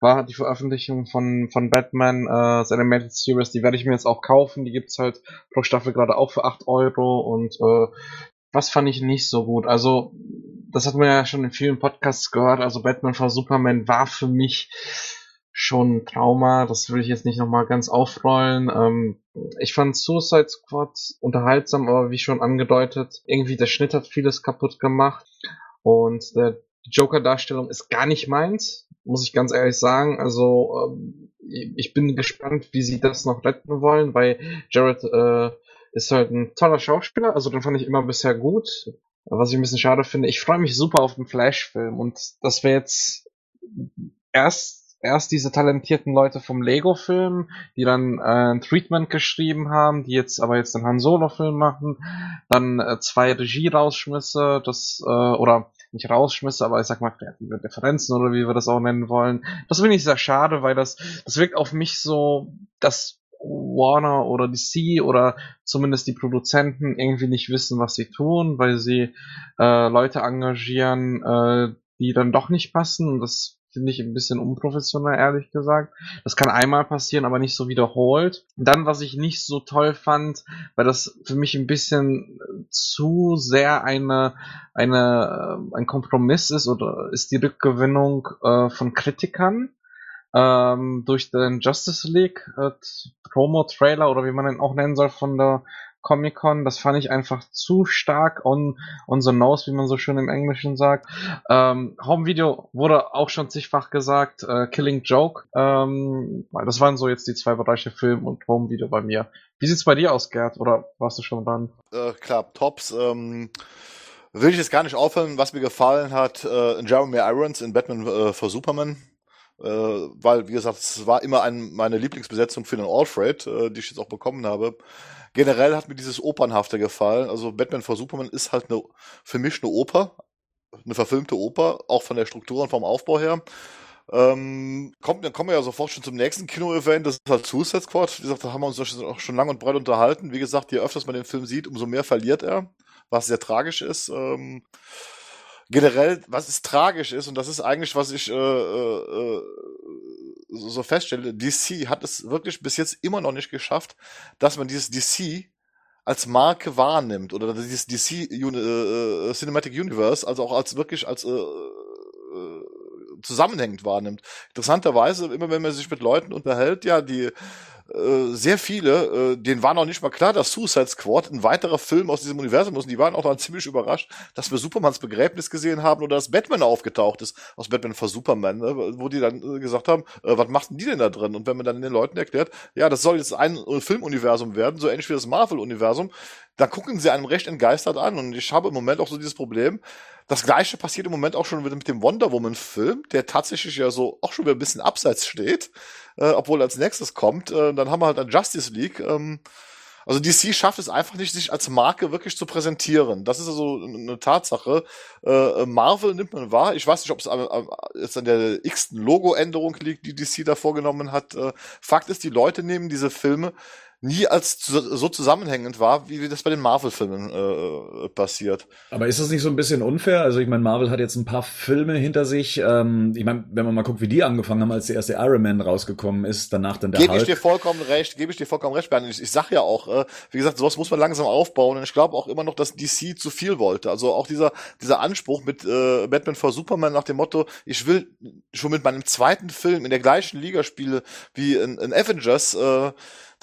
[SPEAKER 3] war die Veröffentlichung von, von Batman, äh, seine Animated Series, die werde ich mir jetzt auch kaufen. Die gibt's halt pro Staffel gerade auch für 8 Euro und äh, was fand ich nicht so gut? Also, das hat man ja schon in vielen Podcasts gehört. Also, Batman v Superman war für mich schon ein Trauma. Das will ich jetzt nicht nochmal ganz aufrollen. Ähm, ich fand Suicide Squad unterhaltsam, aber wie schon angedeutet, irgendwie der Schnitt hat vieles kaputt gemacht. Und der Joker-Darstellung ist gar nicht meins, muss ich ganz ehrlich sagen. Also, ähm, ich bin gespannt, wie sie das noch retten wollen, weil Jared äh, ist halt ein toller Schauspieler, also den fand ich immer bisher gut. Was ich ein bisschen schade finde, ich freue mich super auf den Flash-Film und das wäre jetzt erst erst diese talentierten Leute vom Lego-Film, die dann äh, ein Treatment geschrieben haben, die jetzt aber jetzt den Han Solo-Film machen, dann äh, zwei Regie-Rausschmisse, das äh, oder nicht Rausschmisse, aber ich sag mal kreative Differenzen oder wie wir das auch nennen wollen. Das finde ich sehr schade, weil das das wirkt auf mich so, dass Warner oder DC oder zumindest die Produzenten irgendwie nicht wissen, was sie tun, weil sie äh, Leute engagieren, äh, die dann doch nicht passen. Und das finde ich ein bisschen unprofessionell, ehrlich gesagt. Das kann einmal passieren, aber nicht so wiederholt. Dann, was ich nicht so toll fand, weil das für mich ein bisschen zu sehr eine, eine, äh, ein Kompromiss ist oder ist die Rückgewinnung äh, von Kritikern ähm, durch den Justice League äh, Promo-Trailer oder wie man den auch nennen soll von der Comic Con. Das fand ich einfach zu stark on, on the nose, wie man so schön im Englischen sagt. Ähm, Home Video wurde auch schon zigfach gesagt, äh, Killing Joke. Ähm, das waren so jetzt die zwei Bereiche Film und Home Video bei mir. Wie sieht's bei dir aus, Gerd? Oder warst du schon dran?
[SPEAKER 5] Äh, klar, Tops. Ähm will ich jetzt gar nicht aufhören, was mir gefallen hat, äh, Jeremy Irons in Batman äh, for Superman äh, weil, wie gesagt, es war immer ein, meine Lieblingsbesetzung für den Alfred, äh, die ich jetzt auch bekommen habe. Generell hat mir dieses Opernhafte gefallen. Also Batman vor Superman ist halt eine, für mich eine Oper, eine verfilmte Oper, auch von der Struktur und vom Aufbau her. Ähm, kommt, dann kommen wir ja sofort schon zum nächsten Kino-Event, das ist halt Suicide Squad. Wie gesagt, da haben wir uns auch schon lang und breit unterhalten. Wie gesagt, je öfters man den Film sieht, umso mehr verliert er, was sehr tragisch ist. Ähm, generell, was ist tragisch ist, und das ist eigentlich, was ich äh, äh, so, so feststelle, DC hat es wirklich bis jetzt immer noch nicht geschafft, dass man dieses DC als Marke wahrnimmt oder dieses DC äh, äh, Cinematic Universe, also auch als wirklich als äh, äh, zusammenhängend wahrnimmt. Interessanterweise, immer wenn man sich mit Leuten unterhält, ja, die äh, sehr viele, äh, denen war noch nicht mal klar, dass Suicide Squad ein weiterer Film aus diesem Universum ist. Und die waren auch dann ziemlich überrascht, dass wir Supermans Begräbnis gesehen haben oder dass Batman aufgetaucht ist aus Batman vor Superman, ne? wo die dann äh, gesagt haben, äh, was machten die denn da drin? Und wenn man dann den Leuten erklärt, ja, das soll jetzt ein äh, Filmuniversum werden, so ähnlich wie das Marvel-Universum, dann gucken sie einem recht entgeistert an. Und ich habe im Moment auch so dieses Problem, das gleiche passiert im Moment auch schon wieder mit dem Wonder Woman-Film, der tatsächlich ja so auch schon wieder ein bisschen abseits steht, äh, obwohl als nächstes kommt. Äh, dann haben wir halt ein Justice League. Ähm, Also DC schafft es einfach nicht, sich als Marke wirklich zu präsentieren. Das ist also eine Tatsache. Äh, Marvel nimmt man wahr. Ich weiß nicht, ob es an, jetzt an der x-ten Logo-Änderung liegt, die DC da vorgenommen hat. Äh, Fakt ist, die Leute nehmen diese Filme nie als so zusammenhängend war, wie das bei den Marvel-Filmen äh, passiert.
[SPEAKER 1] Aber ist das nicht so ein bisschen unfair? Also ich meine, Marvel hat jetzt ein paar Filme hinter sich. Ähm, ich meine, wenn man mal guckt, wie die angefangen haben, als der erste Iron Man rausgekommen ist, danach dann der
[SPEAKER 5] Gebe ich dir vollkommen recht, gebe ich dir vollkommen recht, Bernd. Ich, ich sag ja auch, äh, wie gesagt, sowas muss man langsam aufbauen. Und ich glaube auch immer noch, dass DC zu viel wollte. Also auch dieser, dieser Anspruch mit äh, Batman vor Superman nach dem Motto, ich will schon mit meinem zweiten Film in der gleichen Liga spielen wie in, in Avengers, äh,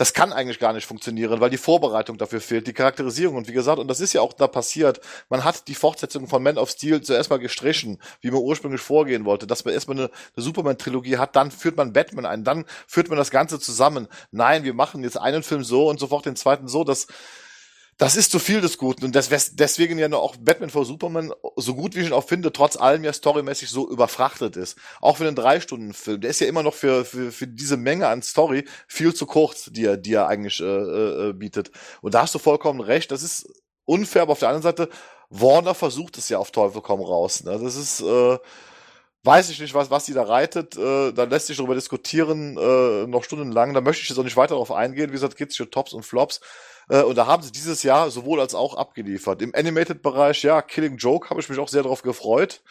[SPEAKER 5] das kann eigentlich gar nicht funktionieren, weil die Vorbereitung dafür fehlt, die Charakterisierung. Und wie gesagt, und das ist ja auch da passiert, man hat die Fortsetzung von Man of Steel zuerst mal gestrichen, wie man ursprünglich vorgehen wollte, dass man erstmal eine, eine Superman-Trilogie hat, dann führt man Batman ein, dann führt man das Ganze zusammen. Nein, wir machen jetzt einen Film so und sofort den zweiten so, dass das ist zu viel des Guten und das, deswegen ja nur auch Batman vor Superman, so gut wie ich ihn auch finde, trotz allem ja storymäßig so überfrachtet ist. Auch für einen Drei-Stunden-Film. Der ist ja immer noch für, für, für diese Menge an Story viel zu kurz, die er, die er eigentlich äh, äh, äh, bietet. Und da hast du vollkommen recht. Das ist unfair, aber auf der anderen Seite, Warner versucht es ja auf Teufel komm raus. Ne? Das ist, äh, weiß ich nicht, was, was die da reitet. Äh, da lässt sich darüber diskutieren, äh, noch stundenlang. Da möchte ich jetzt auch nicht weiter darauf eingehen. Wie gesagt, geht's für Tops und Flops. Äh, und da haben sie dieses Jahr sowohl als auch abgeliefert. Im Animated-Bereich, ja, Killing Joke habe ich mich auch sehr darauf gefreut.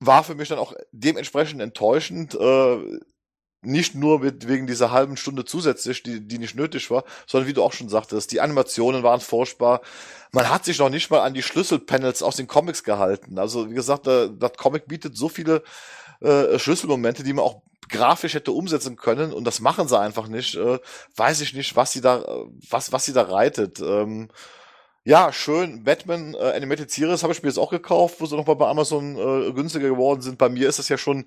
[SPEAKER 5] War für mich dann auch dementsprechend enttäuschend. Äh, nicht nur mit, wegen dieser halben Stunde zusätzlich, die, die nicht nötig war, sondern wie du auch schon sagtest, die Animationen waren furchtbar. Man hat sich noch nicht mal an die Schlüsselpanels aus den Comics gehalten. Also wie gesagt, das Comic bietet so viele äh, Schlüsselmomente, die man auch grafisch hätte umsetzen können und das machen sie einfach nicht. Äh, weiß ich nicht, was sie da, was, was sie da reitet. Ähm, ja, schön. Batman äh, Animated Series habe ich mir jetzt auch gekauft, wo sie nochmal bei Amazon äh, günstiger geworden sind. Bei mir ist das ja schon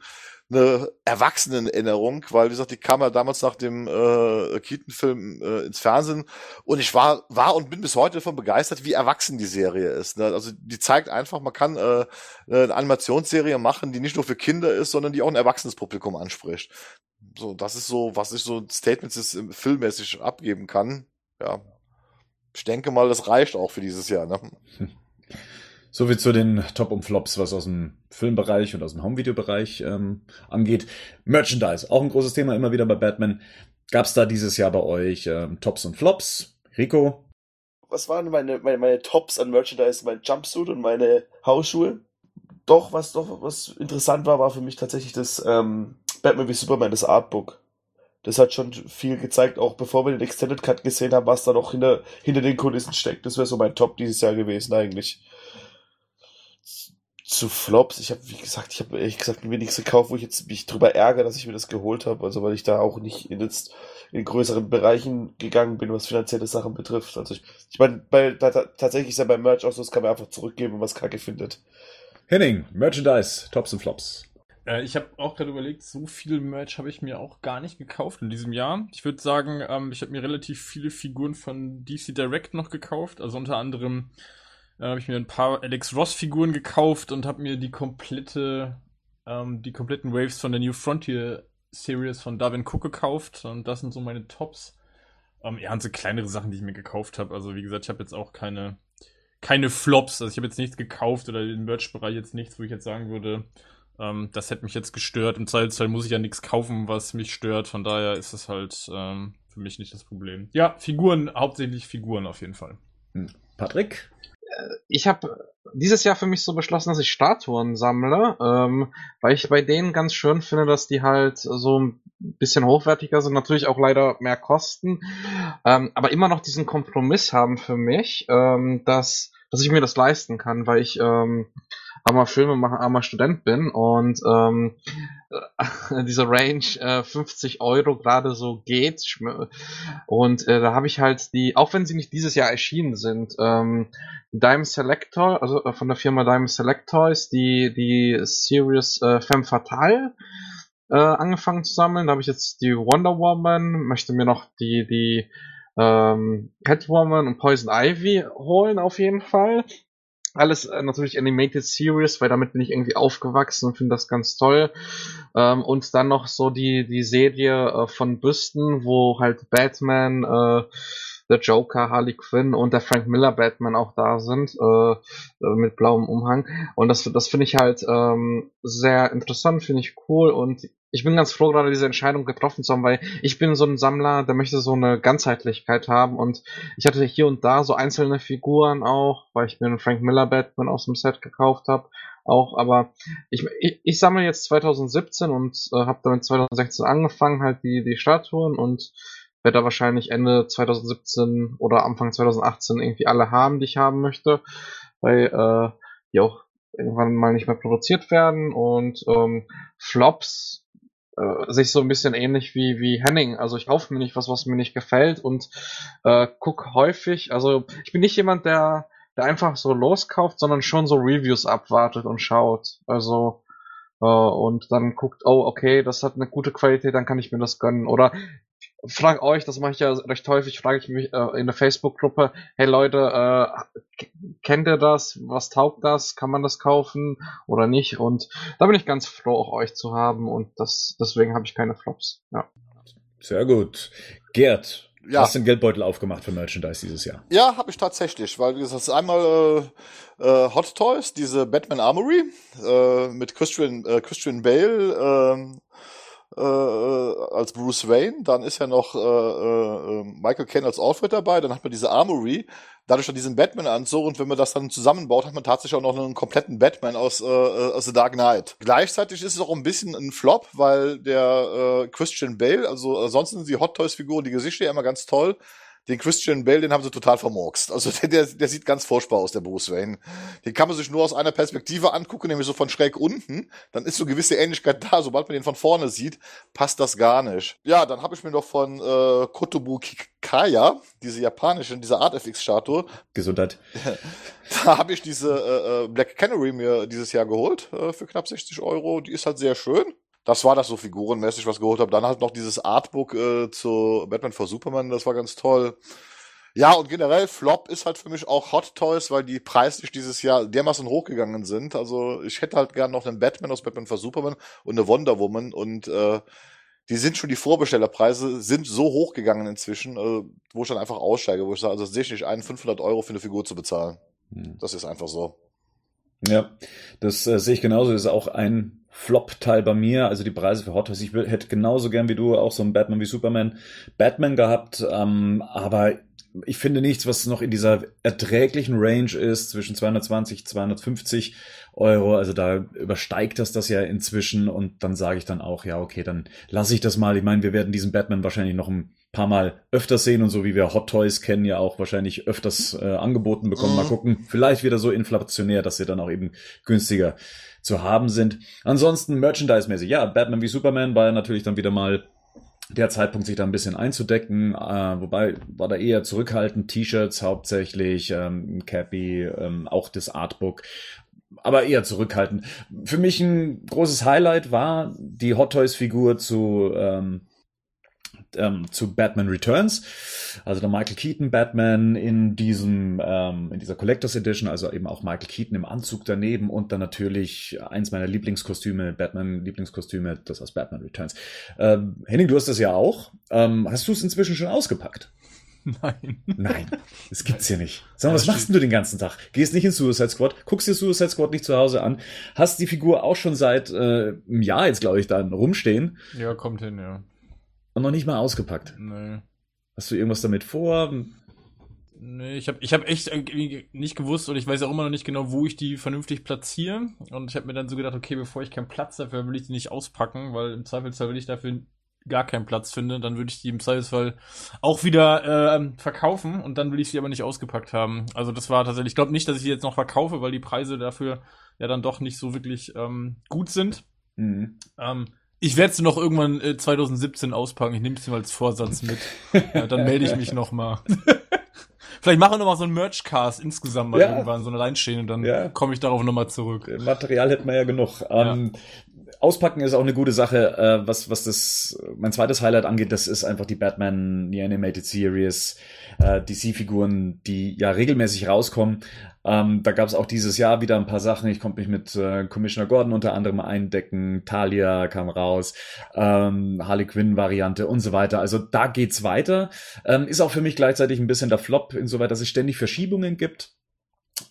[SPEAKER 5] eine Erwachsenenerinnerung, weil wie gesagt, die kam ja damals nach dem äh, Keaton-Film äh, ins Fernsehen und ich war war und bin bis heute davon begeistert, wie erwachsen die Serie ist. Ne? Also die zeigt einfach, man kann äh, eine Animationsserie machen, die nicht nur für Kinder ist, sondern die auch ein erwachsenes Publikum anspricht. So, das ist so, was ich so Statements ist, filmmäßig abgeben kann. Ja, ich denke mal, das reicht auch für dieses Jahr. Ne? [LAUGHS]
[SPEAKER 1] So wie zu den Top und Flops, was aus dem Filmbereich und aus dem Homevideo-Bereich ähm, angeht. Merchandise, auch ein großes Thema immer wieder bei Batman. Gab es da dieses Jahr bei euch ähm, Tops und Flops? Rico?
[SPEAKER 2] Was waren meine, meine, meine Tops an Merchandise? Mein Jumpsuit und meine Hausschuhe? Doch, was doch was interessant war, war für mich tatsächlich das ähm, Batman wie Superman, das Artbook. Das hat schon viel gezeigt, auch bevor wir den Extended Cut gesehen haben, was da noch hinter, hinter den Kulissen steckt. Das wäre so mein Top dieses Jahr gewesen eigentlich zu Flops. Ich habe, wie gesagt, ich habe ehrlich gesagt mir nichts gekauft, wo ich jetzt mich drüber ärgere, dass ich mir das geholt habe. Also weil ich da auch nicht in jetzt in größeren Bereichen gegangen bin, was finanzielle Sachen betrifft. Also ich, ich meine, bei, da, tatsächlich ist ja beim Merch auch so, das kann man einfach zurückgeben, wenn man es kacke findet.
[SPEAKER 1] Henning, Merchandise, Tops und Flops.
[SPEAKER 4] Äh, ich habe auch gerade überlegt, so viel Merch habe ich mir auch gar nicht gekauft in diesem Jahr. Ich würde sagen, ähm, ich habe mir relativ viele Figuren von DC Direct noch gekauft, also unter anderem dann habe ich mir ein paar Alex Ross Figuren gekauft und habe mir die komplette, ähm, die kompletten Waves von der New Frontier Series von Darwin Cook gekauft. Und das sind so meine Tops. Ähm, ja, und so kleinere Sachen, die ich mir gekauft habe. Also wie gesagt, ich habe jetzt auch keine, keine Flops. Also ich habe jetzt nichts gekauft oder im Merch-Bereich jetzt nichts, wo ich jetzt sagen würde, ähm, das hätte mich jetzt gestört. Im Zweifelsfall muss ich ja nichts kaufen, was mich stört. Von daher ist es halt ähm, für mich nicht das Problem. Ja, Figuren, hauptsächlich Figuren auf jeden Fall.
[SPEAKER 1] Hm. Patrick?
[SPEAKER 3] ich habe dieses Jahr für mich so beschlossen, dass ich Statuen sammle, ähm, weil ich bei denen ganz schön finde, dass die halt so ein bisschen hochwertiger sind, natürlich auch leider mehr kosten, ähm, aber immer noch diesen Kompromiss haben für mich, ähm, dass, dass ich mir das leisten kann, weil ich ähm, armer Filmemacher, armer Student bin und ähm, [LAUGHS] diese Range äh, 50 Euro gerade so geht. Und äh, da habe ich halt die, auch wenn sie nicht dieses Jahr erschienen sind, ähm, Diamond Selector, also äh, von der Firma Diamond Selectors, die die Series äh, Femme Fatale äh, angefangen zu sammeln. Da habe ich jetzt die Wonder Woman, möchte mir noch die die ähm, Catwoman und Poison Ivy holen auf jeden Fall alles äh, natürlich Animated Series, weil damit bin ich irgendwie aufgewachsen und finde das ganz toll. Ähm, und dann noch so die, die Serie äh, von Büsten, wo halt Batman, äh, der Joker, Harley Quinn und der Frank Miller Batman auch da sind, äh, äh mit blauem Umhang. Und das, das finde ich halt ähm, sehr interessant, finde ich cool und ich bin ganz froh, gerade diese Entscheidung getroffen zu haben, weil ich bin so ein Sammler, der möchte so eine Ganzheitlichkeit haben. Und ich hatte hier und da so einzelne Figuren auch, weil ich mir einen Frank Miller Batman aus dem Set gekauft habe, auch, aber ich, ich, ich sammle jetzt 2017 und äh, habe damit 2016 angefangen, halt die, die Statuen. Und werde da wahrscheinlich Ende 2017 oder Anfang 2018 irgendwie alle haben, die ich haben möchte, weil äh, die auch irgendwann mal nicht mehr produziert werden. Und ähm, Flops äh, sich so ein bisschen ähnlich wie wie Henning. Also ich kaufe mir nicht was, was mir nicht gefällt und äh, guck häufig. Also ich bin nicht jemand, der der einfach so loskauft, sondern schon so Reviews abwartet und schaut. Also äh, und dann guckt, oh okay, das hat eine gute Qualität, dann kann ich mir das gönnen. Oder frag euch, das mache ich ja recht häufig, frage ich mich äh, in der Facebook-Gruppe, hey Leute, äh, kennt ihr das? Was taugt das? Kann man das kaufen oder nicht? Und da bin ich ganz froh, auch euch zu haben und das deswegen habe ich keine Flops. Ja.
[SPEAKER 1] Sehr gut. Gerd, ja. Hast du den Geldbeutel aufgemacht für Merchandise dieses Jahr?
[SPEAKER 5] Ja, habe ich tatsächlich, weil das ist einmal äh, äh, Hot Toys, diese Batman Armory äh, mit Christian, äh, Christian Bale, äh, äh, als Bruce Wayne, dann ist ja noch äh, äh, Michael Caine als Alfred dabei, dann hat man diese Armory, dadurch dann diesen Batman-Anzug. Und wenn man das dann zusammenbaut, hat man tatsächlich auch noch einen kompletten Batman aus, äh, aus The Dark Knight. Gleichzeitig ist es auch ein bisschen ein Flop, weil der äh, Christian Bale, also ansonsten sind die Hot Toys-Figuren, die Gesichter ja immer ganz toll, den Christian Bale, den haben sie total vermurkst. Also [LAUGHS] der, der, sieht ganz furchtbar aus, der Bruce Wayne. Den kann man sich nur aus einer Perspektive angucken, nämlich so von schräg unten. Dann ist so gewisse Ähnlichkeit da. Sobald man den von vorne sieht, passt das gar nicht. Ja, dann habe ich mir noch von äh, Kotobu Kaya, diese japanische, diese Art FX-Statue.
[SPEAKER 1] Gesundheit. [LAUGHS]
[SPEAKER 5] Da habe ich diese äh, äh, Black Canary mir dieses Jahr geholt äh, für knapp 60 Euro. Die ist halt sehr schön das war das so figurenmäßig, was geholt habe. Dann halt noch dieses Artbook äh, zu Batman for Superman, das war ganz toll. Ja, und generell Flop ist halt für mich auch Hot Toys, weil die preislich dieses Jahr dermaßen hochgegangen sind. Also ich hätte halt gern noch einen Batman aus Batman for Superman und eine Wonder Woman und äh, die sind schon die Vorbestellerpreise sind so hochgegangen inzwischen, äh, wo ich dann einfach aussteige, wo ich sage, also sehe ich nicht ein, 500 Euro für eine Figur zu bezahlen. Hm. Das ist einfach so.
[SPEAKER 1] Ja, das äh, sehe ich genauso. Das ist auch ein Flop-Teil bei mir, also die Preise für Hot Toys. Ich hätte genauso gern wie du auch so ein Batman wie Superman Batman gehabt, ähm, aber ich finde nichts, was noch in dieser erträglichen Range ist, zwischen 220, 250 Euro. Also da übersteigt das das ja inzwischen und dann sage ich dann auch, ja, okay, dann lasse ich das mal. Ich meine, wir werden diesen Batman wahrscheinlich noch ein paar Mal öfters sehen und so wie wir Hot Toys kennen, ja auch wahrscheinlich öfters äh, angeboten bekommen. Mal mhm. gucken, vielleicht wieder so inflationär, dass sie dann auch eben günstiger zu haben sind. Ansonsten Merchandise-mäßig, ja, Batman wie Superman war natürlich dann wieder mal der Zeitpunkt, sich da ein bisschen einzudecken, äh, wobei war da eher zurückhaltend, T-Shirts hauptsächlich, ähm, Cappy, ähm, auch das Artbook, aber eher zurückhaltend. Für mich ein großes Highlight war die Hot Toys Figur zu ähm, ähm, zu Batman Returns. Also der Michael Keaton Batman in diesem, ähm, in dieser Collectors Edition, also eben auch Michael Keaton im Anzug daneben und dann natürlich eins meiner Lieblingskostüme, Batman Lieblingskostüme, das aus Batman Returns. Ähm, Henning, du hast das ja auch. Ähm, hast du es inzwischen schon ausgepackt?
[SPEAKER 4] Nein.
[SPEAKER 1] Nein, das gibt's hier nicht. Sag mal, was machst denn du den ganzen Tag? Gehst nicht in Suicide Squad, guckst dir Suicide Squad nicht zu Hause an, hast die Figur auch schon seit äh, einem Jahr jetzt, glaube ich, da rumstehen.
[SPEAKER 4] Ja, kommt hin, ja.
[SPEAKER 1] Und noch nicht mal ausgepackt.
[SPEAKER 4] Nee.
[SPEAKER 1] Hast du irgendwas damit vor?
[SPEAKER 4] Nee, ich habe ich hab echt nicht gewusst und ich weiß auch immer noch nicht genau, wo ich die vernünftig platziere. Und ich habe mir dann so gedacht, okay, bevor ich keinen Platz dafür will ich die nicht auspacken, weil im Zweifelsfall, wenn ich dafür gar keinen Platz finde, dann würde ich die im Zweifelsfall auch wieder äh, verkaufen und dann will ich sie aber nicht ausgepackt haben. Also das war tatsächlich, ich glaube nicht, dass ich sie jetzt noch verkaufe, weil die Preise dafür ja dann doch nicht so wirklich ähm, gut sind. Mhm. Ähm, ich werde sie noch irgendwann äh, 2017 auspacken. Ich nehme es mir als Vorsatz mit. [LAUGHS] ja, dann melde ich mich noch mal. [LAUGHS] Vielleicht machen wir noch mal so einen Merchcast insgesamt mal ja. irgendwann, so eine Line stehen und dann ja. komme ich darauf noch mal zurück.
[SPEAKER 1] Material hätten wir ja genug. Ähm, Auspacken ist auch eine gute Sache. Äh, was, was das, mein zweites Highlight angeht, das ist einfach die Batman, die Animated Series, äh, DC-Figuren, die ja regelmäßig rauskommen. Ähm, da gab es auch dieses Jahr wieder ein paar Sachen. Ich konnte mich mit äh, Commissioner Gordon unter anderem eindecken. Talia kam raus, ähm, Harley Quinn-Variante und so weiter. Also da geht's weiter. Ähm, ist auch für mich gleichzeitig ein bisschen der Flop, insoweit, dass es ständig Verschiebungen gibt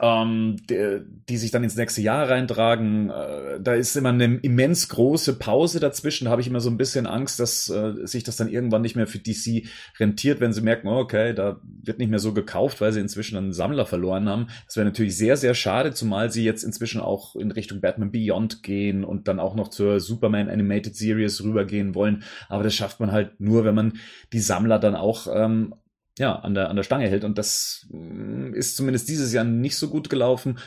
[SPEAKER 1] ähm, die, die sich dann ins nächste Jahr reintragen. Äh, da ist immer eine immens große Pause dazwischen. Da habe ich immer so ein bisschen Angst, dass äh, sich das dann irgendwann nicht mehr für DC rentiert, wenn sie merken, oh, okay, da wird nicht mehr so gekauft, weil sie inzwischen einen Sammler verloren haben. Das wäre natürlich sehr, sehr schade, zumal sie jetzt inzwischen auch in Richtung Batman Beyond gehen und dann auch noch zur Superman Animated Series rübergehen wollen. Aber das schafft man halt nur, wenn man die Sammler dann auch ähm, ja, an der, an der Stange hält. Und das mm, ist zumindest dieses Jahr nicht so gut gelaufen.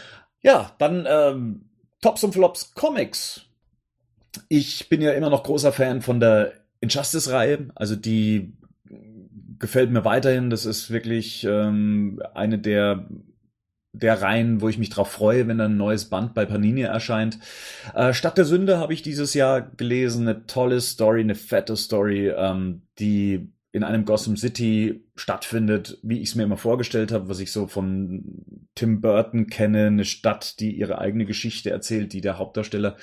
[SPEAKER 1] Ja, dann ähm, Tops und Flops Comics. Ich bin ja immer noch großer Fan von der Injustice-Reihe. Also die gefällt mir weiterhin. Das ist wirklich ähm, eine der der Reihen, wo ich mich drauf freue, wenn ein neues Band bei Panini erscheint. Äh, Stadt der Sünde habe ich dieses Jahr gelesen. Eine tolle Story, eine fette Story, ähm, die in einem Gotham City stattfindet, wie ich es mir immer vorgestellt habe, was ich so von Tim Burton kenne, eine Stadt, die ihre eigene Geschichte erzählt, die der Hauptdarsteller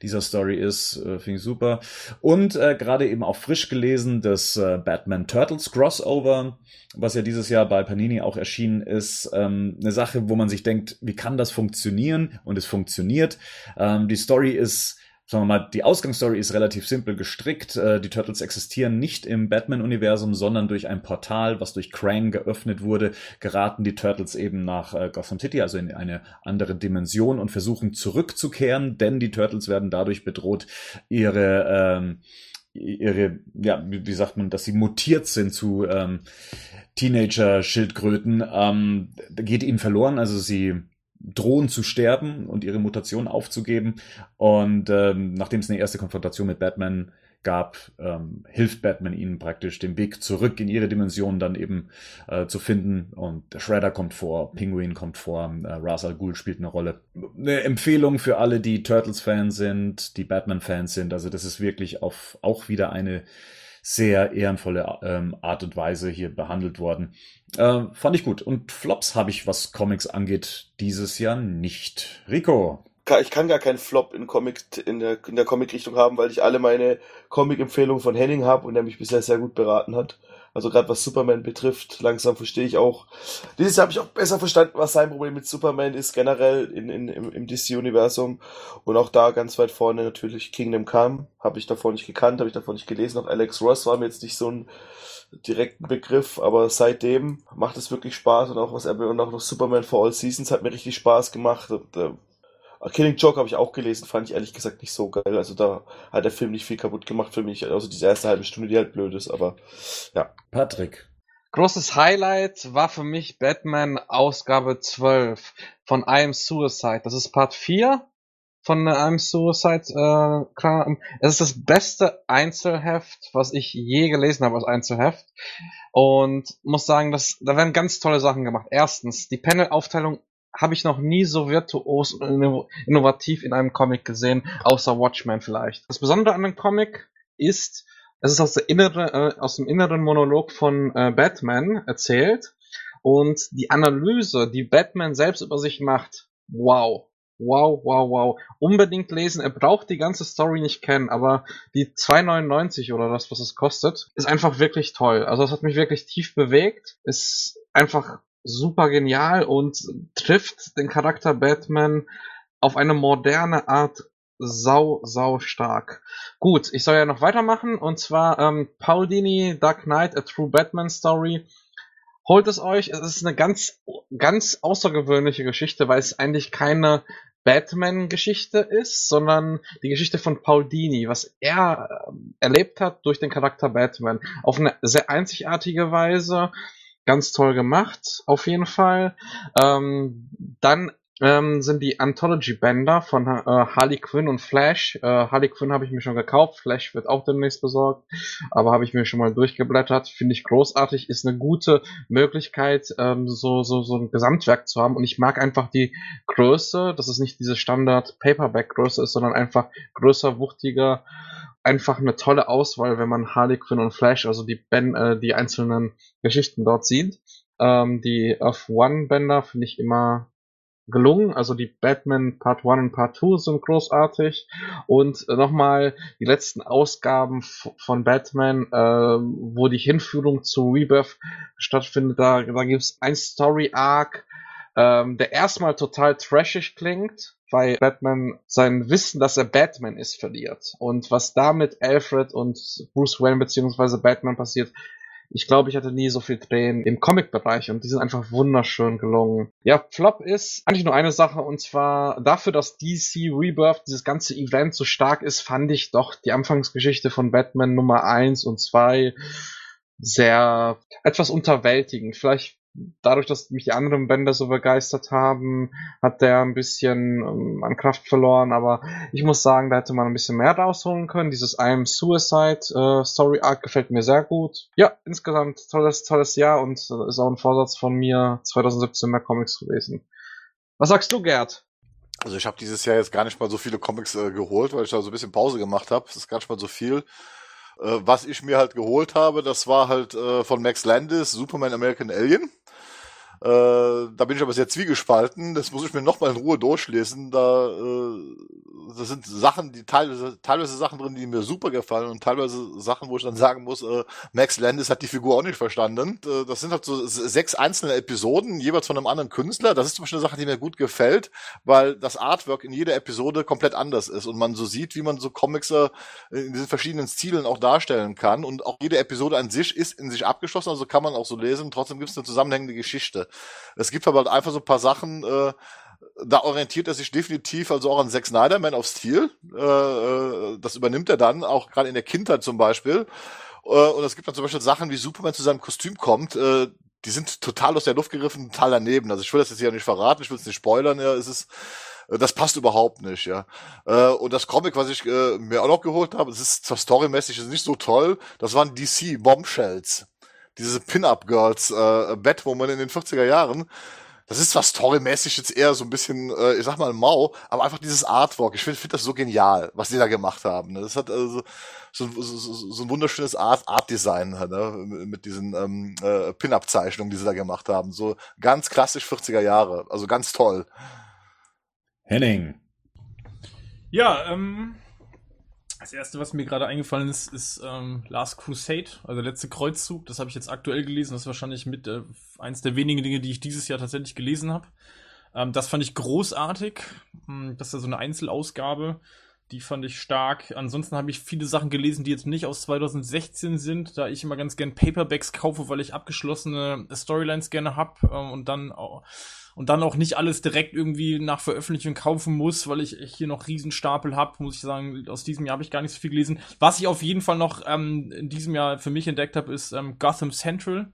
[SPEAKER 1] dieser Story ist, äh, finde ich super. Und äh, gerade eben auch frisch gelesen das äh, Batman Turtles Crossover, was ja dieses Jahr bei Panini auch erschienen ist, ähm, eine Sache, wo man sich denkt, wie kann das funktionieren? Und es funktioniert. Ähm, die Story ist sagen wir mal, die Ausgangsstory ist relativ simpel gestrickt. Äh, die Turtles existieren nicht im Batman-Universum, sondern durch ein Portal, was durch Krang geöffnet wurde, geraten die Turtles eben nach äh, Gotham City, also in eine andere Dimension und versuchen zurückzukehren, denn die Turtles werden dadurch bedroht, ihre ähm, ihre, ja, wie, sagt man, dass sie mutiert sind zu ähm, Teenager-Schildkröten, ähm, geht ihnen verloren. Also sie drohen zu sterben und ihre Mutation aufzugeben. Und ähm, nachdem es eine erste Konfrontation mit Batman gab, ähm, hilft Batman ihnen praktisch den Weg zurück in ihre Dimension dann eben äh, zu finden. Und der Shredder kommt vor, Penguin kommt vor, äh, Ra's al Ghul spielt eine Rolle. Eine Empfehlung für alle, die Turtles-Fans sind, die Batman-Fans sind. Also das ist wirklich auf auch wieder eine sehr ehrenvolle ähm, Art und Weise hier behandelt worden. Äh, fand ich gut. Und Flops habe ich, was Comics angeht, dieses Jahr nicht. Rico.
[SPEAKER 2] Ich kann gar keinen Flop in Comic in der, in der Comic-Richtung haben, weil ich alle meine Comic-Empfehlungen von Henning habe und der mich bisher sehr gut beraten hat. Also gerade was Superman betrifft, langsam verstehe ich auch. Dieses Jahr habe ich auch besser verstanden, was sein Problem mit Superman ist, generell in, in, im, im DC-Universum. Und auch da ganz weit vorne natürlich Kingdom Come. Habe ich davor nicht gekannt, habe ich davor nicht gelesen. Auch Alex Ross war mir jetzt nicht so ein direkten Begriff, aber seitdem macht es wirklich Spaß und auch was er und auch noch Superman for All Seasons hat mir richtig Spaß gemacht. Und, äh, Killing Joke habe ich auch gelesen, fand ich ehrlich gesagt nicht so geil. Also da hat der Film nicht viel kaputt gemacht für mich. Also diese erste halbe Stunde, die halt blöd ist, aber ja.
[SPEAKER 1] Patrick.
[SPEAKER 3] Großes Highlight war für mich Batman Ausgabe 12 von I Am Suicide. Das ist Part 4 von I Am Suicide. Äh. Es ist das beste Einzelheft, was ich je gelesen habe als Einzelheft. Und muss sagen, dass, da werden ganz tolle Sachen gemacht. Erstens, die Panel-Aufteilung habe ich noch nie so virtuos und innovativ in einem Comic gesehen, außer Watchmen vielleicht. Das Besondere an dem Comic ist, es ist aus, innere, äh, aus dem inneren Monolog von äh, Batman erzählt und die Analyse, die Batman selbst über sich macht, wow. Wow, wow, wow. Unbedingt lesen. Er braucht die ganze Story nicht kennen, aber die 2,99 oder das, was es kostet, ist einfach wirklich toll. Also es hat mich wirklich tief bewegt. Ist einfach super genial und trifft den Charakter Batman auf eine moderne Art sau, sau stark. Gut, ich soll ja noch weitermachen und zwar ähm, Paul Dini, Dark Knight, A True Batman Story. Holt es euch, es ist eine ganz, ganz außergewöhnliche Geschichte, weil es eigentlich keine Batman-Geschichte ist, sondern die Geschichte von Paul Dini, was er äh, erlebt hat durch den Charakter Batman. Auf eine sehr einzigartige Weise ganz toll gemacht, auf jeden Fall. Ähm, dann ähm, sind die Anthology-Bänder von äh, Harley Quinn und Flash. Äh, Harley Quinn habe ich mir schon gekauft, Flash wird auch demnächst besorgt, aber habe ich mir schon mal durchgeblättert. Finde ich großartig, ist eine gute Möglichkeit, ähm, so, so, so ein Gesamtwerk zu haben. Und ich mag einfach die Größe, dass es nicht diese Standard-Paperback-Größe ist, sondern einfach größer, wuchtiger einfach eine tolle Auswahl, wenn man Harley Quinn und Flash, also die, ben, äh, die einzelnen Geschichten dort sieht. Ähm, die Earth One Bänder finde ich immer gelungen. Also die Batman Part 1 und Part 2 sind großartig. Und äh, nochmal die letzten Ausgaben von Batman, äh, wo die Hinführung zu Rebirth stattfindet, da, da gibt es ein Story Arc, ähm, der erstmal total trashig klingt, weil Batman sein Wissen, dass er Batman ist, verliert. Und was da mit Alfred und Bruce Wayne beziehungsweise Batman passiert, ich glaube, ich hatte nie so viel Tränen im Comic-Bereich und die sind einfach wunderschön gelungen. Ja, Flop ist eigentlich nur eine Sache und zwar dafür, dass DC Rebirth, dieses ganze Event so stark ist, fand ich doch die Anfangsgeschichte von Batman Nummer 1 und 2 sehr etwas unterwältigend. Vielleicht dadurch, dass mich die anderen Bände so begeistert haben, hat der ein bisschen um, an Kraft verloren, aber ich muss sagen, da hätte man ein bisschen mehr rausholen können. Dieses I Am Suicide äh, Story Arc gefällt mir sehr gut. Ja, insgesamt tolles, tolles Jahr und äh, ist auch ein Vorsatz von mir, 2017 mehr Comics zu lesen. Was sagst du, Gerd?
[SPEAKER 5] Also ich habe dieses Jahr jetzt gar nicht mal so viele Comics äh, geholt, weil ich da so ein bisschen Pause gemacht habe. Das ist gar nicht mal so viel. Äh, was ich mir halt geholt habe, das war halt äh, von Max Landis, Superman American Alien. Äh, da bin ich aber sehr zwiegespalten. Das muss ich mir nochmal in Ruhe durchlesen. Da, äh, das sind Sachen, die teilweise, teilweise Sachen drin, die mir super gefallen und teilweise Sachen, wo ich dann sagen muss, äh, Max Landis hat die Figur auch nicht verstanden. Äh, das sind halt so sechs einzelne Episoden, jeweils von einem anderen Künstler. Das ist zum Beispiel eine Sache, die mir gut gefällt, weil das Artwork in jeder Episode komplett anders ist und man so sieht, wie man so Comics äh, in diesen verschiedenen Stilen auch darstellen kann. Und auch jede Episode an sich ist in sich abgeschlossen, also kann man auch so lesen. Trotzdem gibt es eine zusammenhängende Geschichte. Es gibt aber halt einfach so ein paar Sachen, äh, da orientiert er sich definitiv also auch an Zack Snyder, Man of Steel. Äh, äh, das übernimmt er dann, auch gerade in der Kindheit zum Beispiel. Äh, und es gibt dann zum Beispiel Sachen, wie Superman zu seinem Kostüm kommt, äh, die sind total aus der Luft gegriffen, total daneben. Also ich will das jetzt hier nicht verraten, ich will es nicht spoilern, ja, es ist äh, das passt überhaupt nicht, ja. Äh, und das Comic, was ich mir auch noch geholt habe, es ist zwar storymäßig ist nicht so toll, das waren DC Bombshells diese Pin-Up-Girls, äh, Batwoman in den 40er Jahren. Das ist zwar storymäßig jetzt eher so ein bisschen, äh, ich sag mal, mau, aber einfach dieses Artwork, ich finde find das so genial, was die da gemacht haben. Ne? Das hat also so, so, so, so ein wunderschönes Art, Art-Design ne? mit diesen ähm, äh, Pin-Up-Zeichnungen, die sie da gemacht haben. So ganz klassisch 40er Jahre, also ganz toll.
[SPEAKER 1] Henning.
[SPEAKER 4] Ja, ähm, das erste, was mir gerade eingefallen ist, ist ähm, Last Crusade, also der letzte Kreuzzug. Das habe ich jetzt aktuell gelesen. Das ist wahrscheinlich mit äh, eins der wenigen Dinge, die ich dieses Jahr tatsächlich gelesen habe. Ähm, das fand ich großartig. Hm, das ist ja so eine Einzelausgabe. Die fand ich stark. Ansonsten habe ich viele Sachen gelesen, die jetzt nicht aus 2016 sind, da ich immer ganz gern Paperbacks kaufe, weil ich abgeschlossene Storylines gerne habe ähm, und dann auch und dann auch nicht alles direkt irgendwie nach Veröffentlichung kaufen muss, weil ich hier noch Riesenstapel habe, muss ich sagen, aus diesem Jahr habe ich gar nicht so viel gelesen. Was ich auf jeden Fall noch ähm, in diesem Jahr für mich entdeckt habe, ist ähm, Gotham Central,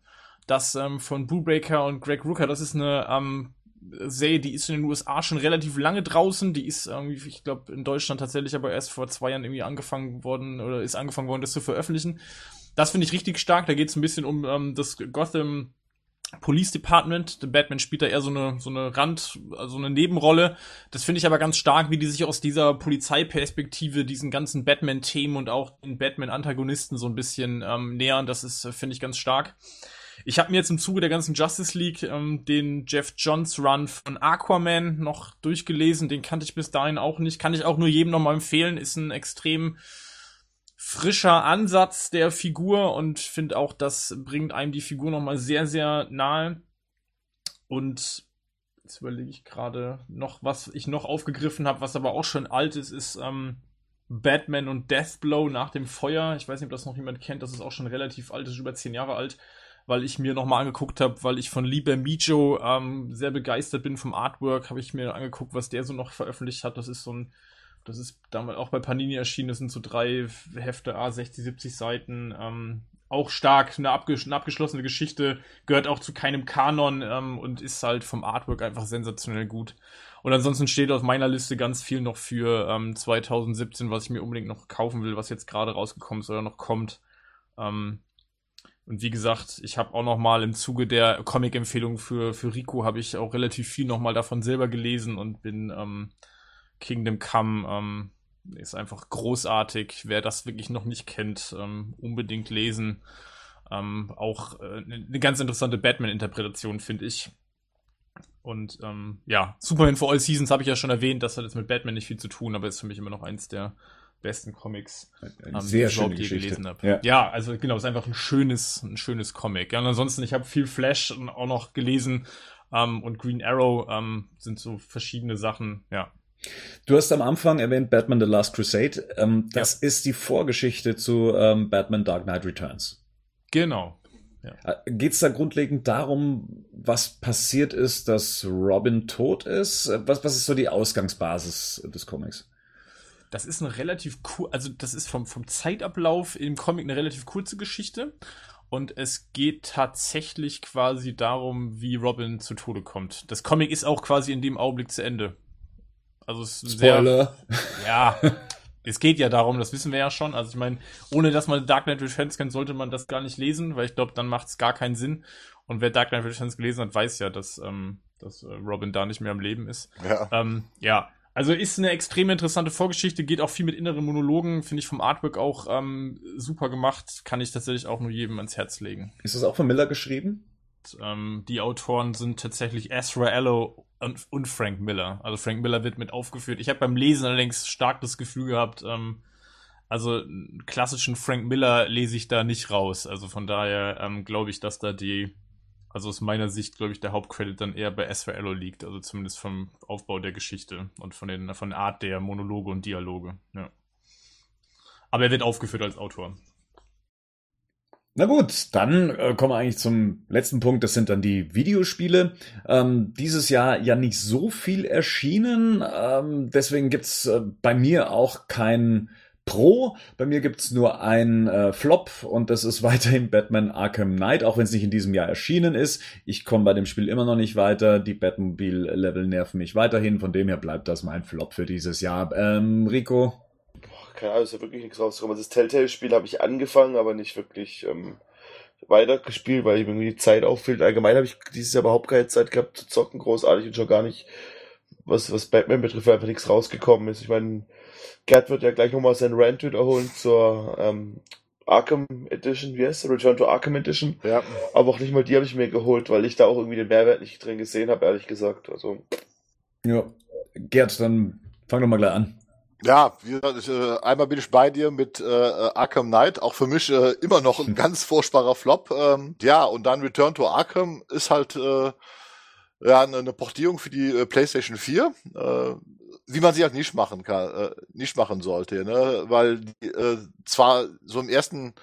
[SPEAKER 4] das ähm, von Breaker und Greg Rooker, das ist eine ähm, Serie, die ist in den USA schon relativ lange draußen, die ist irgendwie, ich glaube, in Deutschland tatsächlich aber erst vor zwei Jahren irgendwie angefangen worden oder ist angefangen worden, das zu veröffentlichen. Das finde ich richtig stark, da geht es ein bisschen um ähm, das Gotham Police Department. Der Batman spielt da eher so eine, so eine Rand, also eine Nebenrolle. Das finde ich aber ganz stark, wie die sich aus dieser Polizeiperspektive diesen ganzen Batman-Themen und auch den Batman-Antagonisten so ein bisschen ähm, nähern. Das ist, äh, finde ich, ganz stark. Ich habe mir jetzt im Zuge der ganzen Justice League ähm, den Jeff Johns Run von Aquaman noch durchgelesen. Den kannte ich bis dahin auch nicht. Kann ich auch nur jedem nochmal empfehlen. Ist ein extrem frischer Ansatz der Figur und finde auch, das bringt einem die Figur nochmal sehr, sehr nahe. Und jetzt überlege ich gerade noch, was ich noch aufgegriffen habe, was aber auch schon alt ist, ist ähm, Batman und Deathblow nach dem Feuer. Ich weiß nicht, ob das noch jemand kennt, das ist auch schon relativ alt, ist über zehn Jahre alt, weil ich mir nochmal angeguckt habe, weil ich von Liber Mijo ähm, sehr begeistert bin vom Artwork, habe ich mir angeguckt, was der so noch veröffentlicht hat. Das ist so ein das ist damals auch bei Panini erschienen. Das sind so drei Hefte, A, 60, 70 Seiten. Ähm, auch stark, eine, abges eine, abgeschlossene Geschichte, gehört auch zu keinem Kanon ähm, und ist halt vom Artwork einfach sensationell gut. Und ansonsten steht auf meiner Liste ganz viel noch für ähm, 2017, was ich mir unbedingt noch kaufen will, was jetzt gerade rausgekommen ist oder noch kommt. Ähm, und wie gesagt, ich habe auch noch mal im Zuge der Comic-Empfehlung für, für Rico habe ich auch relativ viel noch mal davon selber gelesen und bin ähm, Kingdom Come ähm, ist einfach großartig. Wer das wirklich noch nicht kennt, ähm, unbedingt lesen. Ähm, auch äh, eine ganz interessante Batman-Interpretation, finde ich. Und ähm, ja, Superman for All Seasons habe ich ja schon erwähnt, das hat jetzt mit Batman nicht viel zu tun, aber ist für mich immer noch eins der besten Comics,
[SPEAKER 1] ähm, sehr die ich überhaupt je gelesen
[SPEAKER 4] habe. Ja. ja. also genau, ist einfach ein schönes, ein schönes Comic. Ja, und ansonsten, ich habe viel Flash auch noch gelesen ähm, und Green Arrow ähm, sind so verschiedene Sachen, ja.
[SPEAKER 1] Du hast am Anfang erwähnt Batman The Last Crusade. Ähm, das ja. ist die Vorgeschichte zu ähm, Batman Dark Knight Returns.
[SPEAKER 4] Genau.
[SPEAKER 1] Ja. Äh, Geht es da grundlegend darum, was passiert ist, dass Robin tot ist? Was, was ist so die Ausgangsbasis des Comics?
[SPEAKER 4] Das ist eine relativ cool, also das ist vom, vom Zeitablauf im Comic eine relativ kurze Geschichte. Und es geht tatsächlich quasi darum, wie Robin zu Tode kommt. Das Comic ist auch quasi in dem Augenblick zu Ende. Also es ist
[SPEAKER 1] Spoiler.
[SPEAKER 4] Sehr, ja, es geht ja darum, das wissen wir ja schon. Also ich meine, ohne dass man Dark Knight Returns kennt, sollte man das gar nicht lesen, weil ich glaube, dann macht es gar keinen Sinn. Und wer Dark Knight Returns gelesen hat, weiß ja, dass, ähm, dass äh, Robin da nicht mehr am Leben ist.
[SPEAKER 5] Ja.
[SPEAKER 4] Ähm, ja, also ist eine extrem interessante Vorgeschichte, geht auch viel mit inneren Monologen, finde ich vom Artwork auch ähm, super gemacht, kann ich tatsächlich auch nur jedem ans Herz legen.
[SPEAKER 1] Ist das auch von Miller geschrieben?
[SPEAKER 4] Ähm, die Autoren sind tatsächlich Ezra Ello und, und, Frank Miller. Also Frank Miller wird mit aufgeführt. Ich habe beim Lesen allerdings stark das Gefühl gehabt, ähm, also einen klassischen Frank Miller lese ich da nicht raus. Also von daher ähm, glaube ich, dass da die also aus meiner Sicht, glaube ich, der Hauptcredit dann eher bei Esraello liegt, also zumindest vom Aufbau der Geschichte und von, den, von der Art der Monologe und Dialoge. Ja. Aber er wird aufgeführt als Autor.
[SPEAKER 1] Na gut, dann äh, kommen wir eigentlich zum letzten Punkt. Das sind dann die Videospiele. Ähm, dieses Jahr ja nicht so viel erschienen. Ähm, deswegen gibt's äh, bei mir auch kein Pro. Bei mir gibt's nur ein äh, Flop und das ist [LAUGHS] weiterhin Batman Arkham Knight, auch wenn es nicht in diesem Jahr erschienen ist. Ich komme bei dem Spiel immer noch nicht weiter. Die Batmobile-Level nerven mich weiterhin. Von dem her bleibt das mein Flop für dieses Jahr. Ähm, Rico?
[SPEAKER 2] Boah, keine Ahnung, ist ja wirklich nichts rausgekommen. Das Telltale-Spiel habe ich angefangen, aber nicht wirklich ähm, weitergespielt, weil ich irgendwie die Zeit auffällt. Allgemein habe ich dieses Jahr überhaupt keine Zeit gehabt zu zocken, großartig und schon gar nicht, was, was Batman betrifft, weil einfach nichts rausgekommen ist. Ich meine, Gerd wird ja gleich nochmal sein Rant wiederholen zur ähm, Arkham Edition, wie heißt der? Return to Arkham Edition.
[SPEAKER 5] Ja.
[SPEAKER 2] Aber auch nicht mal die habe ich mir geholt, weil ich da auch irgendwie den Mehrwert nicht drin gesehen habe, ehrlich gesagt. Also.
[SPEAKER 1] Ja. Gerd, dann fang doch mal gleich an.
[SPEAKER 5] Ja, wie gesagt, äh, einmal bin ich bei dir mit äh, Arkham Knight, auch für mich äh, immer noch ein [LAUGHS] ganz furchtbarer Flop. Ähm, ja, und dann Return to Arkham ist halt äh, ja eine Portierung für die äh, PlayStation 4. Äh, wie man sie halt nicht machen kann, äh, nicht machen sollte, ne? Weil die, äh, zwar so im ersten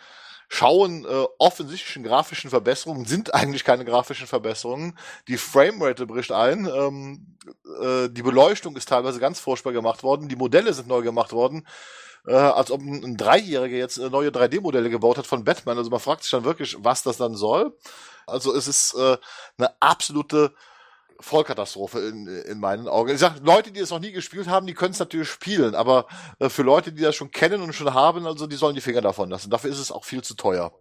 [SPEAKER 5] Schauen äh, offensichtlichen grafischen Verbesserungen sind eigentlich keine grafischen Verbesserungen. Die Framerate bricht ein, ähm, äh, die Beleuchtung ist teilweise ganz furchtbar gemacht worden, die Modelle sind neu gemacht worden. Äh, als ob ein, ein Dreijähriger jetzt äh, neue 3D-Modelle gebaut hat von Batman. Also man fragt sich dann wirklich, was das dann soll. Also es ist äh, eine absolute Vollkatastrophe in, in meinen Augen. Ich sag, Leute, die es noch nie gespielt haben, die können es natürlich spielen, aber äh, für Leute, die das schon kennen und schon haben, also die sollen die Finger davon lassen. Dafür ist es auch viel zu teuer.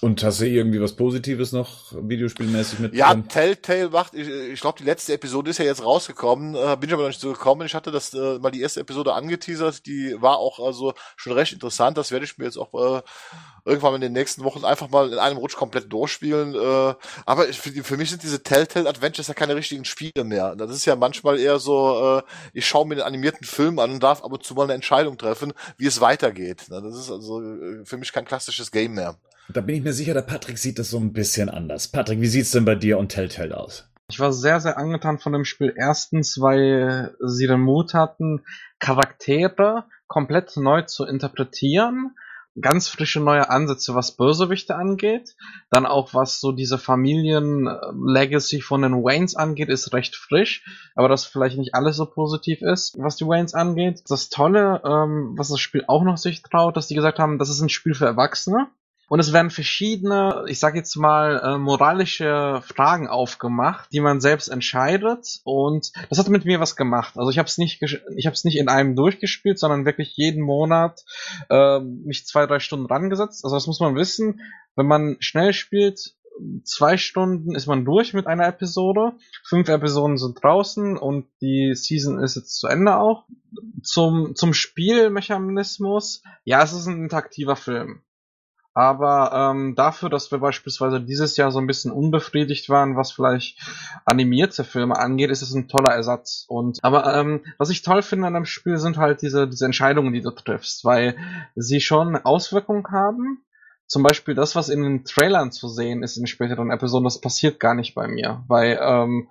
[SPEAKER 1] Und hast du irgendwie was Positives noch videospielmäßig mit?
[SPEAKER 5] Ja, Telltale macht, ich, ich glaube, die letzte Episode ist ja jetzt rausgekommen, äh, bin ich aber noch nicht so gekommen. Ich hatte das äh, mal die erste Episode angeteasert, die war auch also schon recht interessant. Das werde ich mir jetzt auch äh, irgendwann in den nächsten Wochen einfach mal in einem Rutsch komplett durchspielen. Äh, aber ich, für, für mich sind diese Telltale Adventures ja keine richtigen Spiele mehr. Das ist ja manchmal eher so, äh, ich schaue mir den animierten Film an und darf aber zu mal eine Entscheidung treffen, wie es weitergeht. Das ist also äh, für mich kein klassisches Game mehr.
[SPEAKER 1] Da bin ich mir sicher, der Patrick sieht das so ein bisschen anders. Patrick, wie sieht's denn bei dir und Telltale aus?
[SPEAKER 3] Ich war sehr, sehr angetan von dem Spiel. Erstens, weil sie den Mut hatten, Charaktere komplett neu zu interpretieren. Ganz frische neue Ansätze, was Bösewichte angeht. Dann auch was so diese Familien-Legacy von den Waynes angeht, ist recht frisch. Aber das vielleicht nicht alles so positiv ist, was die Waynes angeht. Das Tolle, ähm, was das Spiel auch noch sich traut, dass die gesagt haben, das ist ein Spiel für Erwachsene und es werden verschiedene, ich sage jetzt mal, äh, moralische Fragen aufgemacht, die man selbst entscheidet und das hat mit mir was gemacht. Also ich habe es nicht, ich habe es nicht in einem durchgespielt, sondern wirklich jeden Monat äh, mich zwei drei Stunden rangesetzt. Also das muss man wissen, wenn man schnell spielt, zwei Stunden ist man durch mit einer Episode. Fünf Episoden sind draußen und die Season ist jetzt zu Ende auch. Zum, zum Spielmechanismus, ja, es ist ein interaktiver Film. Aber ähm, dafür, dass wir beispielsweise dieses Jahr so ein bisschen unbefriedigt waren, was vielleicht animierte Filme angeht, ist es ein toller Ersatz. Und aber ähm, was ich toll finde an dem Spiel sind halt diese diese Entscheidungen, die du triffst, weil sie schon Auswirkungen haben zum Beispiel das, was in den Trailern zu sehen ist in späteren Episoden, das passiert gar nicht bei mir, weil, ähm,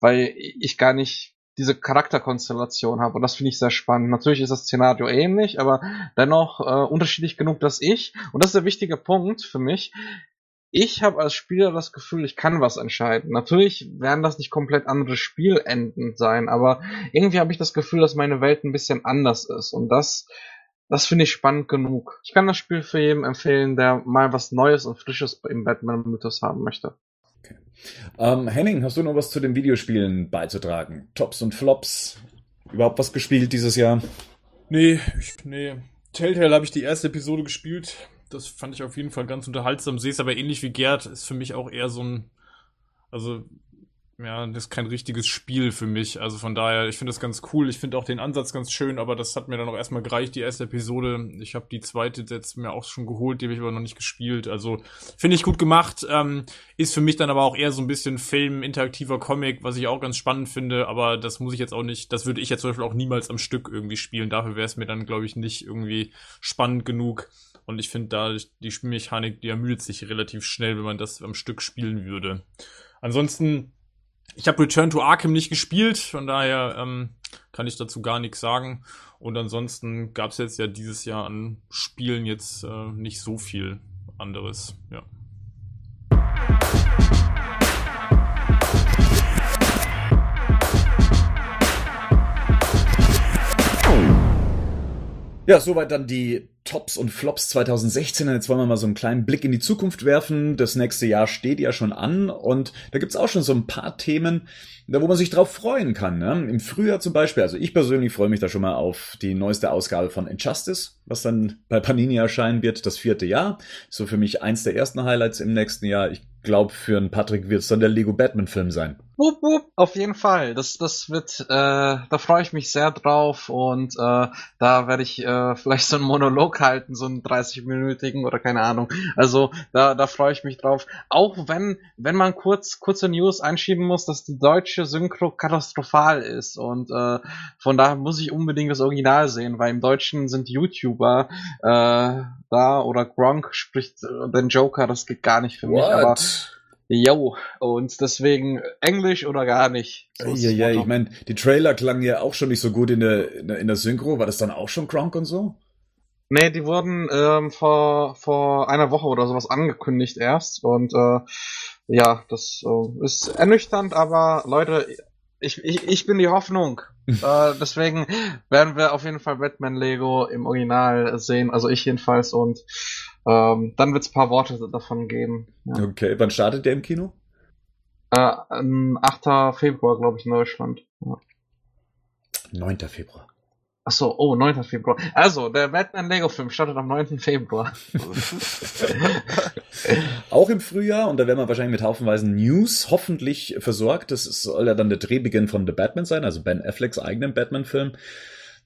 [SPEAKER 3] weil ich gar nicht diese Charakterkonstellation habe und das finde ich sehr spannend. Natürlich ist das Szenario ähnlich, aber dennoch äh, unterschiedlich genug, dass ich, und das ist der wichtige Punkt für mich, ich habe als Spieler das Gefühl, ich kann was entscheiden. Natürlich werden das nicht komplett andere Spielenden sein, aber irgendwie habe ich das Gefühl, dass meine Welt ein bisschen anders ist und das das finde ich spannend genug. Ich kann das Spiel für jeden empfehlen, der mal was Neues und Frisches im Batman-Mythos haben möchte.
[SPEAKER 1] Ähm, Henning, hast du noch was zu den Videospielen beizutragen? Tops und Flops? Überhaupt was gespielt dieses Jahr?
[SPEAKER 4] Nee, ich, nee. Telltale habe ich die erste Episode gespielt. Das fand ich auf jeden Fall ganz unterhaltsam. Sehe es aber ähnlich wie Gerd. Ist für mich auch eher so ein. Also ja, das ist kein richtiges Spiel für mich. Also von daher, ich finde das ganz cool. Ich finde auch den Ansatz ganz schön, aber das hat mir dann auch erstmal gereicht, die erste Episode. Ich habe die zweite jetzt mir auch schon geholt, die habe ich aber noch nicht gespielt. Also finde ich gut gemacht. Ähm, ist für mich dann aber auch eher so ein bisschen Film, interaktiver Comic, was ich auch ganz spannend finde, aber das muss ich jetzt auch nicht, das würde ich jetzt zum Beispiel auch niemals am Stück irgendwie spielen. Dafür wäre es mir dann, glaube ich, nicht irgendwie spannend genug. Und ich finde da, die Spielmechanik, die ermüdet sich relativ schnell, wenn man das am Stück spielen würde. Ansonsten ich habe Return to Arkham nicht gespielt, von daher ähm, kann ich dazu gar nichts sagen. Und ansonsten gab es jetzt ja dieses Jahr an Spielen jetzt äh, nicht so viel anderes. Ja.
[SPEAKER 1] Ja, soweit dann die Tops und Flops 2016. Jetzt wollen wir mal so einen kleinen Blick in die Zukunft werfen. Das nächste Jahr steht ja schon an und da gibt's auch schon so ein paar Themen, da wo man sich drauf freuen kann. Ne? Im Frühjahr zum Beispiel, also ich persönlich freue mich da schon mal auf die neueste Ausgabe von Injustice, was dann bei Panini erscheinen wird, das vierte Jahr. So für mich eins der ersten Highlights im nächsten Jahr. Ich glaube, für einen Patrick wird es dann der Lego Batman Film sein.
[SPEAKER 3] Wupp, wupp, auf jeden Fall. Das, das wird, äh, da freue ich mich sehr drauf und äh, da werde ich äh, [LAUGHS] vielleicht so einen Monolog halten, so einen 30-minütigen oder keine Ahnung. Also da, da freue ich mich drauf. Auch wenn, wenn man kurz kurze News einschieben muss, dass die deutsche Synchro katastrophal ist und äh, von daher muss ich unbedingt das Original sehen, weil im Deutschen sind YouTuber äh, da oder Gronk spricht äh, den Joker, das geht gar nicht für mich. What? Aber Jo, und deswegen Englisch oder gar nicht.
[SPEAKER 1] So ja, ja, ich meine, die Trailer klangen ja auch schon nicht so gut in der, in der Synchro. War das dann auch schon Gronk und so?
[SPEAKER 3] Nee, die wurden ähm, vor, vor einer Woche oder sowas angekündigt erst. Und äh, ja, das äh, ist ernüchternd, aber Leute, ich, ich, ich bin die Hoffnung. äh, deswegen werden wir auf jeden Fall Batman Lego im Original sehen, also ich jedenfalls und ähm, dann wird es paar Worte davon geben.
[SPEAKER 1] Ja. Okay, wann startet der im Kino?
[SPEAKER 3] Äh, 8. Februar, glaube ich, in Deutschland. Ja.
[SPEAKER 1] 9. Februar.
[SPEAKER 3] Ach so, oh, 9. Februar. Also, der Batman Lego Film startet am 9. Februar. [LAUGHS]
[SPEAKER 1] Auch im Frühjahr, und da werden wir wahrscheinlich mit haufenweisen News hoffentlich versorgt. Das soll ja dann der Drehbeginn von The Batman sein, also Ben Afflecks eigenen Batman-Film.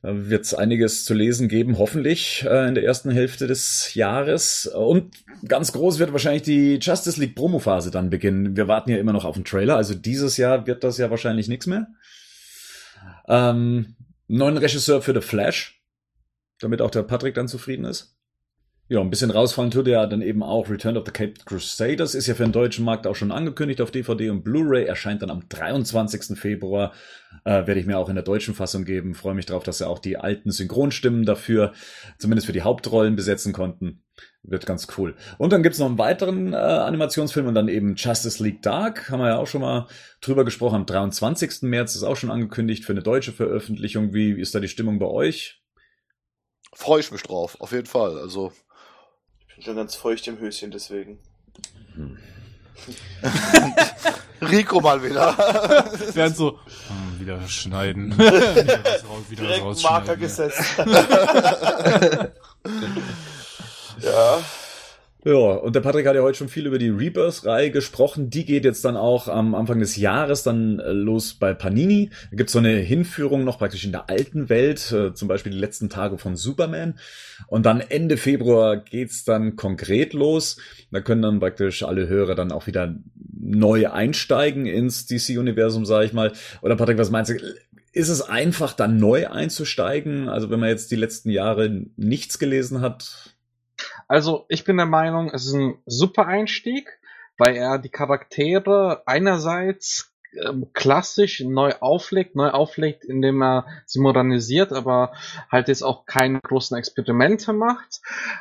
[SPEAKER 1] Da wird es einiges zu lesen geben, hoffentlich, äh, in der ersten Hälfte des Jahres. Und ganz groß wird wahrscheinlich die Justice League Promo-Phase dann beginnen. Wir warten ja immer noch auf den Trailer, also dieses Jahr wird das ja wahrscheinlich nichts mehr. Ähm, neuen Regisseur für The Flash, damit auch der Patrick dann zufrieden ist. Ja, ein bisschen rausfallen tut ja dann eben auch Return of the Cape Crusaders, ist ja für den deutschen Markt auch schon angekündigt auf DVD und Blu-ray, erscheint dann am 23. Februar, äh, werde ich mir auch in der deutschen Fassung geben, freue mich drauf, dass sie auch die alten Synchronstimmen dafür, zumindest für die Hauptrollen besetzen konnten. Wird ganz cool. Und dann gibt's noch einen weiteren äh, Animationsfilm und dann eben Justice League Dark, haben wir ja auch schon mal drüber gesprochen, am 23. März ist auch schon angekündigt für eine deutsche Veröffentlichung. Wie ist da die Stimmung bei euch?
[SPEAKER 5] Freue ich mich drauf, auf jeden Fall. Also
[SPEAKER 2] bin schon ganz feucht im Höschen deswegen.
[SPEAKER 5] Hm. [LAUGHS] Rico mal wieder. [LAUGHS]
[SPEAKER 4] Während so, hm, wieder schneiden. [LAUGHS] wieder
[SPEAKER 2] raus, wieder Direkt Marker gesetzt.
[SPEAKER 1] Ja. Ja, und der Patrick hat ja heute schon viel über die Rebirth-Reihe gesprochen. Die geht jetzt dann auch am Anfang des Jahres dann äh, los bei Panini. Da gibt's so eine Hinführung noch praktisch in der alten Welt, äh, zum Beispiel die letzten Tage von Superman. Und dann Ende Februar geht's dann konkret los. Da können dann praktisch alle Hörer dann auch wieder neu einsteigen ins DC-Universum, sage ich mal. Oder Patrick, was meinst du? Ist es einfach, dann neu einzusteigen? Also wenn man jetzt die letzten Jahre nichts gelesen hat,
[SPEAKER 3] also ich bin der Meinung, es ist ein super Einstieg, weil er die Charaktere einerseits ähm, klassisch neu auflegt, neu auflegt, indem er sie modernisiert, aber halt jetzt auch keine großen Experimente macht.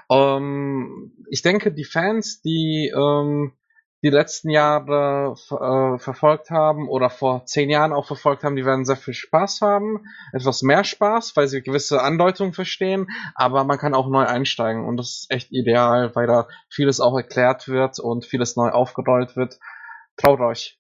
[SPEAKER 3] Ähm, ich denke, die Fans, die ähm, die letzten Jahre äh, verfolgt haben oder vor zehn Jahren auch verfolgt haben, die werden sehr viel Spaß haben, etwas mehr Spaß, weil sie gewisse Andeutungen verstehen, aber man kann auch neu einsteigen und das ist echt ideal, weil da vieles auch erklärt wird und vieles neu aufgerollt wird. Traut euch.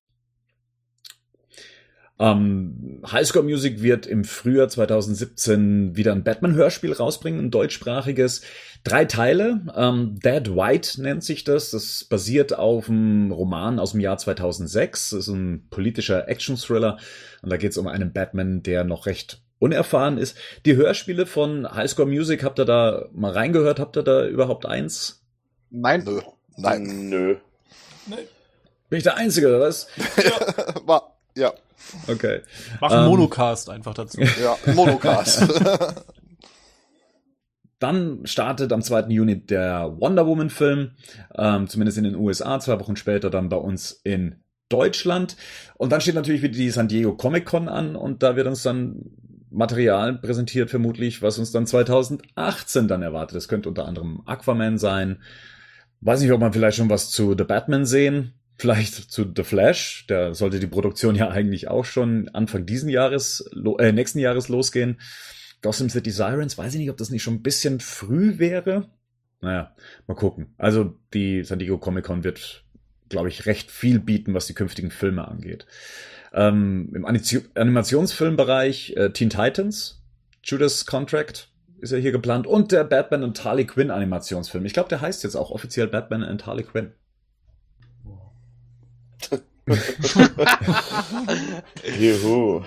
[SPEAKER 1] Ähm, Highscore Music wird im Frühjahr 2017 wieder ein Batman-Hörspiel rausbringen, ein deutschsprachiges. Drei Teile. Ähm, Dead White nennt sich das. Das basiert auf einem Roman aus dem Jahr 2006. Das ist ein politischer Action-Thriller. Und da geht es um einen Batman, der noch recht unerfahren ist. Die Hörspiele von Highscore Music, habt ihr da mal reingehört? Habt ihr da überhaupt eins?
[SPEAKER 3] Nein.
[SPEAKER 2] Nö. Nein. Nö.
[SPEAKER 1] Bin ich der Einzige, oder was? [LAUGHS]
[SPEAKER 5] Ja. War, ja.
[SPEAKER 1] Okay.
[SPEAKER 4] Mach einen ähm, Monocast einfach dazu. [LAUGHS]
[SPEAKER 5] Ja, Monocast. [LAUGHS]
[SPEAKER 1] Dann startet am 2. Juni der Wonder Woman Film, ähm, zumindest in den USA, zwei Wochen später dann bei uns in Deutschland. Und dann steht natürlich wieder die San Diego Comic Con an und da wird uns dann Material präsentiert, vermutlich, was uns dann 2018 dann erwartet. Das könnte unter anderem Aquaman sein. Weiß nicht, ob man vielleicht schon was zu The Batman sehen. Vielleicht zu The Flash, da sollte die Produktion ja eigentlich auch schon Anfang diesen Jahres, äh, nächsten Jahres losgehen. Gotham City Sirens, weiß ich nicht, ob das nicht schon ein bisschen früh wäre. Naja, mal gucken. Also die San Diego Comic Con wird, glaube ich, recht viel bieten, was die künftigen Filme angeht. Ähm, Im Animationsfilmbereich äh, Teen Titans, Judas Contract ist ja hier geplant und der Batman und Harley Quinn Animationsfilm. Ich glaube, der heißt jetzt auch offiziell Batman and Harley Quinn. [LAUGHS]
[SPEAKER 2] Juhu.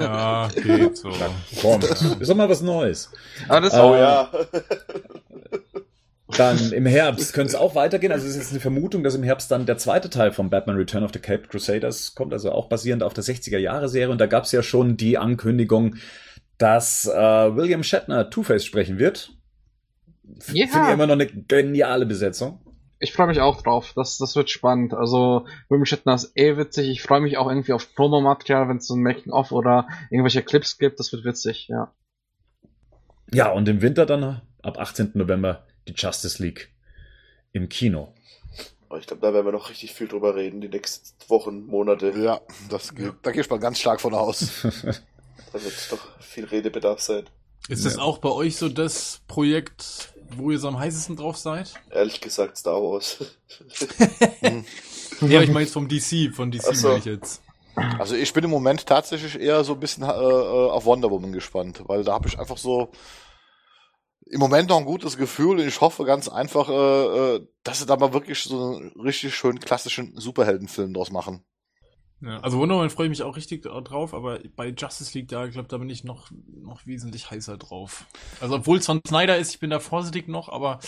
[SPEAKER 4] ja, geht so.
[SPEAKER 1] Kommt. Ist doch mal was Neues.
[SPEAKER 2] Ah, das oh, äh, ja.
[SPEAKER 1] Dann im Herbst könnte es auch weitergehen. Also es ist jetzt eine Vermutung, dass im Herbst dann der zweite Teil von Batman Return of the Cape Crusaders kommt, also auch basierend auf der 60er-Jahre-Serie. Und da gab es ja schon die Ankündigung, dass äh, William Shatner Two-Face sprechen wird. Ja. Finde ich immer noch eine geniale Besetzung.
[SPEAKER 3] Ich freue mich auch drauf. Das, das wird spannend. Also, William Shatner ist eh witzig. Ich freue mich auch irgendwie auf Promomaterial, wenn es so ein Making-of oder irgendwelche Clips gibt. Das wird witzig, ja.
[SPEAKER 1] Ja, und im Winter dann, ab 18. November, die Justice League im Kino.
[SPEAKER 2] Oh, ich glaube, da werden wir noch richtig viel drüber reden, die nächsten Wochen, Monate.
[SPEAKER 5] Ja, das, ja. da gehe ich mal ganz stark von aus. [LAUGHS]
[SPEAKER 2] da wird doch viel Redebedarf sein.
[SPEAKER 4] Ist das auch bei euch so das Projekt, wo ihr so am heißesten drauf seid?
[SPEAKER 2] Ehrlich gesagt Star Wars. [LAUGHS]
[SPEAKER 4] ja, ich meine jetzt vom DC, von DC so. meine ich jetzt.
[SPEAKER 5] Also ich bin im Moment tatsächlich eher so ein bisschen äh, äh auf Wonder Woman gespannt, weil da habe ich einfach so im Moment noch ein gutes Gefühl und ich hoffe ganz einfach, äh, äh dass sie da mal wirklich so einen richtig schönen klassischen Superheldenfilm draus machen.
[SPEAKER 4] Ja, also Wonder Woman freue ich mich auch richtig drauf, aber bei Justice League, da, ich glaube, da bin ich noch, noch wesentlich heißer drauf. Also obwohl es von Snyder ist, ich bin da vorsichtig noch, aber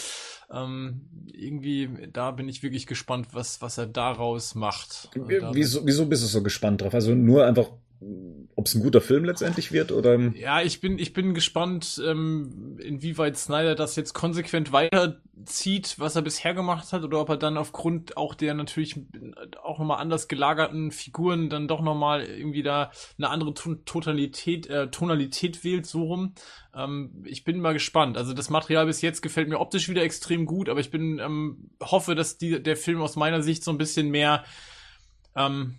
[SPEAKER 4] ähm, irgendwie, da bin ich wirklich gespannt, was, was er daraus macht.
[SPEAKER 1] Wieso, wieso bist du so gespannt drauf? Also nur einfach ob es ein guter Film letztendlich wird oder
[SPEAKER 4] ja ich bin ich bin gespannt ähm, inwieweit Snyder das jetzt konsequent weiterzieht was er bisher gemacht hat oder ob er dann aufgrund auch der natürlich auch nochmal anders gelagerten Figuren dann doch nochmal irgendwie da eine andere Totalität äh, Tonalität wählt so rum. Ähm, ich bin mal gespannt. Also das Material bis jetzt gefällt mir optisch wieder extrem gut aber ich bin ähm, hoffe dass die, der Film aus meiner Sicht so ein bisschen mehr ähm,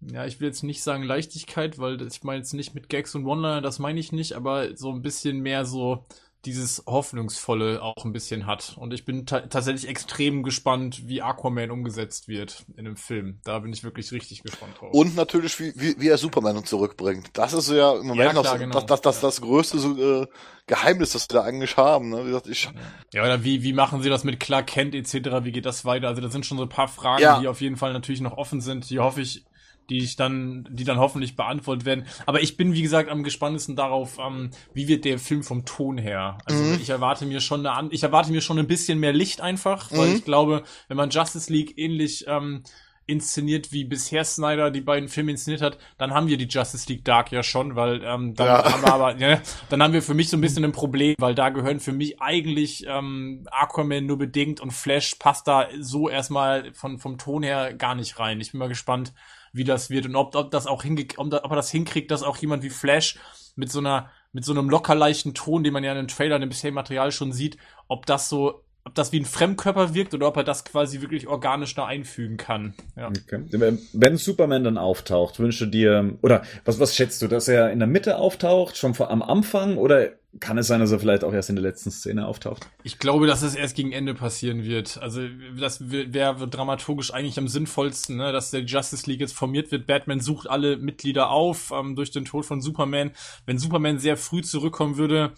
[SPEAKER 4] ja, ich will jetzt nicht sagen Leichtigkeit, weil ich meine jetzt nicht mit Gags und Wonder, das meine ich nicht, aber so ein bisschen mehr so, dieses Hoffnungsvolle auch ein bisschen hat. Und ich bin ta tatsächlich extrem gespannt, wie Aquaman umgesetzt wird in dem Film. Da bin ich wirklich richtig gespannt drauf.
[SPEAKER 5] Und natürlich, wie, wie, wie er Superman zurückbringt. Das ist ja im Moment ja, klar, noch genau. das, das, das, das größte so, äh, Geheimnis, das wir da eigentlich haben. Ne? Wie gesagt, ich
[SPEAKER 4] ja, oder wie, wie machen sie das mit Clark Kent etc.? Wie geht das weiter? Also das sind schon so ein paar Fragen, ja. die auf jeden Fall natürlich noch offen sind. Die hoffe ich die ich dann, die dann hoffentlich beantwortet werden. Aber ich bin, wie gesagt, am gespanntesten darauf, ähm, wie wird der Film vom Ton her. Also mhm. ich erwarte mir schon eine, ich erwarte mir schon ein bisschen mehr Licht einfach, weil mhm. ich glaube, wenn man Justice League ähnlich ähm, inszeniert, wie bisher Snyder die beiden Filme inszeniert hat, dann haben wir die Justice League Dark ja schon, weil ähm, dann ja. haben wir aber, ja, dann haben wir für mich so ein bisschen ein Problem, weil da gehören für mich eigentlich ähm, Aquaman nur bedingt und Flash passt da so erstmal von vom Ton her gar nicht rein. Ich bin mal gespannt, wie das wird und ob, ob das auch hingekriegt, ob, er das hinkriegt, dass auch jemand wie Flash mit so einer, mit so einem locker leichten Ton, den man ja in den Trailern im bisherigen Material schon sieht, ob das so, ob das wie ein Fremdkörper wirkt oder ob er das quasi wirklich organisch da einfügen kann. Ja.
[SPEAKER 1] Okay. Wenn Superman dann auftaucht, wünsche dir, oder was, was schätzt du, dass er in der Mitte auftaucht, schon vor, am Anfang oder kann es sein, dass er vielleicht auch erst in der letzten Szene auftaucht?
[SPEAKER 4] Ich glaube, dass es erst gegen Ende passieren wird. Also das wäre dramaturgisch eigentlich am sinnvollsten, ne? dass der Justice League jetzt formiert wird. Batman sucht alle Mitglieder auf ähm, durch den Tod von Superman. Wenn Superman sehr früh zurückkommen würde,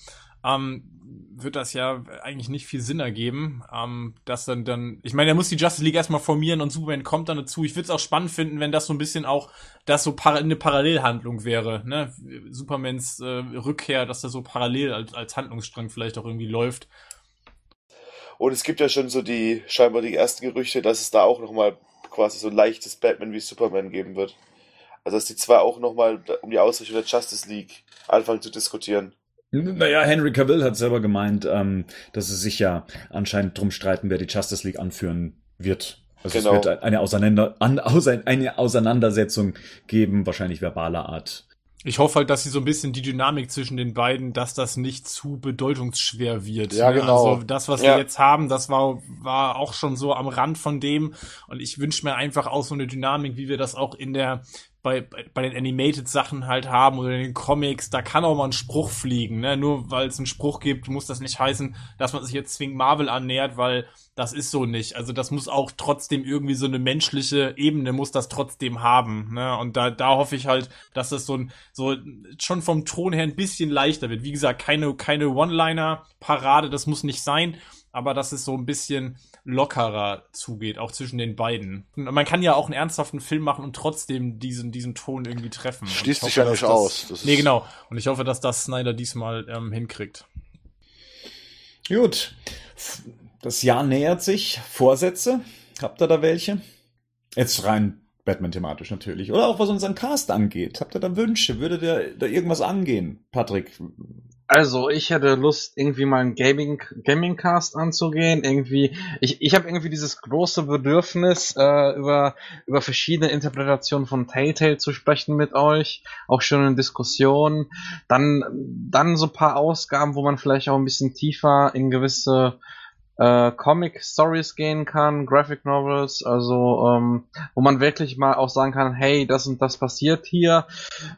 [SPEAKER 4] ähm, wird das ja eigentlich nicht viel Sinn ergeben. Ähm, dass dann, dann, ich meine, er muss die Justice League erstmal formieren und Superman kommt dann dazu. Ich würde es auch spannend finden, wenn das so ein bisschen auch, das so para eine Parallelhandlung wäre, ne? Supermans äh, Rückkehr, dass das so parallel als, als Handlungsstrang vielleicht auch irgendwie läuft.
[SPEAKER 2] Und es gibt ja schon so die, scheinbar die ersten Gerüchte, dass es da auch nochmal quasi so ein leichtes Batman wie Superman geben wird. Also dass die zwei auch nochmal um die Ausrichtung der Justice League anfangen zu diskutieren.
[SPEAKER 1] Naja, Henry Cavill hat selber gemeint, ähm, dass es sich ja anscheinend drum streiten, wer die Justice League anführen wird. Also genau. es wird eine, Auseinander, an, eine Auseinandersetzung geben, wahrscheinlich verbaler Art.
[SPEAKER 4] Ich hoffe halt, dass sie so ein bisschen die Dynamik zwischen den beiden, dass das nicht zu bedeutungsschwer wird.
[SPEAKER 5] Ja, ne? genau.
[SPEAKER 4] Also das, was ja. wir jetzt haben, das war, war auch schon so am Rand von dem. Und ich wünsche mir einfach auch so eine Dynamik, wie wir das auch in der bei, bei, bei den Animated-Sachen halt haben oder in den Comics, da kann auch mal ein Spruch fliegen. Ne? Nur weil es einen Spruch gibt, muss das nicht heißen, dass man sich jetzt zwingend Marvel annähert, weil das ist so nicht. Also das muss auch trotzdem irgendwie so eine menschliche Ebene muss das trotzdem haben. Ne? Und da, da hoffe ich halt, dass das so ein so schon vom Ton her ein bisschen leichter wird. Wie gesagt, keine keine One-Liner-Parade, das muss nicht sein, aber dass es so ein bisschen lockerer zugeht, auch zwischen den beiden. Man kann ja auch einen ernsthaften Film machen und trotzdem diesen, diesen Ton irgendwie treffen.
[SPEAKER 5] Schließt sich ja nicht das, aus.
[SPEAKER 4] Das nee, genau. Und ich hoffe, dass das Snyder diesmal ähm, hinkriegt.
[SPEAKER 1] Gut. Das Jahr nähert sich. Vorsätze? Habt ihr da welche? Jetzt rein Batman-thematisch natürlich. Oder auch was unseren Cast angeht. Habt ihr da Wünsche? Würde der da irgendwas angehen? Patrick,
[SPEAKER 3] also, ich hätte Lust, irgendwie mal einen Gaming, Gaming Cast anzugehen. Irgendwie, ich, ich habe irgendwie dieses große Bedürfnis, äh, über, über verschiedene Interpretationen von Telltale zu sprechen mit euch. Auch schon in Diskussionen. Dann, dann so paar Ausgaben, wo man vielleicht auch ein bisschen tiefer in gewisse äh, Comic Stories gehen kann, Graphic Novels, also ähm, wo man wirklich mal auch sagen kann, hey, das und das passiert hier.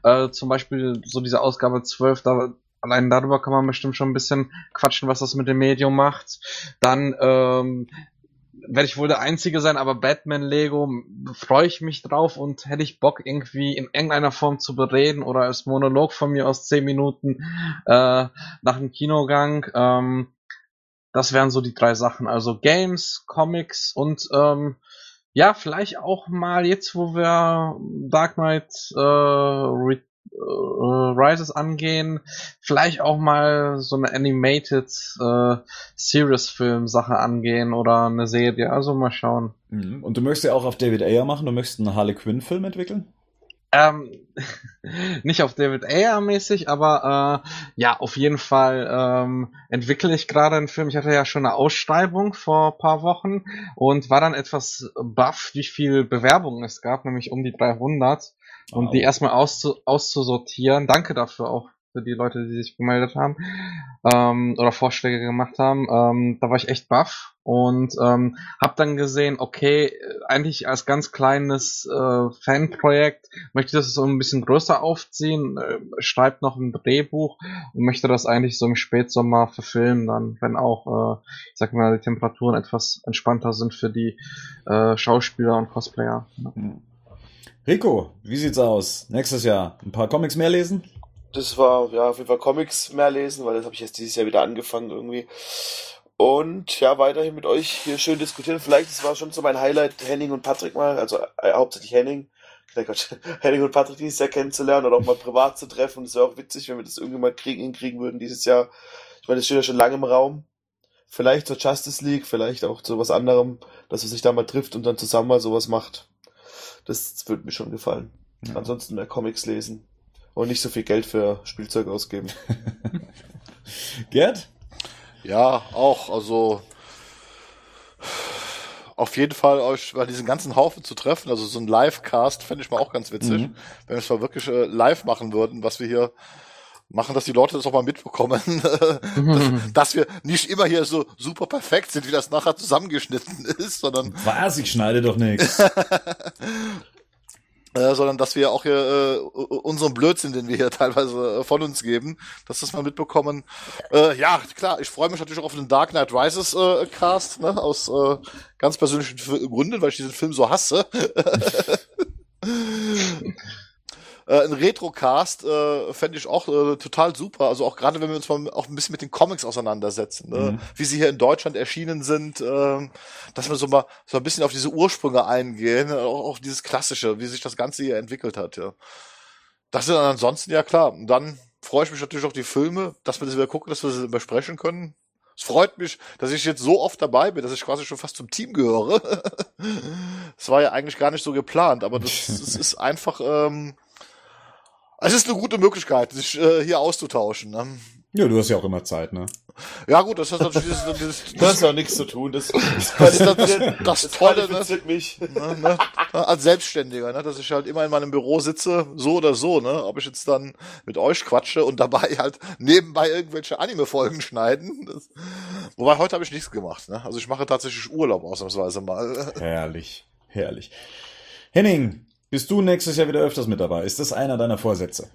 [SPEAKER 3] Äh, zum Beispiel so diese Ausgabe 12, da allein darüber kann man bestimmt schon ein bisschen quatschen, was das mit dem Medium macht. Dann ähm, werde ich wohl der Einzige sein, aber Batman Lego freue ich mich drauf und hätte ich Bock irgendwie in irgendeiner Form zu bereden oder als Monolog von mir aus zehn Minuten äh, nach dem Kinogang. Ähm, das wären so die drei Sachen. Also Games, Comics und ähm, ja, vielleicht auch mal jetzt, wo wir Dark Knight äh, Rises angehen, vielleicht auch mal so eine Animated äh, Series-Film-Sache angehen oder eine Serie, also mal schauen.
[SPEAKER 1] Mhm. Und du möchtest ja auch auf David Ayer machen, du möchtest einen Harley Quinn-Film entwickeln?
[SPEAKER 3] Ähm, [LAUGHS] nicht auf David Ayer mäßig, aber äh, ja, auf jeden Fall ähm, entwickle ich gerade einen Film. Ich hatte ja schon eine Ausschreibung vor paar Wochen und war dann etwas baff, wie viel Bewerbungen es gab, nämlich um die 300 und wow. die erstmal auszu auszusortieren. Danke dafür auch für die Leute, die sich gemeldet haben ähm, oder Vorschläge gemacht haben. Ähm, da war ich echt baff und ähm, habe dann gesehen, okay, eigentlich als ganz kleines äh, Fanprojekt möchte ich das so ein bisschen größer aufziehen, äh, schreibt noch ein Drehbuch und möchte das eigentlich so im Spätsommer verfilmen, dann wenn auch, äh, ich sag mal, die Temperaturen etwas entspannter sind für die äh, Schauspieler und Cosplayer. Ja.
[SPEAKER 1] Hm. Rico, wie sieht's aus? Nächstes Jahr ein paar Comics mehr lesen?
[SPEAKER 2] Das war, ja, auf jeden Fall Comics mehr lesen, weil das habe ich jetzt dieses Jahr wieder angefangen irgendwie. Und ja, weiterhin mit euch hier schön diskutieren. Vielleicht, das war schon so mein Highlight, Henning und Patrick mal, also äh, hauptsächlich Henning. [LAUGHS] Gott, Henning und Patrick dieses Jahr kennenzulernen oder auch mal privat zu treffen. Das wäre auch witzig, wenn wir das irgendwie mal kriegen, hinkriegen würden dieses Jahr. Ich meine, das steht ja schon lange im Raum. Vielleicht zur Justice League, vielleicht auch zu was anderem, dass man sich da mal trifft und dann zusammen mal sowas macht. Das würde mir schon gefallen. Ja. Ansonsten mehr Comics lesen und nicht so viel Geld für Spielzeug ausgeben. [LAUGHS]
[SPEAKER 1] Gerd?
[SPEAKER 5] Ja, auch. Also auf jeden Fall euch bei diesen ganzen Haufen zu treffen. Also so ein Live-Cast fände ich mal auch ganz witzig. Mhm. Wenn wir es mal wirklich äh, live machen würden, was wir hier machen, dass die Leute das auch mal mitbekommen, [LAUGHS] dass, [LAUGHS] dass, wir nicht immer hier so super perfekt sind, wie das nachher zusammengeschnitten ist, sondern.
[SPEAKER 1] Was? Ich schneide doch nichts. [LAUGHS]
[SPEAKER 5] Äh, sondern dass wir auch hier äh, unseren Blödsinn, den wir hier teilweise äh, von uns geben, dass das mal mitbekommen. Äh, ja, klar, ich freue mich natürlich auch auf den Dark Knight Rises äh, Cast, ne, aus äh, ganz persönlichen Gründen, weil ich diesen Film so hasse. Äh, ein Retrocast äh, fände ich auch äh, total super. Also auch gerade wenn wir uns mal auch ein bisschen mit den Comics auseinandersetzen, ne? mhm. wie sie hier in Deutschland erschienen sind, äh, dass wir so mal so ein bisschen auf diese Ursprünge eingehen, auch, auch dieses Klassische, wie sich das Ganze hier entwickelt hat. Ja. Das sind dann ansonsten ja klar. Und dann freue ich mich natürlich auf die Filme, dass wir das wieder gucken, dass wir sie besprechen können. Es freut mich, dass ich jetzt so oft dabei bin, dass ich quasi schon fast zum Team gehöre. [LAUGHS] das war ja eigentlich gar nicht so geplant, aber das, [LAUGHS] das ist einfach ähm, es ist eine gute Möglichkeit, sich äh, hier auszutauschen. Ne?
[SPEAKER 1] Ja, du hast ja auch immer Zeit, ne?
[SPEAKER 5] Ja gut, das hat natürlich dieses, [LAUGHS] dieses,
[SPEAKER 2] das, das ist ja nichts zu tun. Das,
[SPEAKER 5] das, das, das, das, das Tolle, ne? mich. Ne, ne, als Selbstständiger, ne? dass ich halt immer in meinem Büro sitze, so oder so, ne? Ob ich jetzt dann mit euch quatsche und dabei halt nebenbei irgendwelche Anime-Folgen schneiden. Das, wobei heute habe ich nichts gemacht, ne? Also ich mache tatsächlich Urlaub ausnahmsweise mal.
[SPEAKER 1] Herrlich, herrlich. Henning, bist du nächstes Jahr wieder öfters mit dabei? Ist das einer deiner Vorsätze?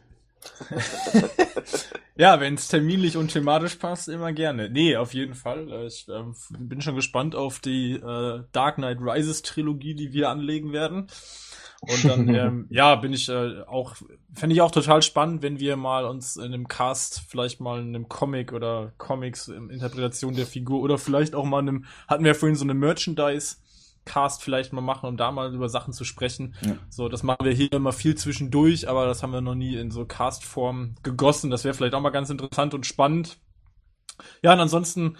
[SPEAKER 1] [LAUGHS]
[SPEAKER 4] ja, wenn es terminlich und thematisch passt, immer gerne. Nee, auf jeden Fall. Ich äh, bin schon gespannt auf die äh, Dark Knight Rises Trilogie, die wir anlegen werden. Und dann, [LAUGHS] ähm, ja, bin ich äh, auch, fände ich auch total spannend, wenn wir mal uns in einem Cast vielleicht mal in einem Comic oder Comics, in Interpretation der Figur oder vielleicht auch mal in einem, hatten wir ja vorhin so eine Merchandise Cast vielleicht mal machen, um da mal über Sachen zu sprechen. Ja. So, das machen wir hier immer viel zwischendurch, aber das haben wir noch nie in so Cast-Form gegossen. Das wäre vielleicht auch mal ganz interessant und spannend. Ja, und ansonsten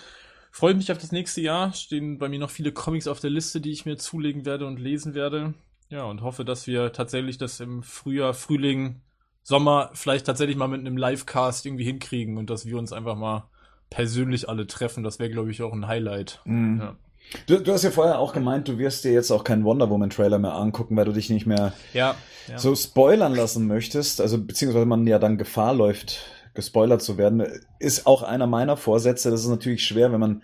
[SPEAKER 4] freue ich mich auf das nächste Jahr. Stehen bei mir noch viele Comics auf der Liste, die ich mir zulegen werde und lesen werde. Ja, und hoffe, dass wir tatsächlich das im Frühjahr, Frühling, Sommer vielleicht tatsächlich mal mit einem Live-Cast irgendwie hinkriegen und dass wir uns einfach mal persönlich alle treffen. Das wäre, glaube ich, auch ein Highlight. Mhm. Ja.
[SPEAKER 1] Du, du hast ja vorher auch gemeint, du wirst dir jetzt auch keinen Wonder Woman Trailer mehr angucken, weil du dich nicht mehr
[SPEAKER 4] ja, ja.
[SPEAKER 1] so spoilern lassen möchtest. Also beziehungsweise man ja dann Gefahr läuft, gespoilert zu werden. Ist auch einer meiner Vorsätze. Das ist natürlich schwer, wenn man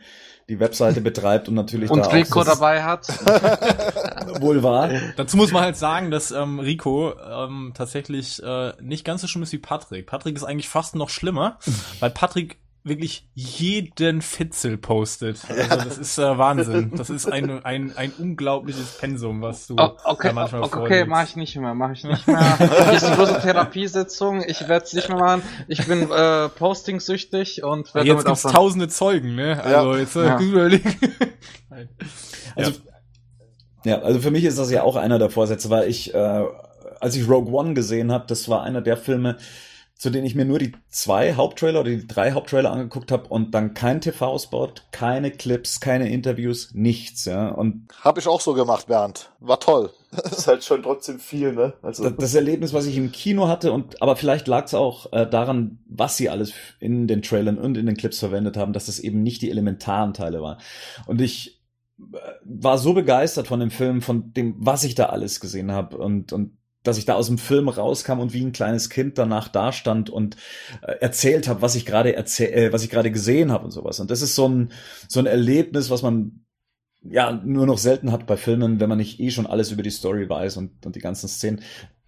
[SPEAKER 1] die Webseite betreibt und natürlich
[SPEAKER 3] und da Rico auch dabei hat. [LAUGHS]
[SPEAKER 1] wohl wahr.
[SPEAKER 4] Dazu muss man halt sagen, dass ähm, Rico ähm, tatsächlich äh, nicht ganz so schlimm ist wie Patrick. Patrick ist eigentlich fast noch schlimmer, [LAUGHS] weil Patrick wirklich jeden Fitzel postet. [LAUGHS] Also das ist äh, Wahnsinn. Das ist ein, ein, ein unglaubliches Pensum, was du
[SPEAKER 3] oh, okay, da manchmal Okay, okay mach ich nicht mehr, mach ich nicht mehr. Hier ist eine große Therapiesitzung, ich werde es nicht mehr machen. Ich bin äh, postingsüchtig und
[SPEAKER 4] werde Jetzt gibt's tausende Zeugen, ne? Also ja. jetzt äh, ja. überlegen. [LAUGHS]
[SPEAKER 1] also, ja. ja, also für mich ist das ja auch einer der Vorsätze, weil ich, äh, als ich Rogue One gesehen habe, das war einer der Filme, zu denen ich mir nur die zwei Haupttrailer oder die drei Haupttrailer angeguckt habe und dann kein TV-Spot, keine Clips, keine Interviews, nichts, ja. Und
[SPEAKER 5] habe ich auch so gemacht, Bernd. War toll. [LAUGHS]
[SPEAKER 2] Das ist halt schon trotzdem viel, ne?
[SPEAKER 1] Also das, das Erlebnis, was ich im Kino hatte und aber vielleicht lag es auch äh, daran, was sie alles in den Trailern und in den Clips verwendet haben, dass das eben nicht die elementaren Teile waren. Und ich äh, war so begeistert von dem Film, von dem, was ich da alles gesehen habe und und dass ich da aus dem Film rauskam und wie ein kleines Kind danach dastand und äh, erzählt habe, was ich gerade erzähl äh, was ich gerade gesehen habe und sowas. Und das ist so ein so ein Erlebnis, was man ja nur noch selten hat bei Filmen, wenn man nicht eh schon alles über die Story weiß und, und die ganzen Szenen.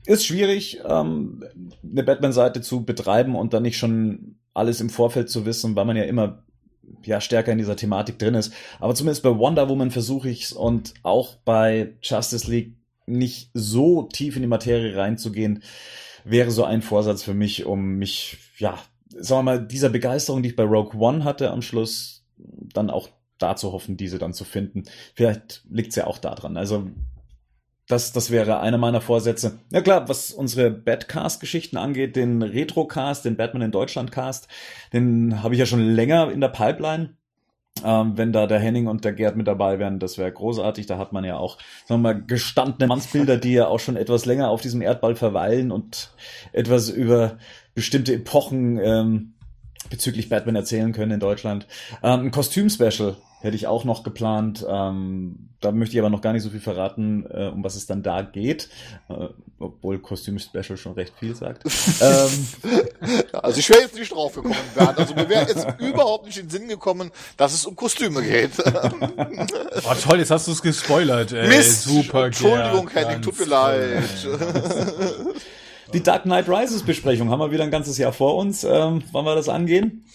[SPEAKER 1] Ist schwierig, ähm, eine Batman-Seite zu betreiben und dann nicht schon alles im Vorfeld zu wissen, weil man ja immer ja stärker in dieser Thematik drin ist. Aber zumindest bei Wonder Woman versuche ich's und auch bei Justice League nicht so tief in die Materie reinzugehen, wäre so ein Vorsatz für mich, um mich, ja, sagen wir mal, dieser Begeisterung, die ich bei Rogue One hatte am Schluss, dann auch da zu hoffen, diese dann zu finden. Vielleicht liegt's ja auch daran. Also das, das wäre einer meiner Vorsätze. Ja klar, was unsere Badcast-Geschichten angeht, den Retrocast, den Batman in Deutschland Cast, den habe ich ja schon länger in der Pipeline. Ähm, wenn da der Henning und der Gerd mit dabei wären, das wäre großartig. Da hat man ja auch, sagen wir mal, gestandene Mannsbilder, die ja auch schon etwas länger auf diesem Erdball verweilen und etwas über bestimmte Epochen ähm, bezüglich Batman erzählen können in Deutschland. Ähm, ein Kostüm-Special hätte ich auch noch geplant. Ähm, da möchte ich aber noch gar nicht so viel verraten, äh, um was es dann da geht, äh, obwohl Kostüm-Special schon recht viel sagt. [LAUGHS] ähm,
[SPEAKER 5] also ich wäre jetzt nicht drauf gekommen, Bernd. Also mir wäre jetzt [LAUGHS] überhaupt nicht in den Sinn gekommen, dass es um Kostüme geht. [LAUGHS]
[SPEAKER 4] oh toll, jetzt hast du es gespoilert. Ey.
[SPEAKER 5] Mist, Super, Entschuldigung, Henning, tut mir leid.
[SPEAKER 1] Die Dark Knight Rises Besprechung haben wir wieder ein ganzes Jahr vor uns. Ähm, wann wir das angehen?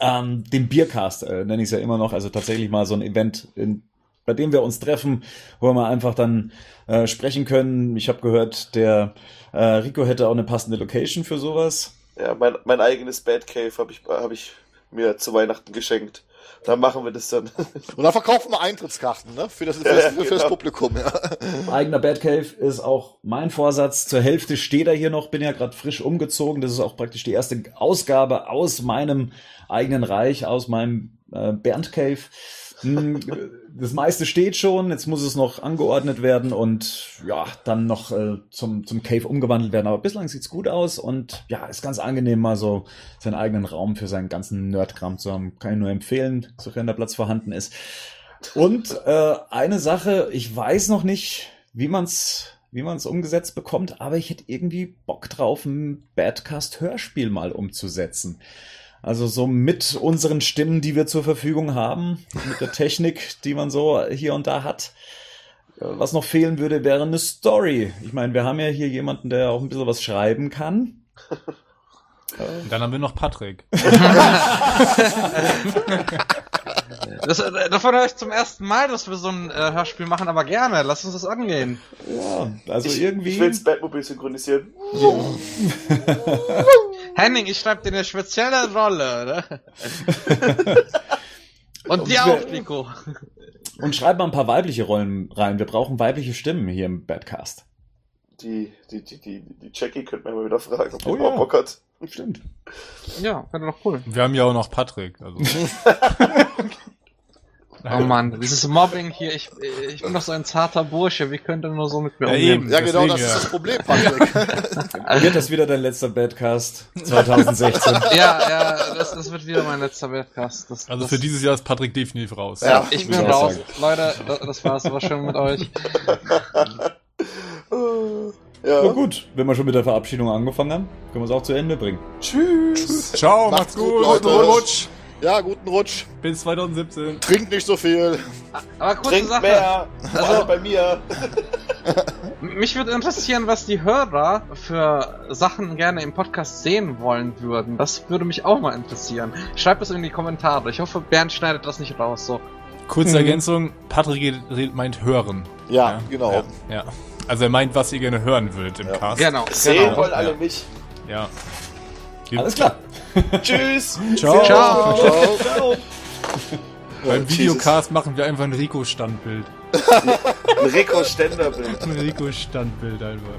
[SPEAKER 1] Ähm, den Biercast äh, nenne ich es ja immer noch, also tatsächlich mal so ein Event, in, bei dem wir uns treffen, wo wir einfach dann äh, sprechen können. Ich habe gehört, der äh, Rico hätte auch eine passende Location für sowas.
[SPEAKER 2] Ja, mein, mein eigenes Batcave habe ich, hab ich mir zu Weihnachten geschenkt. Da machen wir das dann.
[SPEAKER 5] Und dann verkaufen wir Eintrittskarten, ne? Für das, für das, für das genau. Publikum, ja.
[SPEAKER 1] Eigener Batcave ist auch mein Vorsatz. Zur Hälfte steht er hier noch, bin ja gerade frisch umgezogen. Das ist auch praktisch die erste Ausgabe aus meinem eigenen Reich, aus meinem äh, Bernd Cave. Hm, das meiste steht schon, jetzt muss es noch angeordnet werden und ja, dann noch äh, zum, zum Cave umgewandelt werden. Aber bislang sieht's gut aus und ja, ist ganz angenehm, mal so seinen eigenen Raum für seinen ganzen Nerdkram zu haben. Kann ich nur empfehlen, sofern der Platz vorhanden ist. Und äh, eine Sache, ich weiß noch nicht, wie man's wie man es umgesetzt bekommt, aber ich hätte irgendwie Bock drauf, ein Badcast-Hörspiel mal umzusetzen. Also so mit unseren Stimmen, die wir zur Verfügung haben, mit der Technik, die man so hier und da hat. Was noch fehlen würde, wäre eine Story. Ich meine, wir haben ja hier jemanden, der auch ein bisschen was schreiben kann.
[SPEAKER 4] Und dann haben wir noch Patrick. [LAUGHS] [LAUGHS]
[SPEAKER 3] Das, äh, davon höre ich zum ersten Mal, dass wir so ein äh, Hörspiel machen, aber gerne, lass uns das angehen.
[SPEAKER 1] Ja, also
[SPEAKER 2] ich,
[SPEAKER 1] irgendwie.
[SPEAKER 2] Ich will das Batmobil synchronisieren. [LAUGHS]
[SPEAKER 3] Henning, ich schreibe dir eine spezielle Rolle. Ne? [LAUGHS] Und, dir auch, Nico.
[SPEAKER 1] Und schreib mal ein paar weibliche Rollen rein. Wir brauchen weibliche Stimmen hier im Badcast.
[SPEAKER 2] Die, die, die, die, die Jackie könnte man mal wieder fragen, ob die oh, ja. Bock hat.
[SPEAKER 1] Stimmt.
[SPEAKER 3] Ja, wäre doch cool.
[SPEAKER 4] Wir haben ja auch noch Patrick. Also. [LAUGHS]
[SPEAKER 3] Oh Mann, dieses Mobbing hier, ich, ich bin doch so ein zarter Bursche, wie könnt ihr nur so mit mir
[SPEAKER 5] ja, umgehen? Eben, ja, genau, das ja. ist das Problem, [LAUGHS] Patrick.
[SPEAKER 1] wird das wieder dein letzter Badcast 2016? [LAUGHS]
[SPEAKER 3] ja, ja, das, das wird wieder mein letzter Badcast. Das,
[SPEAKER 4] also
[SPEAKER 3] das,
[SPEAKER 4] für dieses Jahr ist Patrick definitiv raus.
[SPEAKER 3] Ja, ich bin raus. Sagen. Leute, das war's, war schön mit euch.
[SPEAKER 1] Ja. Na gut, wenn wir schon mit der Verabschiedung angefangen haben, können wir es auch zu Ende bringen.
[SPEAKER 5] Tschüss.
[SPEAKER 4] Ciao, macht's, macht's gut,
[SPEAKER 5] gut Leute. Rutsch. Ja, guten Rutsch.
[SPEAKER 4] Bis 2017.
[SPEAKER 5] Trink nicht so viel.
[SPEAKER 3] Aber kurze
[SPEAKER 2] Trink
[SPEAKER 3] Sache.
[SPEAKER 2] mehr. Also, bei mir.
[SPEAKER 3] Mich würde interessieren, was die Hörer für Sachen gerne im Podcast sehen wollen würden. Das würde mich auch mal interessieren. Schreibt es in die Kommentare. Ich hoffe, Bernd schneidet das nicht raus. So.
[SPEAKER 4] Kurze hm. Ergänzung: Patrick
[SPEAKER 5] meint
[SPEAKER 4] hören.
[SPEAKER 5] Ja, ja genau.
[SPEAKER 4] Ja, ja, Also er meint, was ihr gerne hören würdet im ja. Cast.
[SPEAKER 3] Genau.
[SPEAKER 2] Sehen
[SPEAKER 3] genau.
[SPEAKER 2] wollen alle mich.
[SPEAKER 4] Ja.
[SPEAKER 1] Alles klar. [LAUGHS]
[SPEAKER 2] Tschüss.
[SPEAKER 1] Ciao.
[SPEAKER 3] Ciao.
[SPEAKER 2] Ciao. Ciao.
[SPEAKER 4] Beim Videocast machen wir einfach ein Rico-Standbild. [LAUGHS]
[SPEAKER 2] ein Rico-Ständerbild.
[SPEAKER 4] Ein Rico-Standbild einfach.